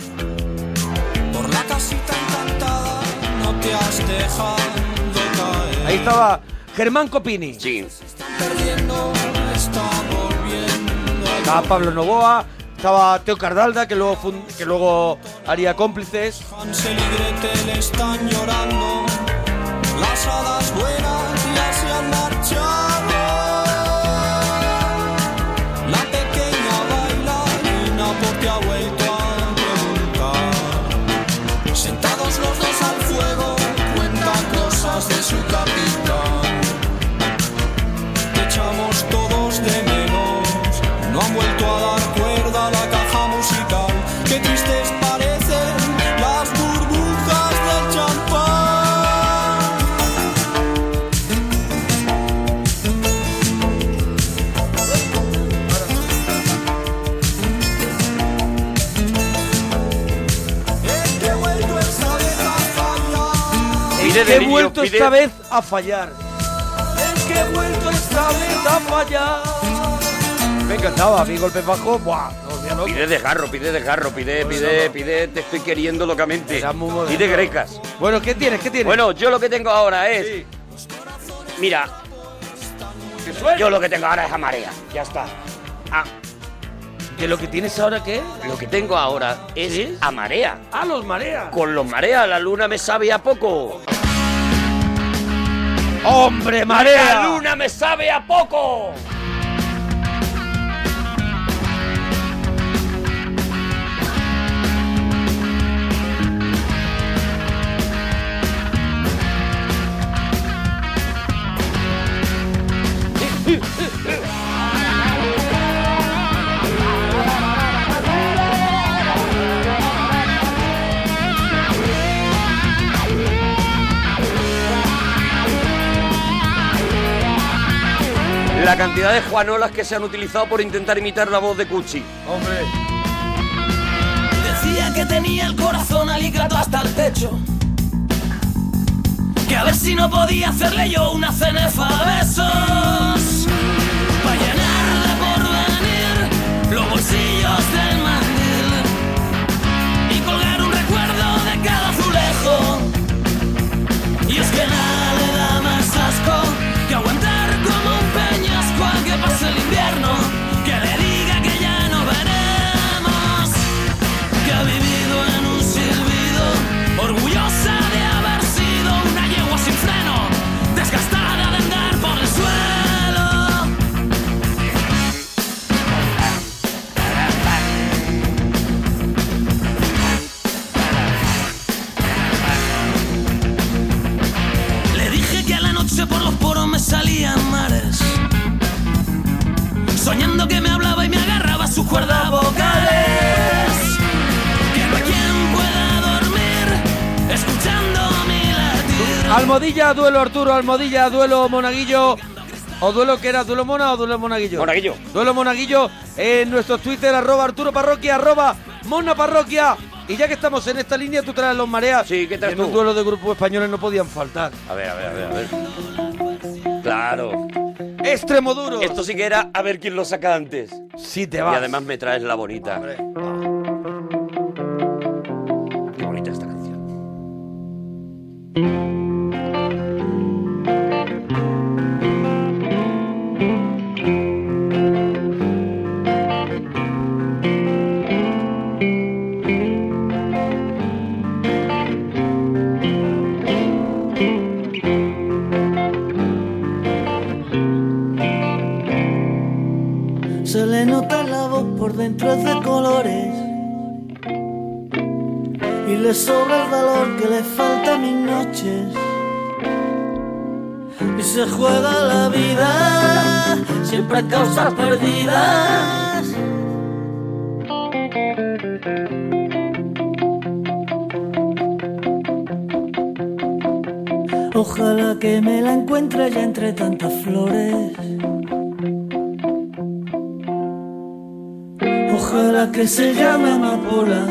Por la casita Ahí estaba Germán Copini. Sí. Estaba Pablo Novoa, estaba Teo Cardalda, que luego, fun- que luego haría cómplices. Hansel y Gretel están llorando. Las hadas buenas ya se han marchado. Que he vuelto pide- esta vez a fallar. Es que he vuelto esta vez a fallar. Me encantaba, mi golpe bajo. Buah, no, ya no. Pide de garro, pide de garro, pide, pide, pide, te estoy queriendo locamente. Pide grecas. Bueno, ¿qué tienes? ¿Qué tienes? Bueno, yo lo que tengo ahora es. Mira. Yo lo que tengo ahora es a marea. Ya está. Ah, ¿Que lo que tienes ahora qué? lo que tengo ahora es a marea. Ah, los mareas. Con los mareas, la luna me sabe a poco. ¡Hombre, marea! La luna me sabe a poco. La cantidad de Juanolas que se han utilizado por intentar imitar la voz de Cuchi. Hombre. Decía que tenía el corazón alicato hasta el techo. Que a ver si no podía hacerle yo una cenefa a besos. Para llenarle por venir los bolsillos del el invierno. Almodilla, duelo Arturo, Almodilla, duelo Monaguillo. ¿O duelo que era? ¿Duelo Mona o duelo Monaguillo? Monaguillo. Duelo Monaguillo en nuestros Twitter, arroba Arturo Parroquia, arroba Mona Parroquia. Y ya que estamos en esta línea, tú traes los mareas. Sí, ¿qué traes En un duelo de grupos españoles no podían faltar. A ver, a ver, a ver, a ver. Claro. Extremoduro. Esto sí que era a ver quién lo saca antes. Sí, te Y vas. además me traes la bonita. Qué bonita esta canción. Es de colores y le sobra el valor que le falta a mis noches. Y se juega la vida siempre a causas perdidas. Ojalá que me la encuentre ya entre tantas flores. Ojalá que se llame amapola,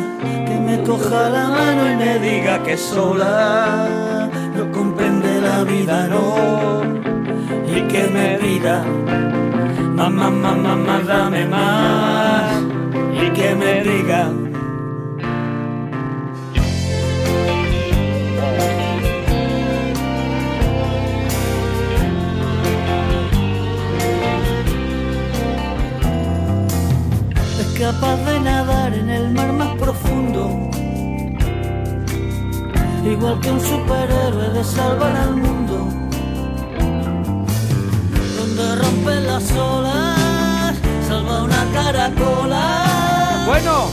que me coja la mano y me diga que sola no comprende la vida, no. Y que me pida, mamá, mamá, mamá, dame más. Y que me diga, capaz de nadar en el mar más profundo. Igual que un superhéroe de salvar al mundo. Donde rompen las olas, salva una caracola. Bueno,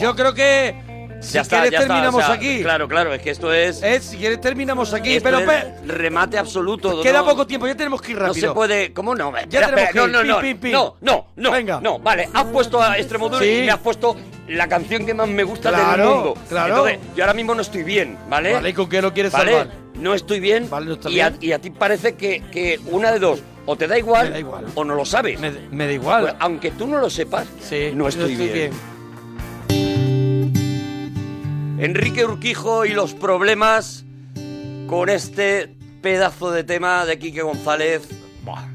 yo creo que si ya está, quieres ya está, terminamos o sea, aquí. Claro, claro, es que esto es. Eh, si quieres terminamos aquí, esto pero es pe- remate absoluto. queda no- poco tiempo, ya tenemos que ir No rápido. se puede. ¿Cómo no? Ya Espera, tenemos espera, que ir. no, no, Pin, pin, pin. no, no, no, Venga. no, vale, has puesto a Extremoduro Sí. y me has puesto la canción que más me gusta del mundo. claro. Entonces, yo ahora mismo no estoy bien, ¿vale? Vale, ¿y con qué lo quieres ¿Vale? salvar? No estoy bien, está y, a, bien. y a ti parece que, que una de dos, o te da igual, Me da igual. o no lo sabes. Me, me da igual. Pues, aunque tú no lo sepas, no estoy, bien. Enrique Urquijo y los problemas con este pedazo de tema de Quique González. Buah,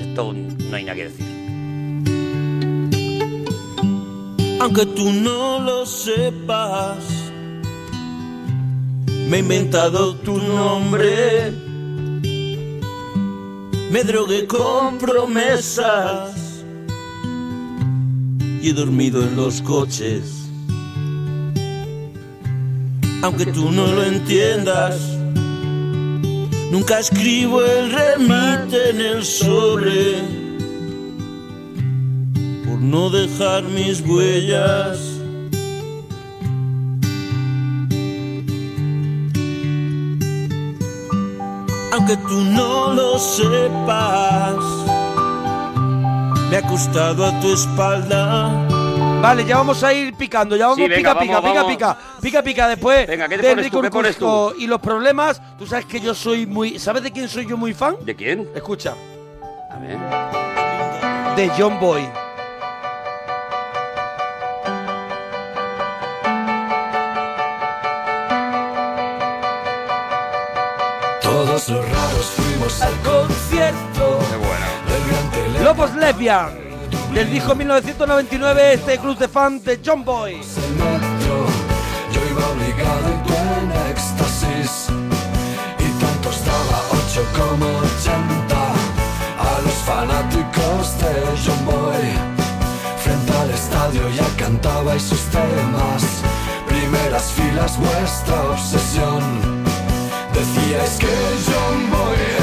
esto, no hay nada que decir. Aunque tú no lo sepas, me he inventado tu nombre. Me drogué con promesas y he dormido en los coches. Aunque tú no lo entiendas, nunca escribo el remite en el sobre por no dejar mis huellas. Aunque tú no lo sepas, me he acostado a tu espalda. Vale, ya vamos a ir picando, ya vamos Sí, venga, pica, pica, vamos, pica, vamos. pica, pica, pica, después Venga, ¿qué te de pones tú? ¿Qué pones tú? Urquijo y los problemas, tú sabes que yo soy muy, ¿sabes de quién soy yo muy fan? ¿De quién? Escucha, A ver. de John Boy. Todos los raros fuimos al concierto gran tele. Lobos Lesbian, del disco 1999, este club de fans de John Boy. Yo iba obligado y éxtasis. Y tanto estaba 8 como 80 A los fanáticos de John Boy. Frente al estadio ya cantabais sus temas. Primeras filas vuestra obsesión. Decíais que John Boy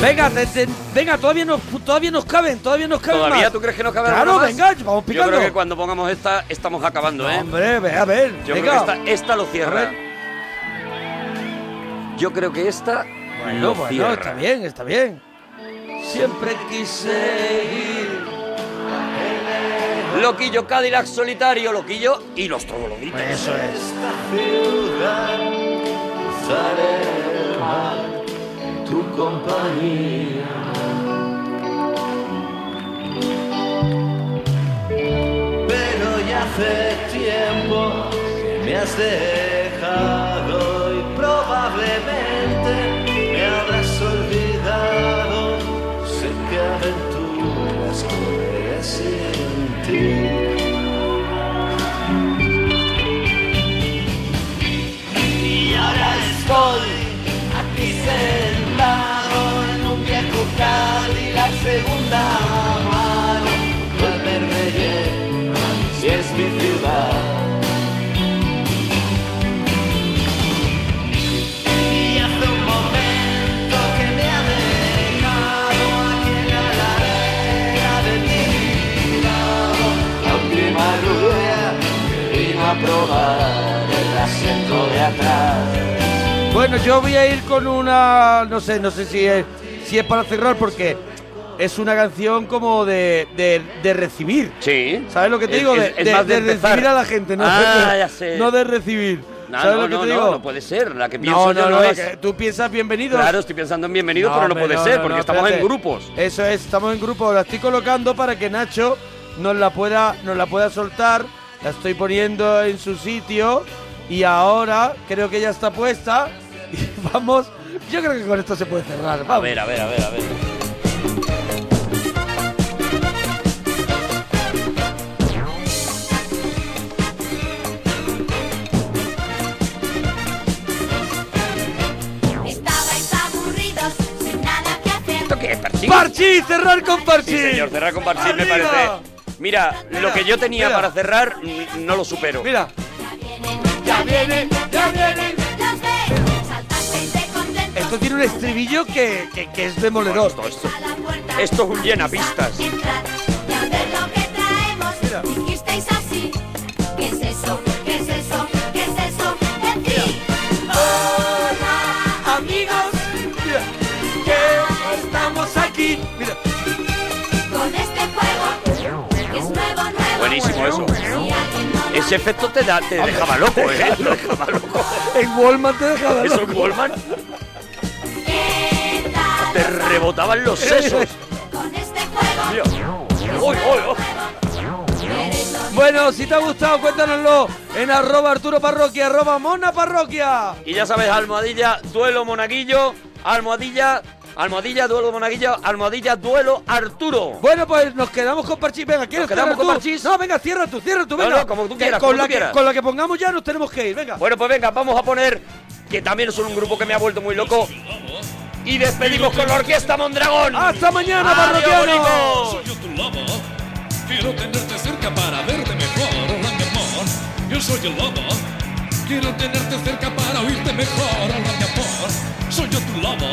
Venga, venga, todavía nos, todavía nos caben, todavía nos caben ¿Todavía más. tú crees que no cabe Claro, más? venga, vamos Yo picando. creo que cuando pongamos esta, estamos acabando, ¿eh? Hombre, ve a ver, Yo venga. creo que esta, esta lo cierra. Yo creo que esta Bueno, lo bueno, cierra. está bien, está bien. Siempre quise ir. Loquillo Cadillac solitario, Loquillo y los trogloditas. Eso es. ciudad sale mal tu compañía. Pero ya hace tiempo que me has dejado. Yo voy a ir con una, no sé, no sé si es, si es para cerrar porque es una canción como de, de, de recibir. Sí. ¿Sabes lo que te Es- digo? De, es de- más recibir a la gente, no, Ah, de, ya sé. no de recibir. No, ¿Sabes no, lo que no, te no, digo? no puede ser. La que pienso No, yo no, no, no, es. que tú piensas bienvenidos. Claro, estoy pensando en bienvenido, No, pero no puede no, ser, no, porque no, estamos espérate. en grupos. Eso es, estamos en grupos. La estoy colocando para que Nacho nos la pueda, nos la pueda soltar. La estoy poniendo en su sitio y ahora creo que ya está puesta. Y vamos, yo creo que con esto se puede cerrar. A Vamos. ver, a ver, a ver, a ver. Estabais aburridos, sin nada que hacer. ¿Esto qué es, Parchís? ¡Parchís! ¡Cerrar con Parchís! Sí, señor, cerrar con Parchís me ¡Arriba! parece. Mira, lo que yo tenía mira. para cerrar no lo supero. Mira. Ya vienen, ya vienen, Esto tiene un estribillo que, que, que es demoledor. Esto es un llenapistas. Ya ver lo que traemos. Dijisteis así. ¿Qué es eso? ¿Qué es eso? ¿Qué es eso? Mira. Con este juego. Nuevo, nuevo. Buenísimo eso. Ese efecto te, da, te dejaba loco, ¿eh? Te dejaba loco. En Walmart te dejaba Eso loco. en Wallman te rebotaban los sesos. Con este juego. Uy, uy, uy. Bueno, si te ha gustado, cuéntanoslo en arroba Arturo Parroquia, arroba Mona Parroquia. Y ya sabes, almohadilla, duelo monaguillo, almohadilla, almohadilla, duelo monaguillo, almohadilla, duelo Arturo. Bueno, pues nos quedamos con Parchís. Venga, ¿quieres Nos quedamos con tú? Parchís. No, venga, cierra tú, cierra tú, venga. no, como tú quieras, con como la tú que, quieras. Con la que pongamos ya nos tenemos que ir, venga. Bueno, pues venga, vamos a poner que también son un grupo que me ha vuelto muy loco. Y despedimos con la orquesta Mondragón. ¡Hasta mañana, parroquianos! Soy yo tu lobo, quiero tenerte cerca para verte mejor, hola mi amor. Yo soy el lobo, quiero tenerte cerca para oírte mejor, hola mi amor. Soy yo tu lobo,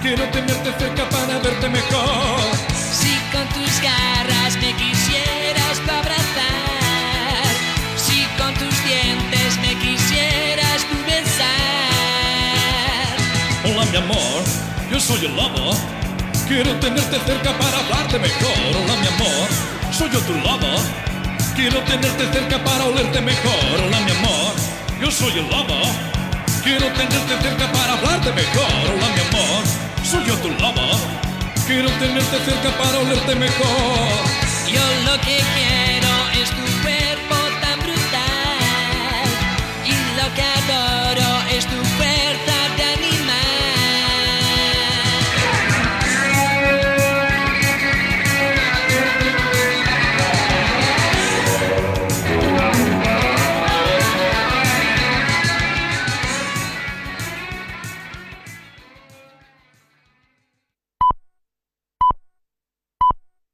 quiero tenerte cerca para verte mejor. amor, yo soy el lobo. Quiero tenerte cerca para hablarte mejor. Hola, mi amor, soy yo tu lobo. Quiero tenerte cerca para olerte mejor. Hola, mi amor, yo soy el lobo. Quiero tenerte cerca para hablarte mejor. Hola, mi amor, soy yo tu lobo. Quiero tenerte cerca para olerte mejor. Yo lo que quiero es tu cuerpo tan brutal y lo que adoro.